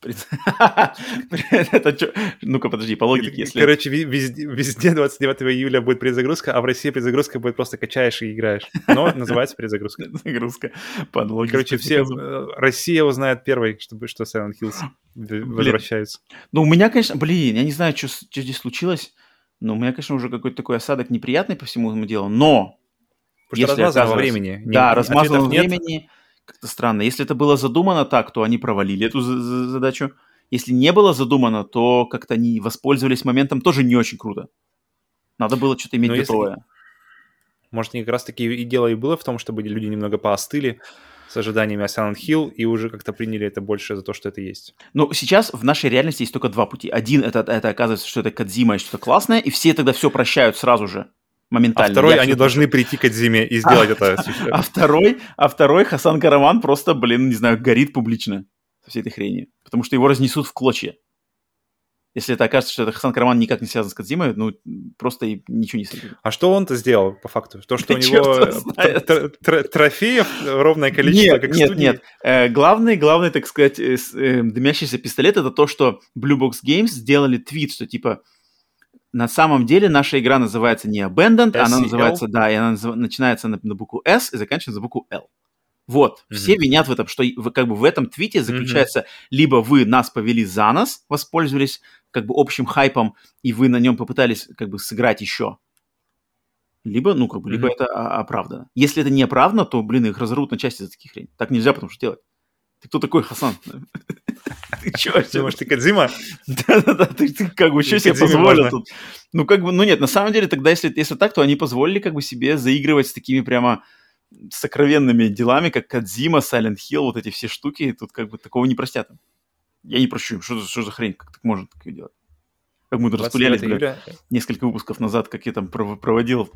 Speaker 1: Ну-ка, подожди, по логике, если...
Speaker 2: Короче, везде, везде 29 июля будет предзагрузка, а в России предзагрузка будет просто качаешь и играешь. Но называется предзагрузка.
Speaker 1: Загрузка по логике.
Speaker 2: Короче, все, э, Россия узнает первой, чтобы, что Silent Hills в- возвращаются.
Speaker 1: Ну, у меня, конечно, блин, я не знаю, что, здесь случилось, но у меня, конечно, уже какой-то такой осадок неприятный по всему этому делу, но
Speaker 2: Потому что размазано во времени.
Speaker 1: Да, размазано во времени. Как-то странно. Если это было задумано так, то они провалили эту за- за- задачу. Если не было задумано, то как-то они воспользовались моментом тоже не очень круто. Надо было что-то иметь
Speaker 2: Но если-
Speaker 1: готовое.
Speaker 2: Может, как раз таки и дело и было в том, чтобы люди немного поостыли с ожиданиями Silent Hill и уже как-то приняли это больше за то, что это есть.
Speaker 1: Но сейчас в нашей реальности есть только два пути. Один это, это оказывается, что это Кадзима и что-то классное, и все тогда все прощают сразу же,
Speaker 2: А
Speaker 1: моментально.
Speaker 2: второй,
Speaker 1: Я
Speaker 2: они
Speaker 1: всё
Speaker 2: должны прийти к Адзиме и сделать это.
Speaker 1: А второй, а второй Хасан Караван просто, блин, не знаю, горит публично со всей этой хренью. Потому что его разнесут в клочья. Если это окажется, что это Хасан Караван никак не связан с Кадзимой, ну, просто и ничего не сойдет.
Speaker 2: А что он-то сделал, по факту? То, что у
Speaker 1: Да
Speaker 2: него
Speaker 1: чёрт его
Speaker 2: э, трофеев ровное количество,
Speaker 1: Нет,
Speaker 2: как
Speaker 1: нет,
Speaker 2: студии?
Speaker 1: нет. Э, главный, главный, так сказать, э, дымящийся пистолет это то, что Blue Box Games сделали твит, что типа на самом деле наша игра называется не Abandoned, она
Speaker 2: SEL?
Speaker 1: называется, да, и она назыв- начинается на, на букву S и заканчивается на букву L. Вот, все
Speaker 2: Мгм.
Speaker 1: винят в этом, что как бы в этом твите заключается, либо вы нас повели за нос, воспользовались как бы общим хайпом, и вы на нем попытались как бы сыграть еще, либо, ну, как бы, либо
Speaker 2: Мгм.
Speaker 1: это оправдано. Если это не оправдано, то, блин, их разорвут на части за таких хрень. Так нельзя, потому что делать. Ты кто такой, Хасан? Ты чё?
Speaker 2: Думаешь, ты Кадзима?
Speaker 1: Да-да-да, ты ты как бы что себе позволил тут? Ну, как бы, ну нет, на самом деле, тогда, если, если так, то они позволили как бы себе заигрывать с такими прямо сокровенными делами, как Кадзима, Silent Hill, вот эти все штуки, и тут как бы такого не простят. Я не прощу им. Что, за- что за хрень? Как так можно такое делать? Как мы тут
Speaker 2: 29
Speaker 1: распылялись, блин,
Speaker 2: июля,
Speaker 1: несколько выпусков назад, как я там пров- проводил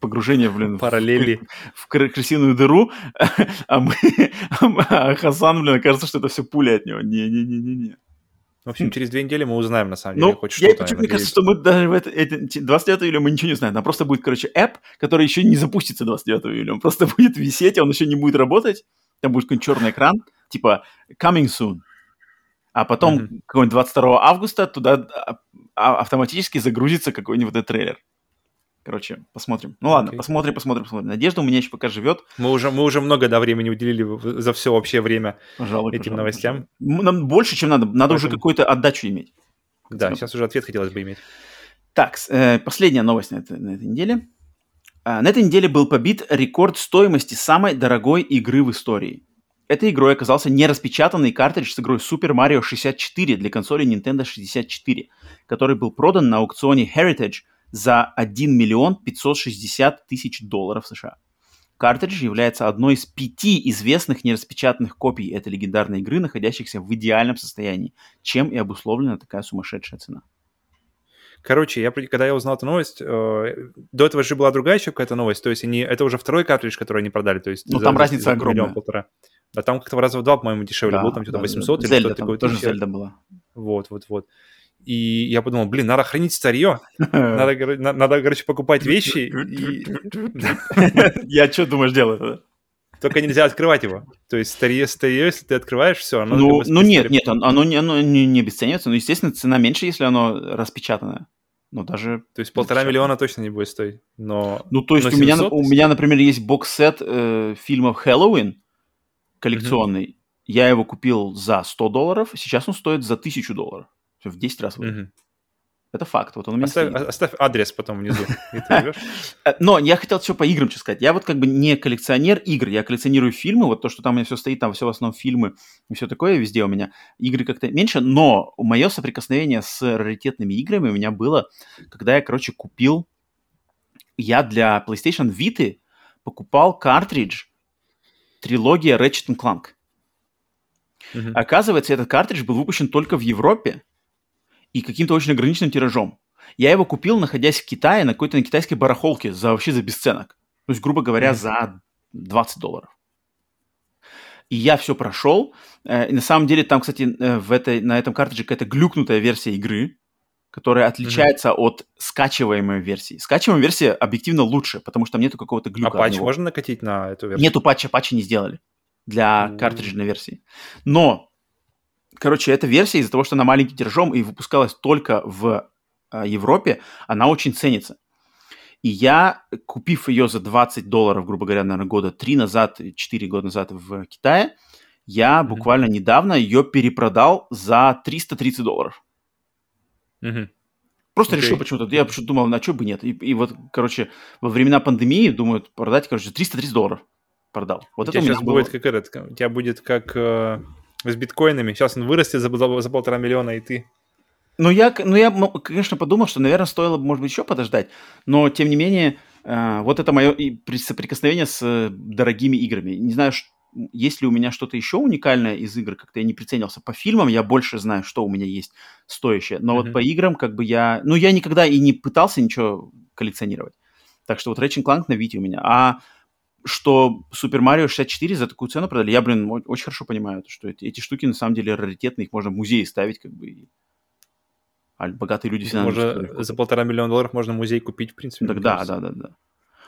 Speaker 1: погружение, блин, в-
Speaker 2: параллели.
Speaker 1: в кры- крысиную дыру, а, мы, а Хасан, блин, кажется, что это все пуля от него. Не-не-не-не-не.
Speaker 2: В общем, через две недели мы узнаем, на самом деле,
Speaker 1: Ну,
Speaker 2: хоть
Speaker 1: я,
Speaker 2: что-то.
Speaker 1: мне кажется, что мы даже в это, это- 29 июля мы ничего не знаем. Там просто будет, короче, app, который еще не запустится 29 июля. Он просто будет висеть, он еще не будет работать. Там будет какой-нибудь черный экран, типа coming soon. А потом
Speaker 2: Мгм.
Speaker 1: какой-нибудь 22 августа туда а- а- автоматически загрузится какой-нибудь этот трейлер. Короче, посмотрим. Ну ладно,
Speaker 2: Окей.
Speaker 1: посмотрим, посмотрим, посмотрим. Надежда у меня еще пока живет.
Speaker 2: Мы уже, мы уже много да, времени уделили за все общее время.
Speaker 1: Пожалуй,
Speaker 2: Этим
Speaker 1: пожалуй,
Speaker 2: новостям?
Speaker 1: пожалуй. Нам больше, чем надо. Надо уже
Speaker 2: Поэтому-
Speaker 1: какую-то отдачу иметь.
Speaker 2: Да,
Speaker 1: Спасибо.
Speaker 2: сейчас уже ответ хотелось бы иметь.
Speaker 1: Так, э, последняя новость на, этой- на этой неделе. А, на этой неделе был побит рекорд стоимости самой дорогой игры в истории. Этой игрой оказался нераспечатанный картридж с игрой Super Mario 64 для консоли Nintendo 64, который был продан на аукционе Heritage за 1 миллион 560 тысяч долларов США. Картридж является одной из пяти известных нераспечатанных копий этой легендарной игры, находящихся в идеальном состоянии, чем и обусловлена такая сумасшедшая цена.
Speaker 2: Короче, я, когда я узнал эту новость, э, до этого же была другая еще какая-то новость, то есть они, это уже второй картридж, который они продали, то есть
Speaker 1: Ну, там разница
Speaker 2: миллион
Speaker 1: огромная.
Speaker 2: полтора. Да, там как-то в раза в два, по-моему, дешевле
Speaker 1: Да,
Speaker 2: было, там что-то
Speaker 1: да,
Speaker 2: 800 или
Speaker 1: Зельда
Speaker 2: что-то
Speaker 1: там
Speaker 2: такое.
Speaker 1: тоже
Speaker 2: тысяча.
Speaker 1: Зельда была.
Speaker 2: Вот, вот, вот. И я подумал, блин, надо хранить старье, надо, коро- на- надо, короче, покупать вещи,
Speaker 1: Я что думаешь делать?
Speaker 2: только нельзя открывать его. То есть старье, старье, если ты открываешь, все, оно...
Speaker 1: Ну, ну нет, нет, оно, не, оно не, не обесценивается, но, естественно, цена меньше, если оно распечатанное. Ну, даже...
Speaker 2: То есть полтора миллиона точно не будет стоить, но...
Speaker 1: Ну, то есть
Speaker 2: Но
Speaker 1: у меня,
Speaker 2: 700?
Speaker 1: у меня, например, есть бокс-сет э, фильмов «Хэллоуин» коллекционный. Я его купил за 100 долларов, сейчас он стоит за 1000 долларов. В 10 раз.
Speaker 2: Мгм.
Speaker 1: Это факт. Вот он у меня
Speaker 2: Оставь,
Speaker 1: стоит.
Speaker 2: оставь адрес потом внизу. и ты берешь.
Speaker 1: Э, Но я хотел еще по играм сказать. Я вот как бы не коллекционер игр, я коллекционирую фильмы. Вот то, что там у меня все стоит, там все в основном фильмы и все такое везде у меня. Игры как-то меньше, но мое соприкосновение с раритетными играми у меня было, когда я, короче, купил... Я для PlayStation Vita покупал картридж трилогия Ratchet Clank. Оказывается, этот картридж был выпущен только в Европе и каким-то очень ограниченным тиражом. Я его купил, находясь в Китае, на какой-то на китайской барахолке за вообще за бесценок. То есть, грубо говоря,
Speaker 2: Мгм.
Speaker 1: за 20 долларов. И я все прошел. Э, И на самом деле там, кстати, э, в этой, на этом картридже какая-то глюкнутая версия игры, которая отличается от скачиваемой версии. Скачиваемая версия объективно лучше, потому что там нету какого-то
Speaker 2: А
Speaker 1: глюка. от
Speaker 2: патч можно накатить на эту версию?
Speaker 1: Нету патча, патчи не сделали для картриджной версии. Но, короче, эта версия из-за того, что она маленьким тиражом и выпускалась только в а, Европе, она очень ценится. И я, купив ее за 20 долларов, грубо говоря, наверное, года 3 назад, 4 года назад в Китае, я
Speaker 2: Мгм.
Speaker 1: буквально недавно ее перепродал за 330 долларов.
Speaker 2: Мгм.
Speaker 1: Просто
Speaker 2: Окей.
Speaker 1: решил почему-то. Я почему-то думал, на что бы нет. И, и вот, короче, во времена пандемии, думаю, продать, короче, 330 долларов продал. Вот
Speaker 2: у
Speaker 1: это у меня
Speaker 2: сейчас
Speaker 1: было.
Speaker 2: будет как этот, у тебя будет как э, с биткоинами. Сейчас он вырастет за, за- за полтора миллиона, и ты...
Speaker 1: Ну, я, ну, я, конечно, подумал, что, наверное, стоило бы, может быть, еще подождать. Но, тем не менее, э, вот это мое соприкосновение с э, дорогими играми. Не знаю, есть ли у меня что-то еще уникальное из игр, как-то я не приценился. По фильмам я больше знаю, что у меня есть стоящее. Но вот
Speaker 2: Мгм.
Speaker 1: по играм, как бы я... Ну, я никогда и не пытался ничего коллекционировать. Так что вот Ratchet Clank на Вите у меня. А что Super Mario 64 за такую цену продали, я, блин, очень хорошо понимаю, что эти, эти штуки на самом деле раритетные, их можно в музее ставить, как бы. А богатые люди всегда...
Speaker 2: Можно за полтора миллиона долларов можно музей купить, в принципе.
Speaker 1: Так да, да, да, да.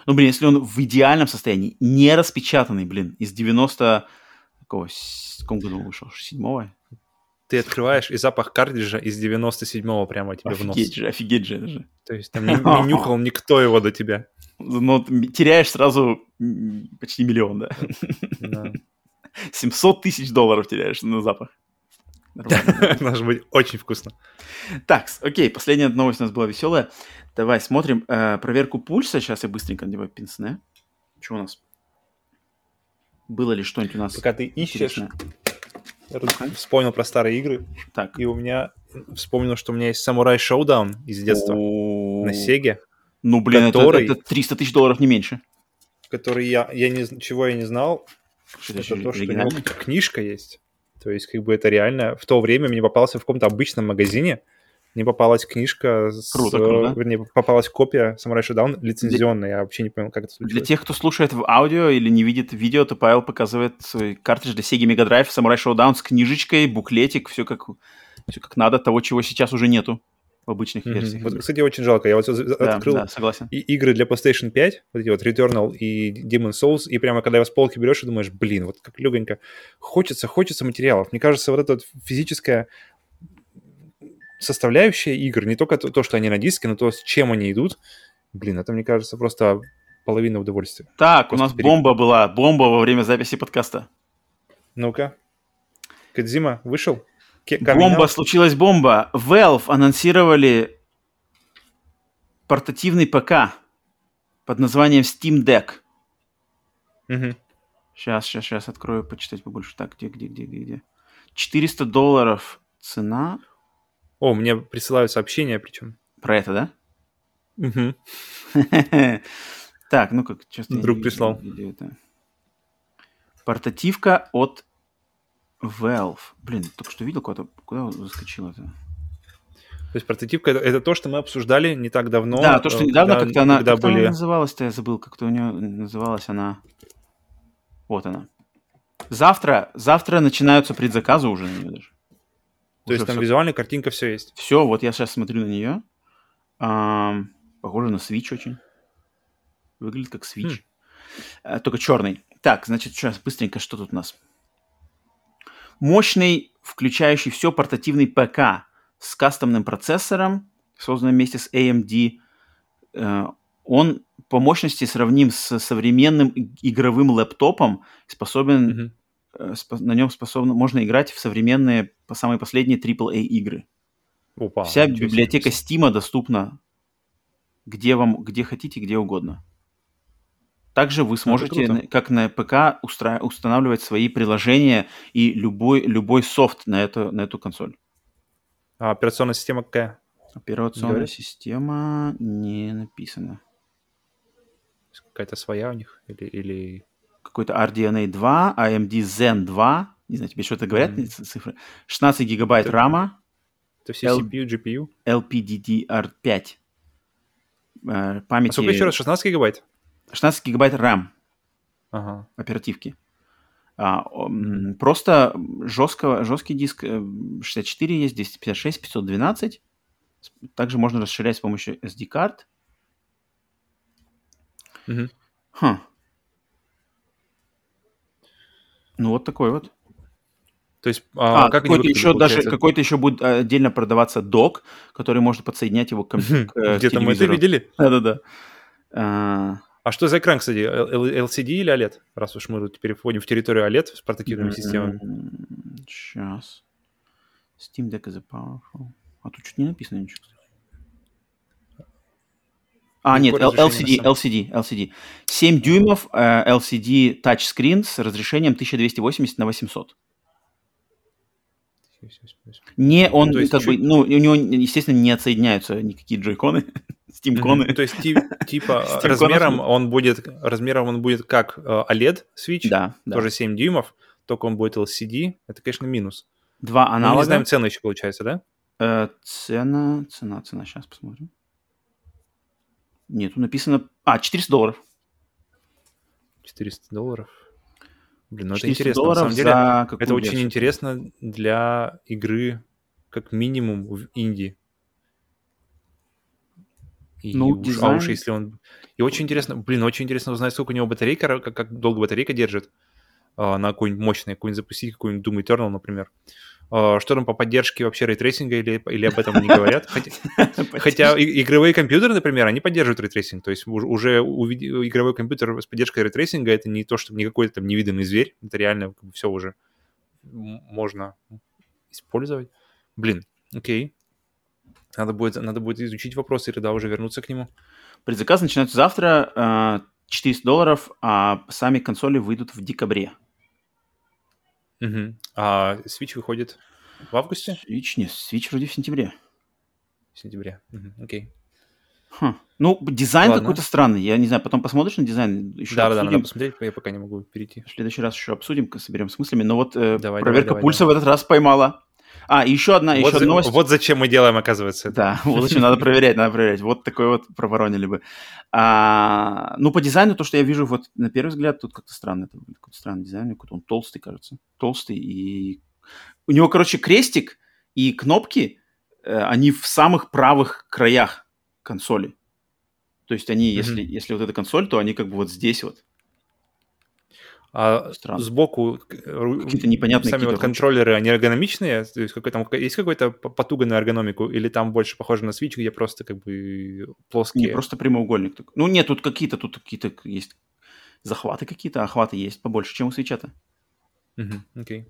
Speaker 1: Ну, блин, если он в идеальном состоянии, не распечатанный, блин, из 90... Какого? В каком году вышел? Седьмого?
Speaker 2: Ты открываешь, и запах картриджа из 97-го прямо тебе в нос.
Speaker 1: Офигеть же, офигеть же это же.
Speaker 2: То есть там не, не нюхал никто его до тебя.
Speaker 1: Т- теряешь сразу почти миллион, да.
Speaker 2: Да.
Speaker 1: 700 тысяч долларов теряешь на запах.
Speaker 2: Должно быть очень вкусно.
Speaker 1: Так, окей, последняя новость у нас была веселая. Давай смотрим э, проверку пульса. Сейчас я быстренько надеваю пинсне. Что у нас? Было ли что-нибудь у нас
Speaker 2: Пока ты ищешь, я тут вспомнил про старые игры,
Speaker 1: Так.
Speaker 2: и у меня вспомнил, что у меня есть Samurai Showdown из детства на Сеге,
Speaker 1: Ну, блин, это-
Speaker 2: который-
Speaker 1: это 300 тысяч долларов, не меньше.
Speaker 2: который я, я не, чего я не знал,
Speaker 1: Что
Speaker 2: это
Speaker 1: еще
Speaker 2: то, что у него книжка есть. То есть, как бы это реально... В то время мне попался в каком-то обычном магазине, мне попалась книжка, с,
Speaker 1: Круто, круто.
Speaker 2: вернее, попалась копия Samurai Shodown лицензионная. Я вообще не понял, как это
Speaker 1: Для
Speaker 2: случилось.
Speaker 1: тех, кто слушает в аудио или не видит видео, то Павел показывает свой картридж для Sega Mega Drive Samurai Showdown с книжечкой, буклетик, все как, все как надо, того, чего сейчас уже нету в обычных
Speaker 2: Мгм.
Speaker 1: версиях.
Speaker 2: Вот, кстати, очень жалко. Я вот
Speaker 1: Да,
Speaker 2: открыл
Speaker 1: да, согласен.
Speaker 2: и игры для PlayStation 5, вот эти вот Returnal и Demon's Souls, и прямо когда его с полки берешь и думаешь, блин, вот как легонько, хочется, хочется материалов. Мне кажется, вот эта вот физическая составляющая игр, не только то, то, что они на диске, но то, с чем они идут, блин, это, мне кажется, просто половина удовольствия.
Speaker 1: Так, у
Speaker 2: Просто
Speaker 1: нас
Speaker 2: пере-
Speaker 1: бомба была, бомба во время записи подкаста.
Speaker 2: Ну-ка. Кадзима вышел?
Speaker 1: Бомба, случилась бомба. Valve анонсировали портативный ПК под названием Steam Deck.
Speaker 2: Мгм.
Speaker 1: Сейчас, сейчас, сейчас открою, почитать побольше. Так, где, где, где, где, где? 400 долларов цена.
Speaker 2: О, мне присылают сообщения, причем.
Speaker 1: Про это, да?
Speaker 2: Мгм.
Speaker 1: Так, ну как, честно.
Speaker 2: Друг прислал.
Speaker 1: Портативка от Valve. Блин, только что видел куда-то, куда заскочил это?
Speaker 2: То есть прототипка это, это то, что мы обсуждали не так давно.
Speaker 1: да, то, что
Speaker 2: э,
Speaker 1: недавно
Speaker 2: когда-
Speaker 1: как-то она,
Speaker 2: когда
Speaker 1: она
Speaker 2: были...
Speaker 1: называлась-то, я забыл, как-то у нее называлась она. Вот она. Завтра, завтра начинаются предзаказы уже на нее даже.
Speaker 2: То есть там
Speaker 1: все,
Speaker 2: визуальная картинка, все есть.
Speaker 1: все, вот я сейчас смотрю на нее. Ам, похоже на Switch очень. Выглядит как Switch.
Speaker 2: Хм.
Speaker 1: Э, только черный. Так, значит, сейчас быстренько, что тут у нас? Мощный, включающий все портативный ПК с кастомным процессором, созданным вместе с AMD. Э, Он по мощности сравним с современным игровым лэптопом, способен
Speaker 2: Мгм.
Speaker 1: э, на нем способно, можно играть в современные, по самые последние AAA игры.
Speaker 2: Опа,
Speaker 1: Вся
Speaker 2: себе.
Speaker 1: библиотека Steam доступна где вам, где хотите, где угодно. Также вы сможете, как на ПК, устра- устанавливать свои приложения и любой, любой софт на эту, на эту консоль.
Speaker 2: А операционная система какая?
Speaker 1: Операционная
Speaker 2: Говорят?
Speaker 1: система не написано.
Speaker 2: Какая-то своя у них? Или... или...
Speaker 1: Какой-то RDNA 2, AMD Zen 2. Не знаю, тебе что-то говорят эти цифры? 16 гигабайт
Speaker 2: Это-
Speaker 1: рама,
Speaker 2: Это все
Speaker 1: L-
Speaker 2: CPU, GPU?
Speaker 1: LPDDR5. Э,
Speaker 2: А
Speaker 1: Памяти
Speaker 2: сколько еще раз? 16 гигабайт?
Speaker 1: 16 гигабайт RAM.
Speaker 2: Ага.
Speaker 1: оперативки. А, просто жестко, жесткий диск э, 64 есть, 256, 512. С- Также можно расширять с помощью SD-карт.
Speaker 2: Мгм.
Speaker 1: Хм. Ну, вот такой вот.
Speaker 2: То есть, а,
Speaker 1: А,
Speaker 2: как
Speaker 1: какой-то еще даже какой-то еще будет э, отдельно продаваться док, который может подсоединять его к, к, э,
Speaker 2: Где-то мы это видели?
Speaker 1: Да-да-да. А,
Speaker 2: А что за экран, кстати? LCD или OLED? Раз уж мы теперь входим в территорию OLED с портативными системами.
Speaker 1: Сейчас. Steam Deck is a powerful. А тут что-то не написано ничего. кстати. А, нет, LCD, LCD, LCD. 7 дюймов э, LCD тачскрин с разрешением 1280 на 800. Не, он
Speaker 2: То есть
Speaker 1: как бы,
Speaker 2: чуть-
Speaker 1: ну, у него, естественно, не отсоединяются никакие джойконы,
Speaker 2: Ну, То есть ти- типа размером он будет размером он будет как э, OLED Switch,
Speaker 1: Да, да.
Speaker 2: тоже 7 дюймов, только он будет LCD. Это, конечно, минус.
Speaker 1: Два
Speaker 2: Но мы не
Speaker 1: аналога.
Speaker 2: знаем цену еще, получается, да?
Speaker 1: Э, цена, цена, цена, сейчас посмотрим. Нету, написано... А, 400 долларов.
Speaker 2: 400 долларов. Блин, ну это
Speaker 1: 400
Speaker 2: интересно. На самом деле, это очень интересно для игры как минимум в инди. И
Speaker 1: Ну,
Speaker 2: уж- а
Speaker 1: дизайн-
Speaker 2: уж если он... И очень интересно, блин, очень интересно узнать, сколько у него батарейка, как, как долго батарейка держит а, на какой-нибудь мощной, какой-нибудь запустить, какой-нибудь Doom Eternal, например. А, что там по поддержке вообще рейтрейсинга или, или об этом не говорят? Хотя, игровые компьютеры, например, они поддерживают рейтрейсинг. То есть уж- уже игровой компьютер с поддержкой рейтрейсинга это не то, что не какой-то там невиданный зверь. Это реально все уже можно использовать. Блин, окей. Надо будет, надо будет изучить вопрос и тогда уже вернуться к нему.
Speaker 1: Предзаказ начинается завтра, э, 400 долларов, а сами консоли выйдут в декабре.
Speaker 2: Мгм. А Switch выходит в августе?
Speaker 1: Switch, нет, Switch вроде в сентябре.
Speaker 2: В сентябре. Мгм, Окей.
Speaker 1: Хм. Ну, дизайн какой-то странный. Я не знаю, потом посмотришь на дизайн, еще
Speaker 2: надо
Speaker 1: обсудим.
Speaker 2: посмотреть, я пока не могу перейти.
Speaker 1: В следующий раз еще обсудим, соберем с мыслями. Но вот э,
Speaker 2: Давай,
Speaker 1: проверка
Speaker 2: давай, давай,
Speaker 1: пульса в этот раз поймала. А, еще одна,
Speaker 2: вот,
Speaker 1: еще
Speaker 2: за-
Speaker 1: новость.
Speaker 2: вот зачем мы делаем, оказывается, это.
Speaker 1: Да, вот зачем надо проверять, надо проверять. Вот такой вот проворонили бы. А, ну, по дизайну, то, что я вижу вот на первый взгляд, тут как-то странно. Это выглядит, какой-то странный дизайн, какой-то он толстый, кажется. Толстый и... У него, короче, крестик и кнопки, э, они в самых правых краях консоли. То есть они,
Speaker 2: Мгм.
Speaker 1: если, если вот эта консоль, то они как бы вот здесь вот.
Speaker 2: А
Speaker 1: Странно.
Speaker 2: сбоку
Speaker 1: Какие-то непонятные
Speaker 2: сами
Speaker 1: какие-то
Speaker 2: вот контроллеры, они эргономичные? То есть какой там, есть какой-то потуга на эргономику? Или там больше похоже на Switch, где просто как бы
Speaker 1: Не,
Speaker 2: плоские?
Speaker 1: просто прямоугольник. Ну, нет, тут какие-то, тут какие-то есть захваты какие-то, охваты есть побольше, чем у свеча
Speaker 2: Мгм, Окей.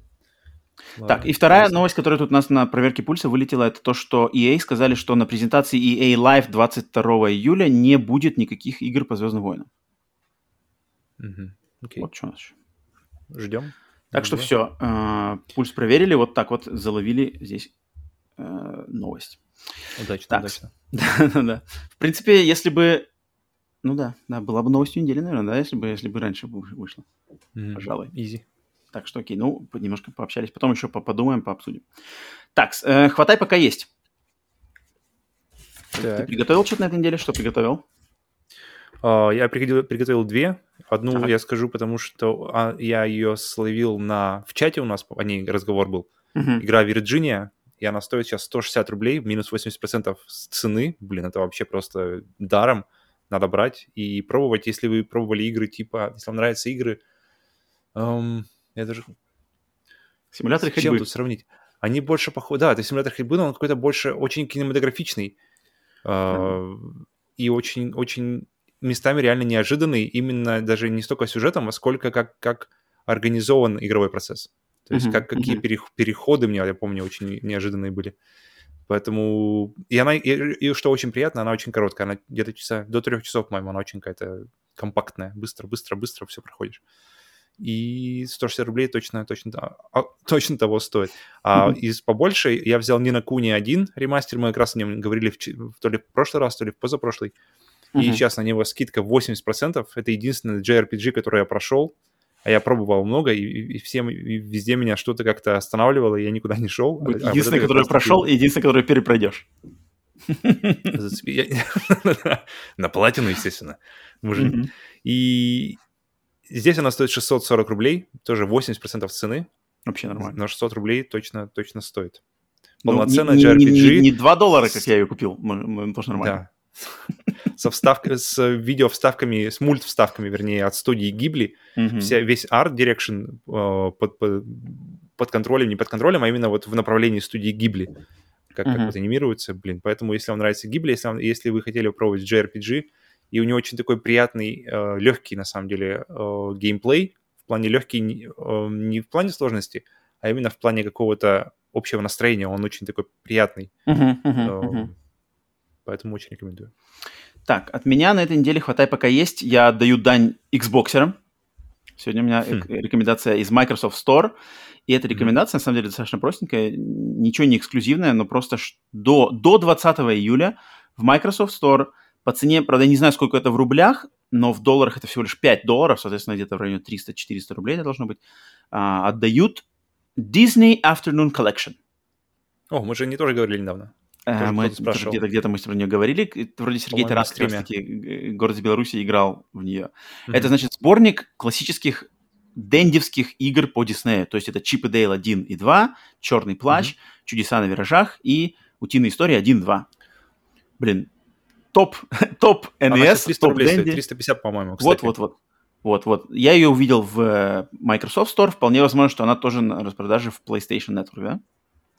Speaker 1: Так,
Speaker 2: Ладно,
Speaker 1: и вторая
Speaker 2: интересно.
Speaker 1: новость, которая тут у нас на проверке пульса вылетела, это то, что EA сказали, что на презентации EA Live 22 июля не будет никаких игр по Звездным войнам.
Speaker 2: Мгм, Окей.
Speaker 1: Вот что у нас еще.
Speaker 2: Ждем.
Speaker 1: Так что
Speaker 2: Ждем.
Speaker 1: все, пульс проверили, вот так вот заловили здесь э, новость.
Speaker 2: Удачно,
Speaker 1: Так.
Speaker 2: удачно.
Speaker 1: Да-да-да. В принципе, если бы... Ну да, да, была бы новостью недели, наверное, да, если бы, если бы раньше вышло.
Speaker 2: Мгм.
Speaker 1: Пожалуй.
Speaker 2: Изи.
Speaker 1: Так что окей, ну, немножко пообщались, потом еще по- подумаем, пообсудим. Так, э, хватай пока есть. Ты
Speaker 2: Так.
Speaker 1: приготовил что-то на этой неделе? Что приготовил?
Speaker 2: А, Я приготовил, приготовил две. Одну
Speaker 1: Так.
Speaker 2: я скажу, потому что а, я ее словил на... В чате у нас о ней разговор был.
Speaker 1: Мгм.
Speaker 2: Игра Virginia, и она стоит сейчас 160 рублей, минус 80% с цены. Блин, это вообще просто даром. Надо брать и пробовать, если вы пробовали игры типа... Если вам нравятся игры... эм, я даже...
Speaker 1: Симулятор
Speaker 2: С чем
Speaker 1: ходьбы.
Speaker 2: тут сравнить? Они больше похожи... Да, это симулятор ходьбы, но он какой-то больше очень кинематографичный. э, И очень, очень местами реально неожиданный, именно даже не столько сюжетом, а сколько как, как организован игровой процесс. То есть
Speaker 1: Мгм,
Speaker 2: как, какие перех- переходы мне, я помню, очень неожиданные были. Поэтому... И она, и, и что очень приятно, она очень короткая. Она где-то часа до трех часов, по-моему, она очень какая-то компактная. Быстро, быстро, быстро все проходишь. И 160 рублей точно, точно, а, точно того стоит. А
Speaker 1: Мгм.
Speaker 2: из побольше я взял Нина Куни 1 ремастер, мы как раз о нем говорили в- то ли в прошлый раз, то ли в позапрошлый. И сейчас на него скидка 80%. Это единственный JRPG, который я прошел. А я пробовал много, и, и- всем, и везде меня что-то как-то останавливало, и я никуда не шел. А- а вот это
Speaker 1: Единственный, который прошел, и единственный, который перепройдешь.
Speaker 2: На платину, естественно. И здесь она стоит 640 рублей, тоже 80% цены,
Speaker 1: Вообще нормально.
Speaker 2: но 600 рублей точно, точно стоит.
Speaker 1: Ну,
Speaker 2: Полноценная JRPG.
Speaker 1: Не, не 2 доллара, как я ее купил, тоже нормально.
Speaker 2: Со вставкой, с видео вставками, с мульт вставками, вернее, от студии Гибли. Вся, весь арт direction э, под, под, под контролем, не под контролем, а именно вот в направлении студии Гибли. Как, как вот анимируется, блин. Поэтому, если вам нравится Гибли, если, вам- если вы хотели попробовать JRPG, и у него очень такой приятный, э, легкий, на самом деле, э, геймплей, в плане легкий не, э, не в плане сложности, а именно в плане какого-то общего настроения. Он очень такой приятный. Э,
Speaker 1: мгм.
Speaker 2: Поэтому очень рекомендую.
Speaker 1: Так, от меня на этой неделе хватай пока есть. Я отдаю дань Xboxерам. Сегодня у меня хм. рекомендация из Microsoft Store. И эта рекомендация, mm-hmm. на самом деле, достаточно простенькая. Ничего не эксклюзивное, но просто до, до 20 июля в Microsoft Store по цене, правда, я не знаю, сколько это в рублях, но в долларах это всего лишь 5 долларов, соответственно, где-то в районе 300-400 рублей это должно быть, а, отдают Disney Afternoon Collection.
Speaker 2: О, мы же не тоже говорили недавно.
Speaker 1: А, мы где-то, где-то мы про нее говорили. Вроде Сергей Тарас, как таки, город Беларуси, играл в нее. Mm-hmm. Это, значит, сборник классических дендевских игр по Диснею. То есть это Чип и Дейл 1 и 2, Черный плащ, mm-hmm. Чудеса на виражах и Утиная история 1 2. Блин, топ, топ NES,
Speaker 2: 300 топ рублей Денди. 350, по-моему,
Speaker 1: Вот, вот, вот. Вот, вот. Я ее увидел в э, Microsoft Store. Вполне возможно, что она тоже на распродаже в PlayStation Network, да?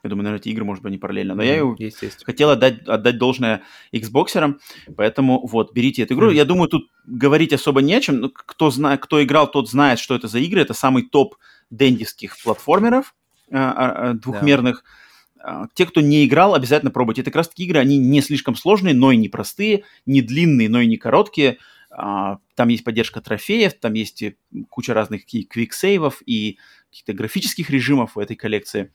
Speaker 1: Я думаю, наверное, эти игры, может быть, не параллельно. Но mm, я ее хотел отдать, отдать должное Xboxерам, поэтому вот, берите эту игру. Mm. Я думаю, тут говорить особо не о чем. Ну, кто, знает, кто играл, тот знает, что это за игры. Это самый топ дендиских платформеров а, а, двухмерных. Yeah. Те, кто не играл, обязательно пробуйте. Это как раз таки игры, они не слишком сложные, но и не простые, не длинные, но и не короткие. Там есть поддержка трофеев, там есть куча разных квиксейвов и каких-то графических режимов в этой коллекции.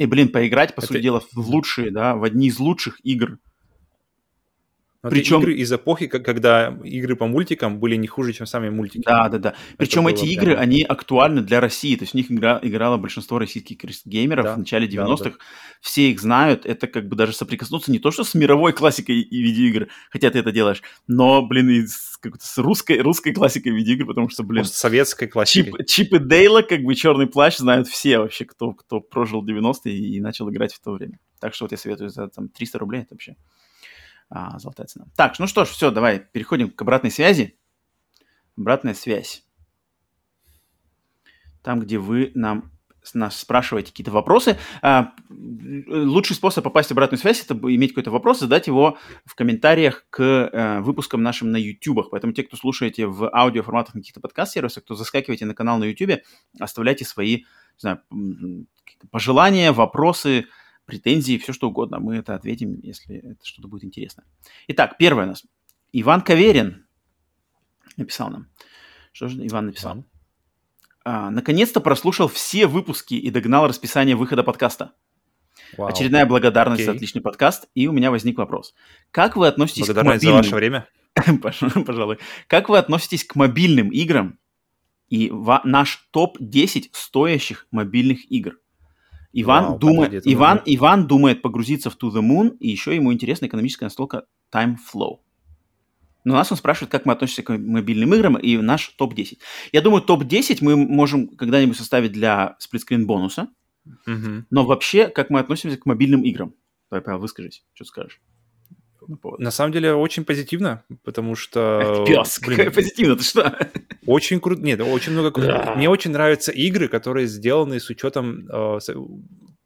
Speaker 1: И, блин, поиграть, по это... сути дела, в лучшие, да, в одни из лучших игр
Speaker 2: но Причем игры из эпохи, когда игры по мультикам были не хуже, чем сами мультики.
Speaker 1: Да, да, да. Причем эти прям... игры, они актуальны для России. То есть в них игра, играло большинство российских геймеров да, в начале 90-х. Да, да. Все их знают. Это как бы даже соприкоснуться не то, что с мировой классикой и видеоигр, хотя ты это делаешь, но, блин, и с, как с русской, русской классикой видеоигр, потому что, блин... Может,
Speaker 2: советской классикой.
Speaker 1: Чип, Чип и Дейла, как бы Черный плащ знают все вообще, кто, кто прожил 90-е и начал играть в то время. Так что вот я советую за там 300 рублей это вообще а, золотая цена. Так, ну что ж, все, давай переходим к обратной связи. Обратная связь. Там, где вы нам нас спрашиваете какие-то вопросы. А, лучший способ попасть в обратную связь – это иметь какой-то вопрос, задать его в комментариях к а, выпускам нашим на YouTube. Поэтому те, кто слушаете в аудиоформатах на каких-то подкаст-сервисах, кто заскакиваете на канал на YouTube, оставляйте свои не знаю, пожелания, вопросы, претензии, все что угодно. Мы это ответим, если это что-то будет интересно. Итак, первое у нас. Иван Каверин написал нам. Что же Иван написал? А, наконец-то прослушал все выпуски и догнал расписание выхода подкаста. Вау. Очередная благодарность okay. за отличный подкаст. И у меня возник вопрос. Как вы относитесь
Speaker 2: к мобильным... за ваше время.
Speaker 1: Пожалуй. Как вы относитесь к мобильным играм и наш топ-10 стоящих мобильных игр? Иван, Вау, думает, подожди, Иван? Иван думает погрузиться в To the Moon, и еще ему интересна экономическая настолка Time Flow. Но нас он спрашивает, как мы относимся к мобильным играм и наш топ-10. Я думаю, топ-10 мы можем когда-нибудь составить для сплитскрин бонуса. Угу. Но вообще, как мы относимся к мобильным играм? Давай, Павел, выскажись, что скажешь.
Speaker 2: На самом деле очень позитивно, потому что...
Speaker 1: Пес, блин, какая позитивно, ты что?
Speaker 2: Очень круто, нет, очень много круто. Мне очень нравятся игры, которые сделаны с учетом э, с,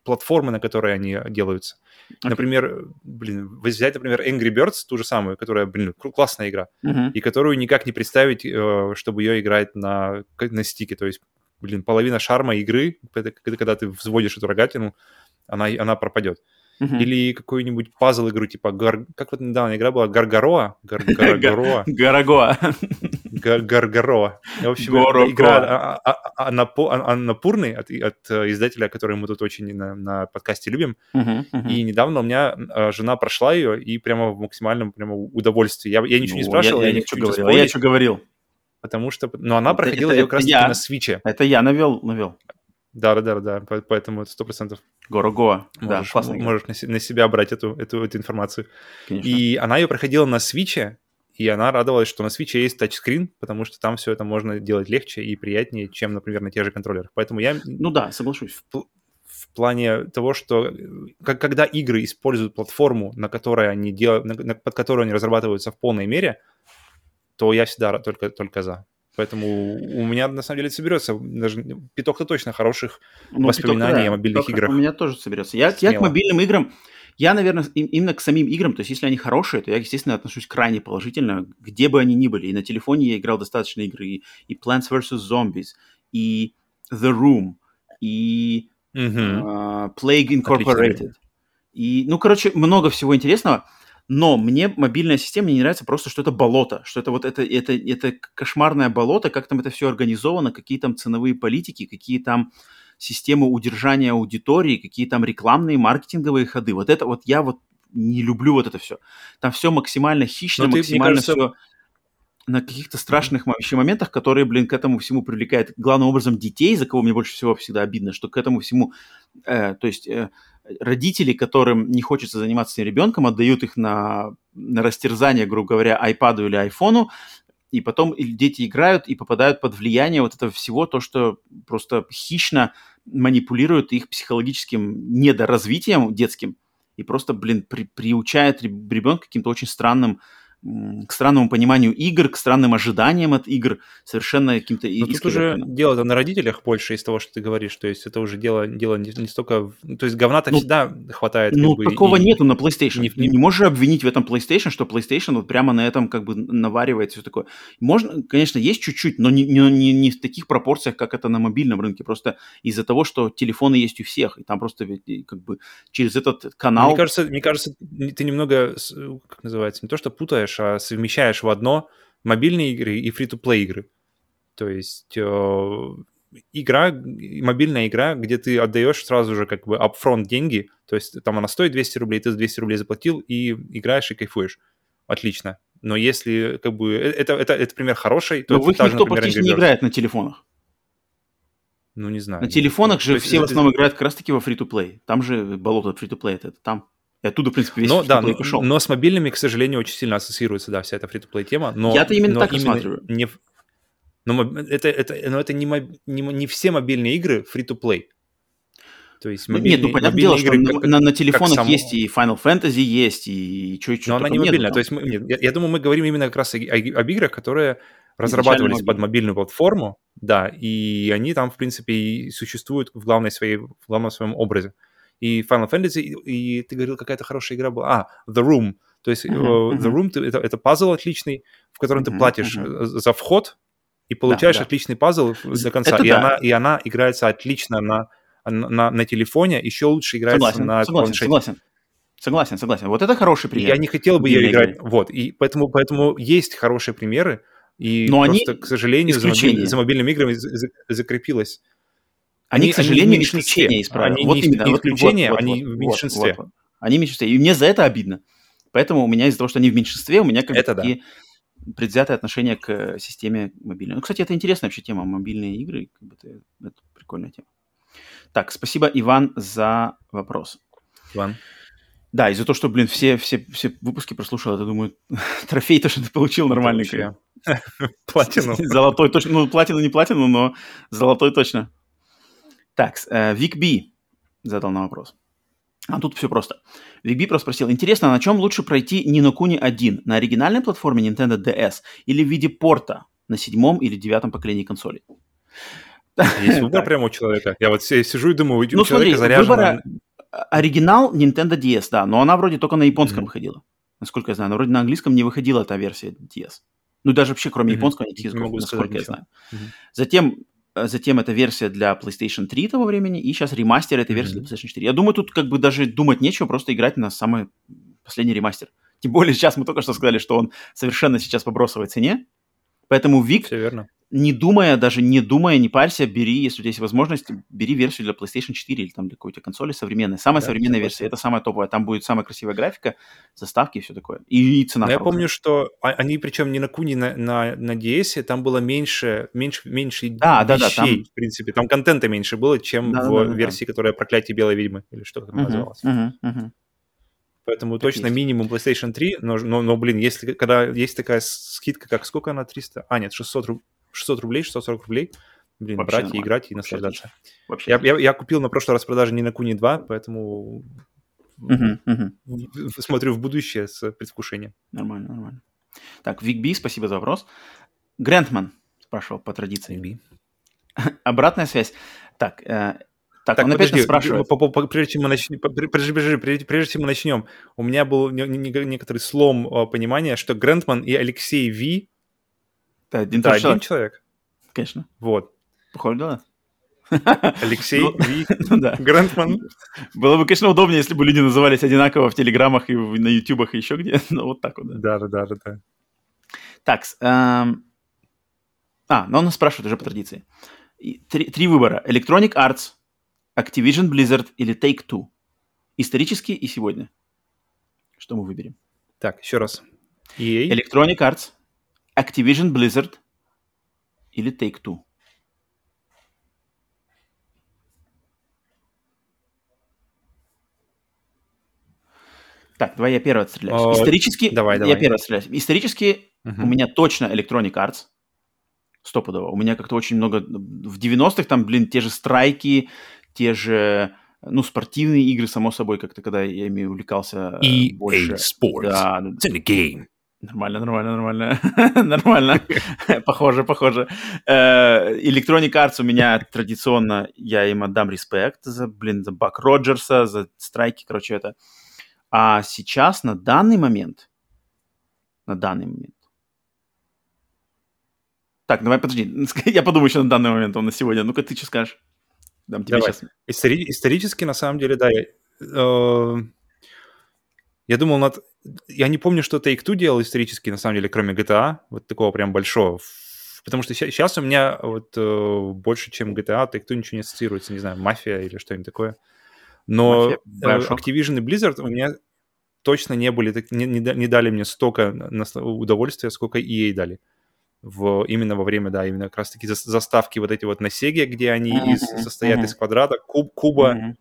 Speaker 2: платформы, на которой они делаются. Okay. Например, блин, взять, например, Angry Birds, ту же самую, которая, блин, классная игра, uh-huh. и которую никак не представить, э, чтобы ее играть на, на стике. То есть, блин, половина шарма игры, это, когда ты взводишь эту рогатину, она, она пропадет. Uh-huh. Или какую-нибудь пазл-игру типа Гар... Как вот недавно игра была? Гаргароа?
Speaker 1: Гаргароа. Гарагоа.
Speaker 2: Гаргароа. В общем, игра Аннапурный от, от издателя, который мы тут очень на, подкасте любим. И недавно у меня а, жена прошла ее и прямо в максимальном прямо удовольствии. Я, я ничего ну, не спрашивал.
Speaker 1: Я, ничего говорил. Я что говорил.
Speaker 2: Потому что... Но она проходила ее как раз на свиче.
Speaker 1: Это я навел, навел.
Speaker 2: Да, да, да, да, поэтому это сто процентов.
Speaker 1: Горо-Гоа,
Speaker 2: да, классно. Можешь на, на себя брать эту, эту, эту информацию. Конечно. И она ее проходила на свиче, и она радовалась, что на свиче есть тачскрин, потому что там все это можно делать легче и приятнее, чем, например, на тех же контроллерах. Поэтому я...
Speaker 1: Ну да, соглашусь.
Speaker 2: В, в плане того, что как, когда игры используют платформу, на которой они делают, на, на, под которую они разрабатываются в полной мере, то я всегда только, только за. Поэтому у меня, на самом деле, соберется даже пяток-то точно хороших ну, воспоминаний пяток, да. о мобильных пяток играх.
Speaker 1: У меня тоже соберется. Я, я к мобильным играм, я, наверное, именно к самим играм, то есть если они хорошие, то я, естественно, отношусь крайне положительно, где бы они ни были. И на телефоне я играл достаточно игры, и, и Plants vs. Zombies, и The Room, и uh-huh. uh, Plague Incorporated. И, ну, короче, много всего интересного. Но мне мобильная система не нравится просто, что это болото, что это вот это, это, это кошмарное болото, как там это все организовано, какие там ценовые политики, какие там системы удержания аудитории, какие там рекламные, маркетинговые ходы. Вот это вот я вот не люблю вот это все. Там все максимально хищно, Но максимально ты, кажется... все на каких-то страшных еще моментах, которые, блин, к этому всему привлекают главным образом детей, за кого мне больше всего всегда обидно, что к этому всему, э, то есть э, родители, которым не хочется заниматься с ребенком, отдают их на, на растерзание, грубо говоря, iPad или айфону, и потом дети играют и попадают под влияние вот этого всего, то, что просто хищно манипулирует их психологическим недоразвитием детским и просто, блин, при, приучает ребенка каким-то очень странным к странному пониманию игр, к странным ожиданиям от игр, совершенно каким-то...
Speaker 2: Но тут уже дело на родителях больше из того, что ты говоришь, то есть это уже дело, дело не, не столько... То есть говна-то ну, всегда хватает.
Speaker 1: Ну, бы, такого и... нету на PlayStation. Не, не... не можешь обвинить в этом PlayStation, что PlayStation вот прямо на этом как бы наваривает все такое. Можно, конечно, есть чуть-чуть, но не, не, не, не в таких пропорциях, как это на мобильном рынке, просто из-за того, что телефоны есть у всех, и там просто как бы через этот канал...
Speaker 2: Мне кажется, мне кажется, ты немного, как называется, не то что путаешь, делаешь, а совмещаешь в одно мобильные игры и фри-то-плей игры. То есть э, игра, мобильная игра, где ты отдаешь сразу же как бы upfront деньги, то есть там она стоит 200 рублей, ты за 200 рублей заплатил и играешь и кайфуешь. Отлично. Но если как бы э, это, это, это пример хороший, то
Speaker 1: Но в их никто например, практически не играет на телефонах.
Speaker 2: Ну, не знаю.
Speaker 1: На телефонах же все в основном играют как раз-таки во free-to-play. Там же болото free-to-play, это там. И оттуда, в принципе, весь
Speaker 2: но, да, но, пошел. Но с мобильными, к сожалению, очень сильно ассоциируется, да, вся эта фри-то-плей тема. Но,
Speaker 1: Я-то именно
Speaker 2: но
Speaker 1: так именно рассматриваю.
Speaker 2: Не, но это, это, но это не, не, не все мобильные игры фри-то-плей.
Speaker 1: То есть мобильные, Нет, ну понятное дело, игры, что как, на, на телефонах само... есть и Final Fantasy есть, и что-то
Speaker 2: Но она не мобильная. Нету, то есть мы, нет, я, я думаю, мы говорим именно как раз о, о, об играх, которые разрабатывались под мобильную платформу, да, и они там, в принципе, и существуют в главной своей, в главном своем образе и Final Fantasy, и, и ты говорил, какая-то хорошая игра была. А, The Room. То есть uh-huh. The Room — это, это пазл отличный, в котором uh-huh, ты платишь uh-huh. за вход и получаешь да, да. отличный пазл до конца. Это и, да. она, и она играется отлично на, на, на телефоне, еще лучше играется
Speaker 1: согласен,
Speaker 2: на
Speaker 1: согласен, планшете. Согласен. Согласен, согласен. Вот это хороший пример.
Speaker 2: Я не хотел бы ее играть. Вот, и поэтому, поэтому есть хорошие примеры, и Но просто, они к сожалению, за, мобиль, за мобильными играми закрепилось
Speaker 1: они, к сожалению, они исключение из правил.
Speaker 2: Они вот не, именно, не исключение, вот, они вот, в меньшинстве. Вот, вот.
Speaker 1: Они в меньшинстве. И мне за это обидно. Поэтому у меня из-за того, что они в меньшинстве, у меня как это такие да. предвзятые отношения к э, системе мобильной. Ну, кстати, это интересная вообще тема, мобильные игры. Как бы это, это прикольная тема. Так, спасибо, Иван, за вопрос.
Speaker 2: Иван.
Speaker 1: Да, из-за того, что, блин, все, все, все выпуски прослушал, я думаю, трофей то, что ты получил нормальный.
Speaker 2: Платину.
Speaker 1: Золотой точно. Ну, платину не платину, но золотой точно. Так, э, Вик Би задал нам вопрос. А тут все просто. Вик Би просто спросил, интересно, на чем лучше пройти Нino Куни 1? На оригинальной платформе Nintendo DS или в виде порта на седьмом или девятом поколении консолей?
Speaker 2: Есть выбор прямо у человека. Я вот сижу и думаю, у ну, человека заряжено...
Speaker 1: Оригинал Nintendo DS, да, но она вроде только на японском mm-hmm. выходила. Насколько я знаю, но вроде на английском не выходила эта версия DS. Ну, даже вообще, кроме mm-hmm. японского, никаких языков, насколько я знаю. Mm-hmm. Затем затем это версия для PlayStation 3 того времени, и сейчас ремастер этой версии mm-hmm. для PlayStation 4. Я думаю, тут как бы даже думать нечего, просто играть на самый последний ремастер. Тем более сейчас мы только что сказали, что он совершенно сейчас по бросовой цене. Поэтому Вик,
Speaker 2: Все верно
Speaker 1: не думая, даже не думая, не парься, бери, если у тебя есть возможность, бери версию для PlayStation 4 или там для какой-то консоли современной. Самая да, современная версия, это самая топовая. Там будет самая красивая графика, заставки и все такое. И, и цена.
Speaker 2: Но я помню, что а, они, причем не на Куни, на, на, на DS, там было меньше, меньше, меньше
Speaker 1: да, вещей, да, да, там...
Speaker 2: в принципе. Там контента меньше было, чем да, в да, да, версии, да. которая «Проклятие белой ведьмы» или что там uh-huh, называлось. Uh-huh, uh-huh. Поэтому так точно есть. минимум PlayStation 3, но, но, но, блин, если когда есть такая скидка, как сколько она, 300? А, нет, 600 рублей 600 рублей, 640 рублей. Блин, Вообще брать нормально. и играть и наслаждаться. Вообще я, я, я купил на прошлой распродаже не на Куни 2, поэтому смотрю в будущее с предвкушением.
Speaker 1: Нормально, нормально. Так, Викби, спасибо за вопрос. Грантман спрашивал по традиции. Викби. Обратная связь. Так, э, так, так, он подожди, опять спрашивает. По,
Speaker 2: по, прежде, чем мы начнем, прежде, прежде, прежде, прежде чем мы начнем, у меня был не, не, некоторый слом э, понимания, что Грантман и Алексей Ви
Speaker 1: это один,
Speaker 2: да, один человек.
Speaker 1: Конечно.
Speaker 2: Вот.
Speaker 1: Похоже, да.
Speaker 2: Алексей
Speaker 1: Ну,
Speaker 2: Ви
Speaker 1: ну да.
Speaker 2: Грантман.
Speaker 1: Было бы, конечно, удобнее, если бы люди назывались одинаково в телеграммах и на ютубах и еще где. Но вот так вот, да.
Speaker 2: Да, да, да, да.
Speaker 1: Так, эм, а, но он нас спрашивает уже по традиции. Три, три выбора. Electronic Arts, Activision Blizzard или Take-Two. Исторически и сегодня. Что мы выберем?
Speaker 2: Так, еще раз. EA.
Speaker 1: Electronic Arts, Activision Blizzard или Take-Two. Так, давай я первый отстреляюсь.
Speaker 2: О,
Speaker 1: Исторически,
Speaker 2: давай,
Speaker 1: я
Speaker 2: давай.
Speaker 1: первый отстреляюсь. Исторически
Speaker 2: Мгм.
Speaker 1: у меня точно Electronic Arts. Стопудово. У меня как-то очень много... В 90-х там, блин, те же страйки, те же, ну, спортивные игры, само собой, как-то, когда я ими увлекался э,
Speaker 2: EA
Speaker 1: больше.
Speaker 2: Sports.
Speaker 1: Да,
Speaker 2: It's in the game.
Speaker 1: Нормально, нормально, нормально. Нормально. Похоже, похоже. Э, Electronic Arts у меня традиционно, я им отдам респект за, блин, за Бак Роджерса, за страйки, короче, это. А сейчас, на данный момент, на данный момент, так, давай подожди, я подумаю еще на данный момент, он на сегодня. Ну-ка, ты что скажешь? Дам тебе
Speaker 2: Давай.
Speaker 1: сейчас.
Speaker 2: Истори- исторически, на самом деле, да. Я, э, я думал над... Я не помню, что Take-Two делал исторически, на самом деле, кроме GTA, вот такого прям большого. Потому что сейчас у меня вот э, больше, чем GTA, Take-Two ничего не ассоциируется, не знаю, мафия или что-нибудь такое. Но
Speaker 1: Мафия,
Speaker 2: э. Activision и Blizzard у меня точно не были, так- не, не да- не дали мне столько удовольствия, сколько EA дали. В, именно во время, да, именно как раз-таки зас- заставки вот эти вот на Сеге, где они из-
Speaker 1: Мгм,
Speaker 2: состоят
Speaker 1: мгм.
Speaker 2: из квадрата, куб, куба,
Speaker 1: Мгм.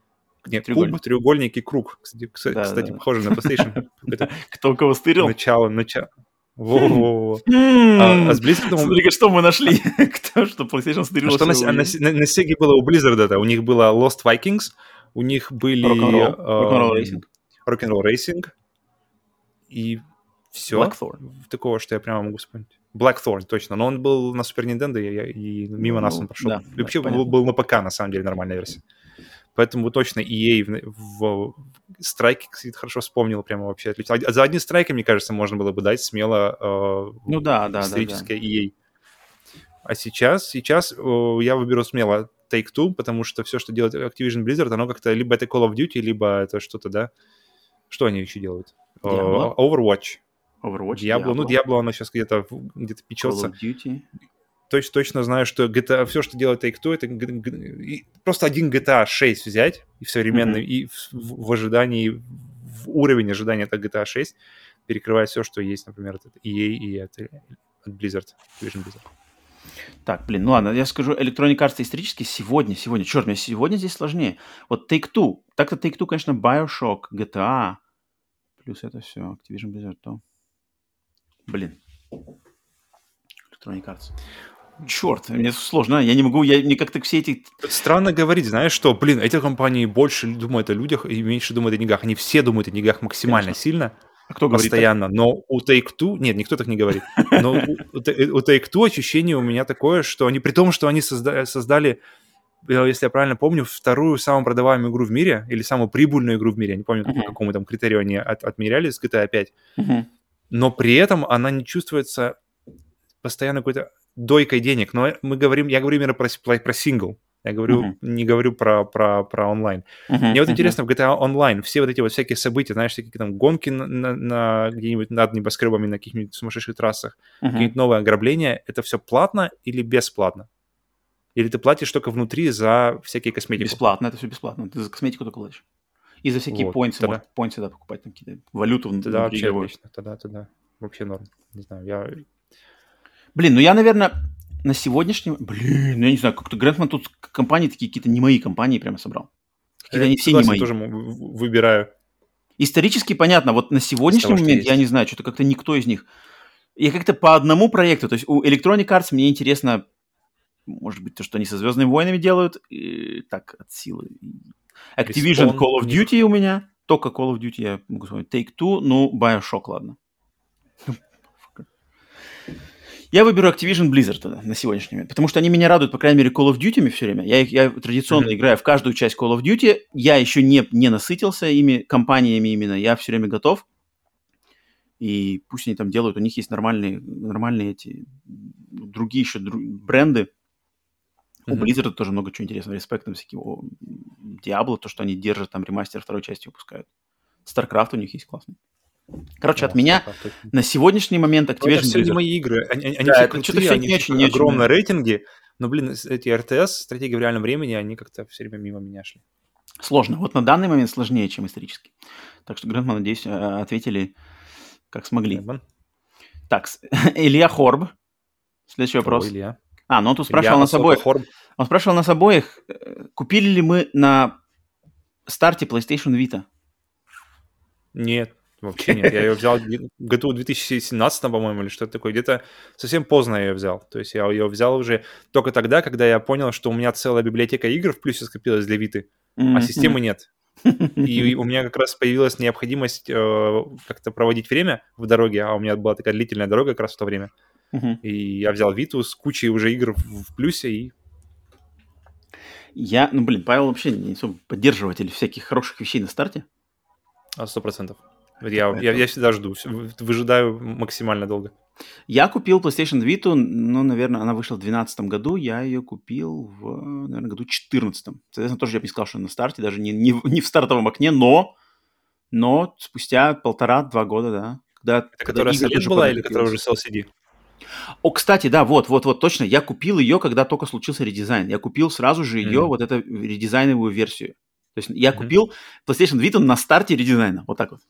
Speaker 2: Нет,
Speaker 1: Треугольник.
Speaker 2: куб, треугольник и круг. Кстати, кстати,
Speaker 1: Да,
Speaker 2: кстати,
Speaker 1: да.
Speaker 2: похоже на PlayStation.
Speaker 1: Кто кого стырил?
Speaker 2: начало, начало. Во-во-во. А а с Blizzard...
Speaker 1: Смотри-ка, что мы нашли. Кто, что PlayStation стырил.
Speaker 2: А что на, а на,
Speaker 1: у-
Speaker 2: на, на Sega было у Blizzard это? У них было Lost Vikings, у них были...
Speaker 1: Rock'n'Roll, Racing.
Speaker 2: Rock'n'Roll Racing. И все.
Speaker 1: Blackthorn.
Speaker 2: Такого, что я прямо могу вспомнить. Blackthorn, точно. Но он был на Супер Nintendo, и, и мимо нас
Speaker 1: Ну,
Speaker 2: он прошел.
Speaker 1: да,
Speaker 2: И
Speaker 1: да,
Speaker 2: вообще был,
Speaker 1: понятно.
Speaker 2: был на ПК, на самом деле, нормальная версия. Поэтому точно EA в, в, страйки, кстати, хорошо вспомнил, прямо вообще отлично. А За одни страйки, мне кажется, можно было бы дать смело э,
Speaker 1: Ну да, да, да, да.
Speaker 2: историческое EA. А сейчас, сейчас э, я выберу смело Take-Two, потому что все, что делает Activision Blizzard, оно как-то либо это Call of Duty, либо это что-то, да? Что они еще делают? Э,
Speaker 1: Diablo.
Speaker 2: Overwatch.
Speaker 1: Overwatch,
Speaker 2: Diablo. Ну, Diablo, оно сейчас где-то где-то
Speaker 1: Call
Speaker 2: печется.
Speaker 1: of Duty.
Speaker 2: Точ, точно знаю, что GTA, все, что делает Take-Two, это и просто один GTA 6 взять и в современный,
Speaker 1: Мгм.
Speaker 2: и в, в- в ожидании, в уровень ожидания от GTA 6 перекрывает все, что есть, например, от EA и от, от Blizzard, Activision Blizzard.
Speaker 1: Так, блин, ну ладно, я скажу, Electronic Arts исторически сегодня, сегодня, черт, мне сегодня здесь сложнее. Вот Take-Two, так-то Take-Two, конечно, Bioshock, GTA, плюс это все, Activision Blizzard, то... Блин. Electronic Arts. Черт, мне сложно, я не могу, я мне как-то все эти...
Speaker 2: Странно говорить, знаешь, что, блин, эти компании больше думают о людях и меньше думают о деньгах. Они все думают о деньгах максимально
Speaker 1: Конечно.
Speaker 2: сильно,
Speaker 1: А кто говорит так?
Speaker 2: постоянно. Но у Take-Two... Нет, никто так не говорит. Но у, Take-Two ощущение у меня такое, что они... При том, что они созда- создали, э, если я правильно помню, вторую самую продаваемую игру в мире, или самую прибыльную игру в мире, я не помню, по какому там критерию они от- отмеряли с GTA 5,
Speaker 1: Мгм.
Speaker 2: но при этом она не чувствуется постоянно какой-то дойкой денег. Но мы говорим, я говорю именно про, про, сингл. Я говорю,
Speaker 1: Мгм.
Speaker 2: не говорю про, про, про онлайн.
Speaker 1: Мгм.
Speaker 2: Мне вот
Speaker 1: Мгм.
Speaker 2: интересно, в GTA Online все вот эти вот всякие события, знаешь, всякие там гонки на, на- на где-нибудь над небоскребами на каких-нибудь сумасшедших трассах,
Speaker 1: Мгм.
Speaker 2: какие-нибудь новые ограбления, это все платно или бесплатно? Или ты платишь только внутри за всякие косметику?
Speaker 1: Бесплатно, это все бесплатно. Ты за косметику только платишь. И за всякие
Speaker 2: Вот,
Speaker 1: поинты,
Speaker 2: тогда-
Speaker 1: поинты да, покупать, там какие-то валюту вн-
Speaker 2: Тогда
Speaker 1: внутри
Speaker 2: вообще
Speaker 1: игровой.
Speaker 2: отлично. Тогда, тогда вообще норм. Не знаю, я...
Speaker 1: Блин, ну я, наверное, на сегодняшнем... Блин, ну я не знаю, как-то Грэнтман тут компании такие какие-то не мои компании прямо собрал. Какие-то
Speaker 2: я
Speaker 1: они все не мои.
Speaker 2: тоже м- в- выбираю.
Speaker 1: Исторически понятно, вот на сегодняшний
Speaker 2: того,
Speaker 1: момент я не знаю, что-то как-то никто из них. Я как-то по одному проекту, то есть у Electronic Arts мне интересно, может быть, то, что они со Звездными войнами делают, и так, от силы. Activision
Speaker 2: Respawn
Speaker 1: Call of. Duty у меня, только Call of Duty я могу вспомнить. Take-Two, ну, Bioshock, ладно. Я выберу Activision Blizzard тогда на сегодняшний момент, потому что они меня радуют, по крайней мере, Call of Duty все время. Я, я традиционно
Speaker 2: Мгм.
Speaker 1: играю в каждую часть Call of Duty. Я еще не, не насытился ими, компаниями именно. Я все время готов. И пусть они там делают, у них есть нормальные, нормальные эти другие еще дру- бренды, У Blizzard тоже много чего интересного. Респект там всякие о, Diablo, то, что они держат, там ремастер второй части выпускают. StarCraft у них есть классный. Короче, от меня на сегодняшний момент
Speaker 2: Ну, Это
Speaker 1: Activision
Speaker 2: все не
Speaker 1: Blizzard.
Speaker 2: мои игры. Они, они
Speaker 1: Да,
Speaker 2: все
Speaker 1: что-то
Speaker 2: крутые,
Speaker 1: всё
Speaker 2: они
Speaker 1: не очень- не
Speaker 2: огромные
Speaker 1: да.
Speaker 2: рейтинги. Но, блин, эти РТС, стратегии в реальном времени, они как-то все время мимо меня шли.
Speaker 1: Сложно. Вот на данный момент сложнее, чем исторически. Так что, Грандман, надеюсь, э, ответили как смогли.
Speaker 2: Эбон.
Speaker 1: Так, Илья Хорб. Следующий вопрос.
Speaker 2: О, Илья.
Speaker 1: А, ну он тут
Speaker 2: Илья
Speaker 1: спрашивал нас
Speaker 2: Осока
Speaker 1: обоих.
Speaker 2: Хорн.
Speaker 1: Он спрашивал нас обоих, э, купили ли мы на старте PlayStation Vita.
Speaker 2: Нет, вообще нет. Я ее взял году в 2017, по-моему, или что-то такое. Где-то совсем поздно я ее взял. То есть я ее взял уже только тогда, когда я понял, что у меня целая библиотека игр в плюсе скопилась для Виты, а системы нет. И у меня как раз появилась необходимость э, как-то проводить время в дороге, а у меня была такая длительная дорога как раз в то время.
Speaker 1: Мгм.
Speaker 2: И я взял Виту с кучей уже игр в в плюсе, и
Speaker 1: Я, ну блин, Павел вообще не особо поддерживатель всяких хороших вещей на старте.
Speaker 2: а, сто процентов. Я, я, я всегда жду, выжидаю максимально долго.
Speaker 1: Я купил PlayStation Vita, ну, наверное, она вышла в 2012 году, я ее купил в, наверное, году 2014. Соответственно, тоже я бы не сказал, что на старте, даже не, не, в- не в стартовом окне, но, но спустя полтора-два года, да. Когда,
Speaker 2: Это
Speaker 1: когда
Speaker 2: которая
Speaker 1: уже
Speaker 2: была или которая уже с LCD?
Speaker 1: О, кстати, да, вот, вот, вот, точно. Я купил ее, когда только случился редизайн. Я купил сразу же ее,
Speaker 2: Мгм.
Speaker 1: вот эту редизайновую версию. То есть я
Speaker 2: Мгм.
Speaker 1: купил PlayStation Vita на старте редизайна. Вот так вот.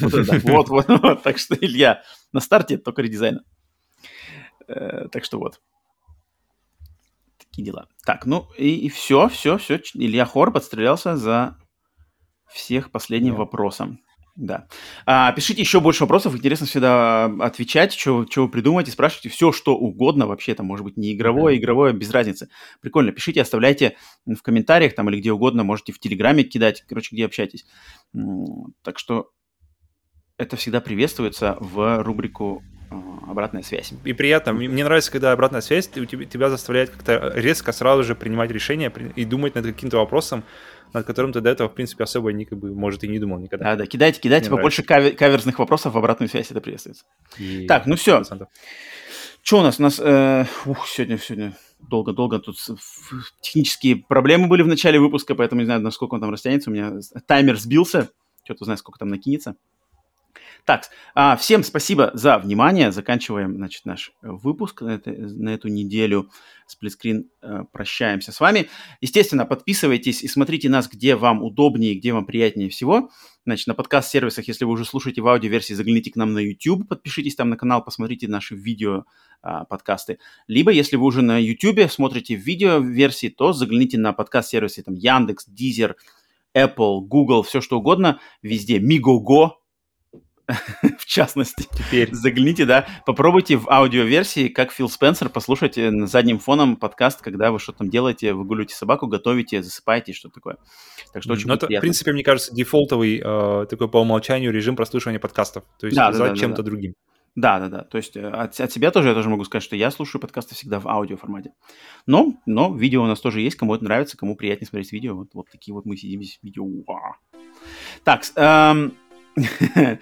Speaker 1: Вот, это вот, вот. Так что, Илья, на старте только редизайна. Э, Так что вот. Такие дела. Так, ну и, все, все, все. Илья Хор подстрелялся за всех последним вопросом. Да. А, пишите еще больше вопросов. Интересно всегда отвечать, что, вы придумаете, спрашивайте все, что угодно вообще. Там может быть не игровое, игровое, без разницы. Прикольно. Пишите, оставляйте в комментариях там или где угодно. Можете в Телеграме кидать. Короче, где общайтесь. М, Так что это всегда приветствуется в рубрику а, «Обратная связь».
Speaker 2: И приятно. Мне мне нравится, когда обратная связь ты- тебя, заставляет как-то резко сразу же принимать решения при- и думать над каким-то вопросом, над которым ты до этого, в принципе, особо не, как бы, может, и не думал никогда.
Speaker 1: Да, да, кидайте, кидайте
Speaker 2: Мне
Speaker 1: побольше кавер- каверзных вопросов в обратную связь, это приветствуется.
Speaker 2: И
Speaker 1: Так, ну.
Speaker 2: 100%.
Speaker 1: Что у нас? У нас э, ух, сегодня, сегодня долго-долго тут технические проблемы были в начале выпуска, поэтому не знаю, насколько он там растянется. У меня таймер сбился. Что-то знаю, сколько там накинется. Так, а, всем спасибо за внимание. Заканчиваем, значит, наш э, выпуск на, это- на эту неделю. Сплитскрин э, прощаемся с вами. Естественно, подписывайтесь и смотрите нас, где вам удобнее, где вам приятнее всего. Значит, на подкаст-сервисах, если вы уже слушаете в аудиоверсии, загляните к нам на YouTube, подпишитесь там на канал, посмотрите наши видео а. Либо, если вы уже на YouTube смотрите видео-версии, то загляните на подкаст-сервисы там Яндекс, Deezer, Apple, Google, все что угодно, везде. Мигого, в частности.
Speaker 2: Теперь
Speaker 1: Загляните, да, попробуйте в аудиоверсии, как Фил Спенсер, послушайте на задним фоном подкаст, когда вы что-то там делаете, выгуливаете собаку, готовите, засыпаете, что такое. Так что очень
Speaker 2: Ну, это, в
Speaker 1: приятно.
Speaker 2: принципе, мне кажется, дефолтовый э, такой по умолчанию режим прослушивания подкастов. То есть
Speaker 1: Да,
Speaker 2: за
Speaker 1: да, да,
Speaker 2: чем-то
Speaker 1: да.
Speaker 2: другим.
Speaker 1: Да, да, да. То есть э, от, от себя тоже я тоже могу сказать, что я слушаю подкасты всегда в аудиоформате. Но, но видео у нас тоже есть, кому это нравится, кому приятнее смотреть видео. Вот, вот такие вот мы сидим здесь, видео. Уа. Так, эм,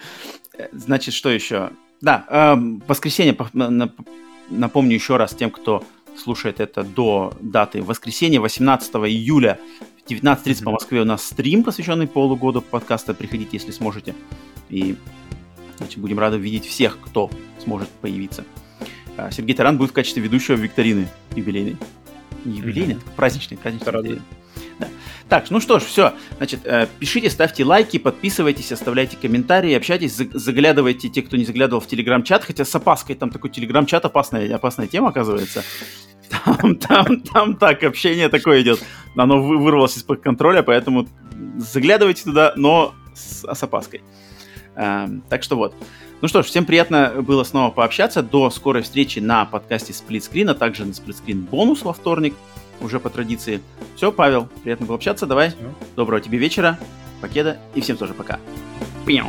Speaker 1: значит, что еще? Да, эм, воскресенье, напомню еще раз тем, кто слушает это до даты. Воскресенье, 18 июля в 19.30 по. Москве у нас стрим, посвященный полугоду подкаста. Приходите, если сможете. И Значит, будем рады видеть всех, кто сможет появиться. А, Сергей Таран будет в качестве ведущего викторины юбилейной. Не юбилейной, а праздничной, праздничной. Да. Так, ну что ж, все. Значит, э, пишите, ставьте лайки, подписывайтесь, оставляйте комментарии, общайтесь, за- заглядывайте те, кто не заглядывал в телеграм-чат, хотя с опаской там такой телеграм-чат опасная, опасная тема, оказывается. Там, там, там так, общение такое идет. Оно вы- вырвалось из-под контроля, поэтому заглядывайте туда, но с, с опаской. Эм, так что вот. Ну что ж, всем приятно было снова пообщаться. До скорой встречи на подкасте Screen, а также на Screen бонус во вторник, уже по традиции. Все, Павел, приятно было общаться. Давай,
Speaker 2: Всё.
Speaker 1: доброго тебе вечера, покеда и всем тоже пока. Пиу.